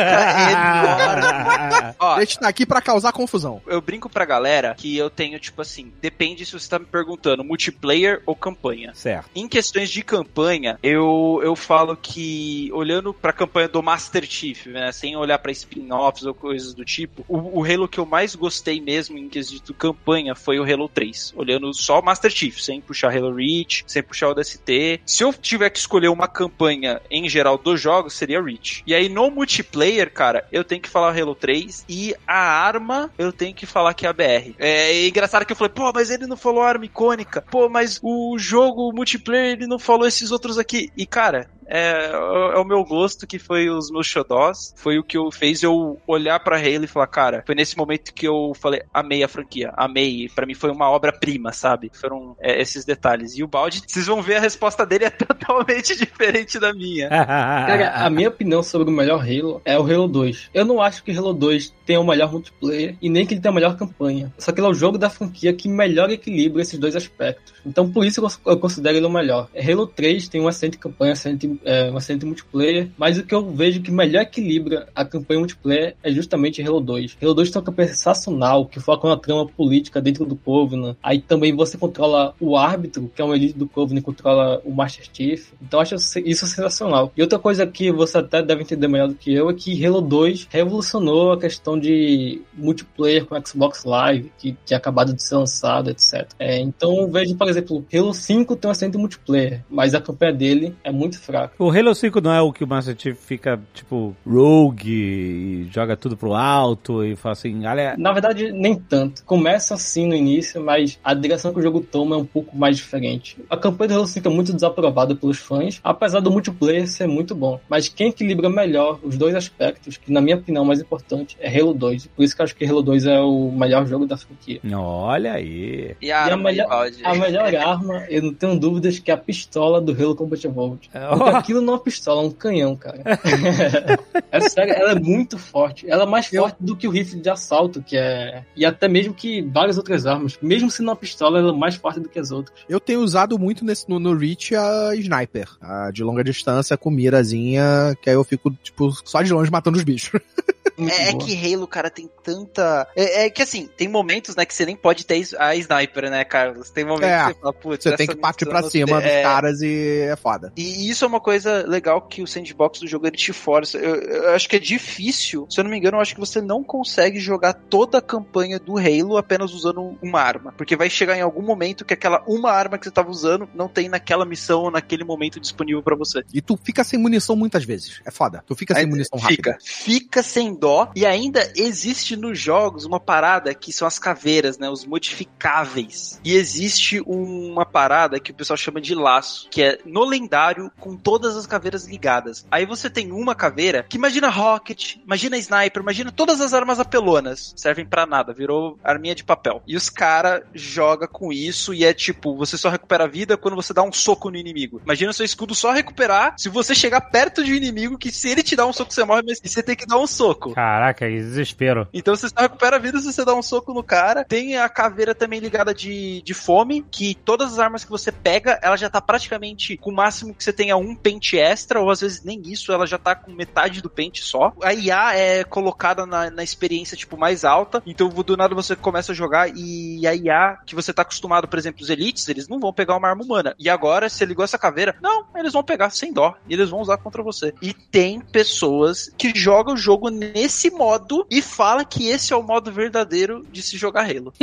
enorme. Ó, A gente tá aqui pra causar confusão. eu brinco pra galera que eu tenho, tipo assim, depende se você tá me perguntando multiplayer ou campanha. certo. Em questões de campanha, eu, eu falo que, olhando pra campanha do Master Chief, né, sem olhar pra spin-offs ou coisas do tipo, o, o Halo que eu mais gostei mesmo em quesito campanha foi o Halo 3. Olhando só o Master Chief, sem puxar Halo Reach, sem puxar o DST. Se eu tiver que escolher uma campanha em geral dos jogos, seria Reach. E aí no multiplayer, cara, eu tenho que falar Halo 3 e a arma eu tenho que falar que é a BR. É engraçado que eu falei, pô, mas ele não falou arma icônica. Pô, mas o jogo multiplayer ele não falou esses outros aqui. E cara, é, é o meu gosto que foi os meus xodós. Foi o que eu fez eu olhar pra Halo e falar, cara, foi nesse momento que eu falei, amei a franquia, amei. Pra mim foi uma obra-prima, sabe? Foram é, esses detalhes. E o Balde, vocês vão ver a resposta dele é totalmente diferente da minha. Cara, a minha opinião sobre o melhor Halo é o Halo 2. Eu não acho que o Halo 2 tenha o melhor multiplayer e nem que ele tenha a melhor campanha. Só que ele é o jogo da franquia que melhor equilibra esses dois aspectos. Então por isso eu considero ele o melhor. Halo 3 tem uma excelente campanha, excelente, é, um excelente multiplayer, mas o que eu vejo que melhor equilibra a campanha multiplayer é justamente Halo 2. Halo 2 tem uma campanha sensacional que foca na trama política dentro do Covenant. Aí também você controla o árbitro, que é um elite do Covenant, controla o Master Chief. Então eu acho isso sensacional. E outra coisa que você até deve entender melhor do que eu é que Halo 2 revolucionou a questão de multiplayer com Xbox Live, que tinha acabado de ser lançado, etc. É, então vejo, por exemplo, Halo 5 tem um excelente multiplayer, mas a campanha dele é muito fraca. O Halo 5 não é o que o Master Chief fica, tipo, rogue e joga tudo pro alto e fala assim, galera... Na verdade, nem tanto. Começa assim no início, mas a direção que o jogo toma é um pouco mais diferente. A campanha do Halo 5 é muito desaprovada pelos fãs, apesar do multiplayer ser muito bom. Mas quem equilibra melhor os dois aspectos, que na minha opinião é mais importante, é Halo 2. Por isso que eu acho que Halo 2 é o melhor jogo da franquia. Olha aí. E a E a melhor-? A melhor arma, eu não tenho dúvidas que é a pistola do Halo Combat Evolved. Porque aquilo não é uma pistola, é um canhão, cara. é sério, ela é muito forte. Ela é mais forte do que o rifle de assalto, que é. E até mesmo que várias outras armas. Mesmo sendo uma pistola, ela é mais forte do que as outras. Eu tenho usado muito nesse, no, no Reach a Sniper, a de longa distância com mirazinha, que aí eu fico, tipo, só de longe matando os bichos. É, é que Halo, cara, tem tanta. É, é que assim, tem momentos, né, que você nem pode ter a sniper, né, Carlos? Tem momentos É, que você fala, putz, Você tem que partir pra cima dos é, caras e é foda. E isso é uma coisa legal que o sandbox do jogo ele te força. Eu, eu acho que é difícil, se eu não me engano, eu acho que você não consegue jogar toda a campanha do Halo apenas usando uma arma. Porque vai chegar em algum momento que aquela uma arma que você tava usando não tem naquela missão ou naquele momento disponível pra você. E tu fica sem munição muitas vezes. É foda. Tu fica sem Aí, munição rápida. Fica, fica sem dó. E ainda existe nos jogos uma parada que são as caveiras, né? Os modificáveis. E existe uma parada que o pessoal chama de laço, que é no lendário com todas as caveiras ligadas. Aí você tem uma caveira que imagina Rocket, imagina Sniper, imagina todas as armas apelonas. Servem pra nada, virou arminha de papel. E os cara joga com isso e é tipo, você só recupera a vida quando você dá um soco no inimigo. Imagina seu escudo só recuperar se você chegar perto de um inimigo que se ele te dá um soco você morre, mas você tem que dar um soco. Caraca, que desespero. Então você só recupera a vida se você dá um soco no cara. Tem a caveira também ligada de, de fome, que todas as armas que você pega, ela já tá praticamente com o máximo que você tenha um pente extra, ou às vezes nem isso, ela já tá com metade do pente só. A IA é colocada na, na experiência, tipo, mais alta. Então do nada você começa a jogar e a IA que você tá acostumado, por exemplo, os elites, eles não vão pegar uma arma humana. E agora, você ligou essa caveira, não, eles vão pegar sem dó. E eles vão usar contra você. E tem pessoas que jogam o jogo esse modo e fala que esse é o modo verdadeiro de se jogar Halo.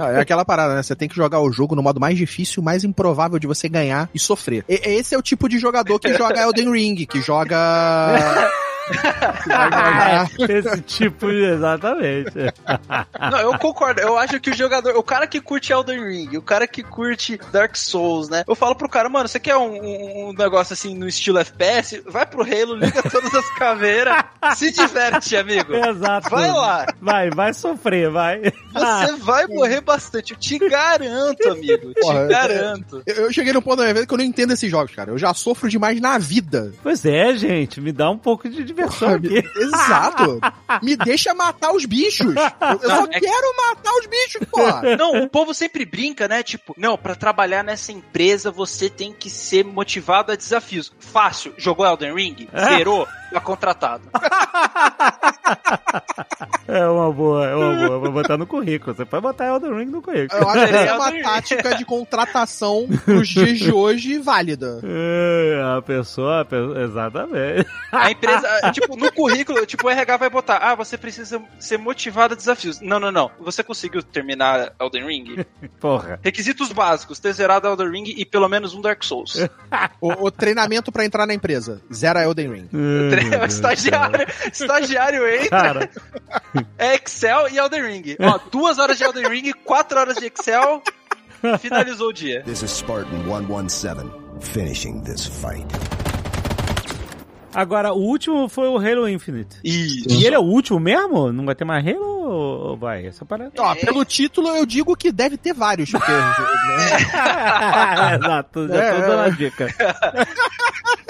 Ah, é aquela parada, né? Você tem que jogar o jogo no modo mais difícil, mais improvável de você ganhar e sofrer. E- esse é o tipo de jogador que joga Elden Ring, que joga. que vai jogar. Esse tipo. Exatamente. Não, eu concordo. Eu acho que o jogador, o cara que curte Elden Ring, o cara que curte Dark Souls, né? Eu falo pro cara, mano, você quer um, um- um negócio assim no estilo FPS? Vai pro Halo, liga todas as caveiras, se diverte, amigo. Exato. Vai lá. Vai, vai sofrer, vai. Você vai morrer bastante, eu te garanto, amigo. Te Porra, garanto. Eu, eu cheguei no ponto da minha vida que eu não entendo esses jogos, cara. Eu já sofro demais na vida. Pois é, gente, me dá um pouco de diversão aqui. Exato. Me deixa matar os bichos. Eu, eu só Não, é- quero matar os bichos, porra. Não, o povo sempre brinca, né? Tipo, não, pra trabalhar nessa empresa você tem que ser motivado a desafios. Fácil, jogou Elden Ring? Zerou? Tá contratado. É uma boa, é uma boa. Vou botar no currículo. Você pode botar Elden Ring no currículo. Eu acho que é uma tática de contratação pros dias de hoje válida. É, a pessoa, a pessoa- exatamente. A empresa, tipo, no currículo, tipo, o RH vai botar, ah, você precisa ser motivado a desafios. Não, não, não. Você conseguiu terminar Elden Ring? Porra. Requisitos básicos, ter zerado Elden Ring e pelo menos um Dark Souls. O, o treinamento pra entrar na empresa. Zero Elden Ring. O estagiário, estagiário entra, Cara, é Excel e Elden Ring. Ó, duas horas de Elden Ring, quatro horas de Excel, finalizou o dia. This is Spartan 117, finishing this fight. Agora, o último foi o Halo Infinite. Isso. E ele é o último mesmo? Não vai ter mais Halo ou vai? Essa parada. Ó, pelo título eu digo que deve ter vários. Porque, né? Exato, já É, tô é. dando a dica.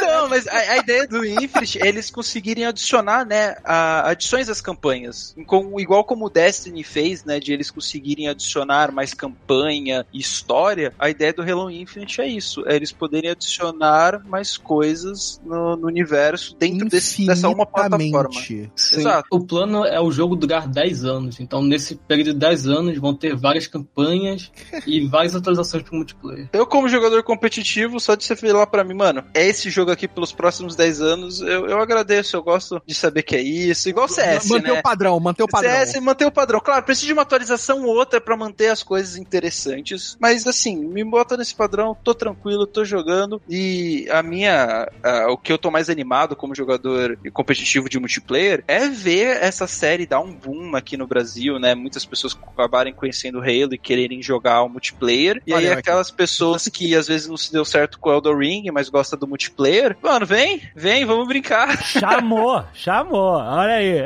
Não, mas a, a ideia do Infinite é eles conseguirem adicionar, né, a- adições às campanhas. Com- igual como o Destiny fez, né, de eles conseguirem adicionar mais campanha e história, a ideia do Halo Infinite é isso, é eles poderem adicionar mais coisas no, no universo dentro desse, dessa uma plataforma. Sim. Exato. O plano é o jogo durar 10 anos. Então, nesse período de 10 anos, vão ter várias campanhas e várias atualizações pro multiplayer. Eu, como jogador competitivo, só de você falar pra mim, mano, é esse jogo aqui pelos próximos 10 anos, eu, eu agradeço, eu gosto de saber que é isso. Igual CS, manter né? o padrão, manter o padrão. CS manter o padrão. Claro, precisa de uma atualização ou outra pra manter as coisas interessantes. Mas assim, me bota nesse padrão, tô tranquilo, tô jogando. E a minha. a- o que eu tô mais animado como jogador competitivo de multiplayer é ver essa série dar um boom aqui no Brasil, né? Muitas pessoas acabarem conhecendo o Halo e quererem jogar o multiplayer. E aí aquelas pessoas que às vezes não se deu certo com o Elden Ring, mas gosta do multiplayer, mano, vem, vem, vamos brincar. Chamou, chamou. Olha aí.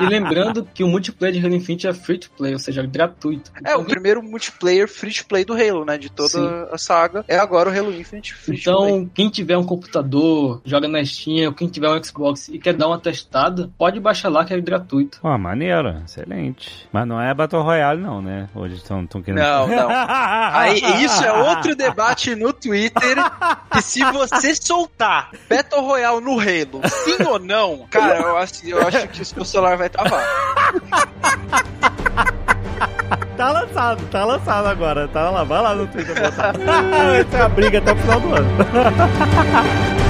E lembrando que o multiplayer de Halo Infinite é free to play, ou seja, gratuito. É, o Então, primeiro multiplayer free to play do Halo, né? De toda Sim. a saga. É agora o Halo Infinite free to play. Então, quem tiver um computador, joga na Steam, ou quem tiver um Xbox e quer dar uma testada, pode baixar lá que é gratuito. Ó, maneiro, excelente. Mas não é Battle Royale, não, né? Hoje estão querendo. Não, não. Aí, isso é outro debate no Twitter. Que se você soltar Battle Royale no Halo, sim ou não, cara, eu acho, eu acho que o seu celular vai travar. Tá lançado, tá lançado agora. Tá lá, vai lá no Twitter botar. Essa é a briga até o final do ano.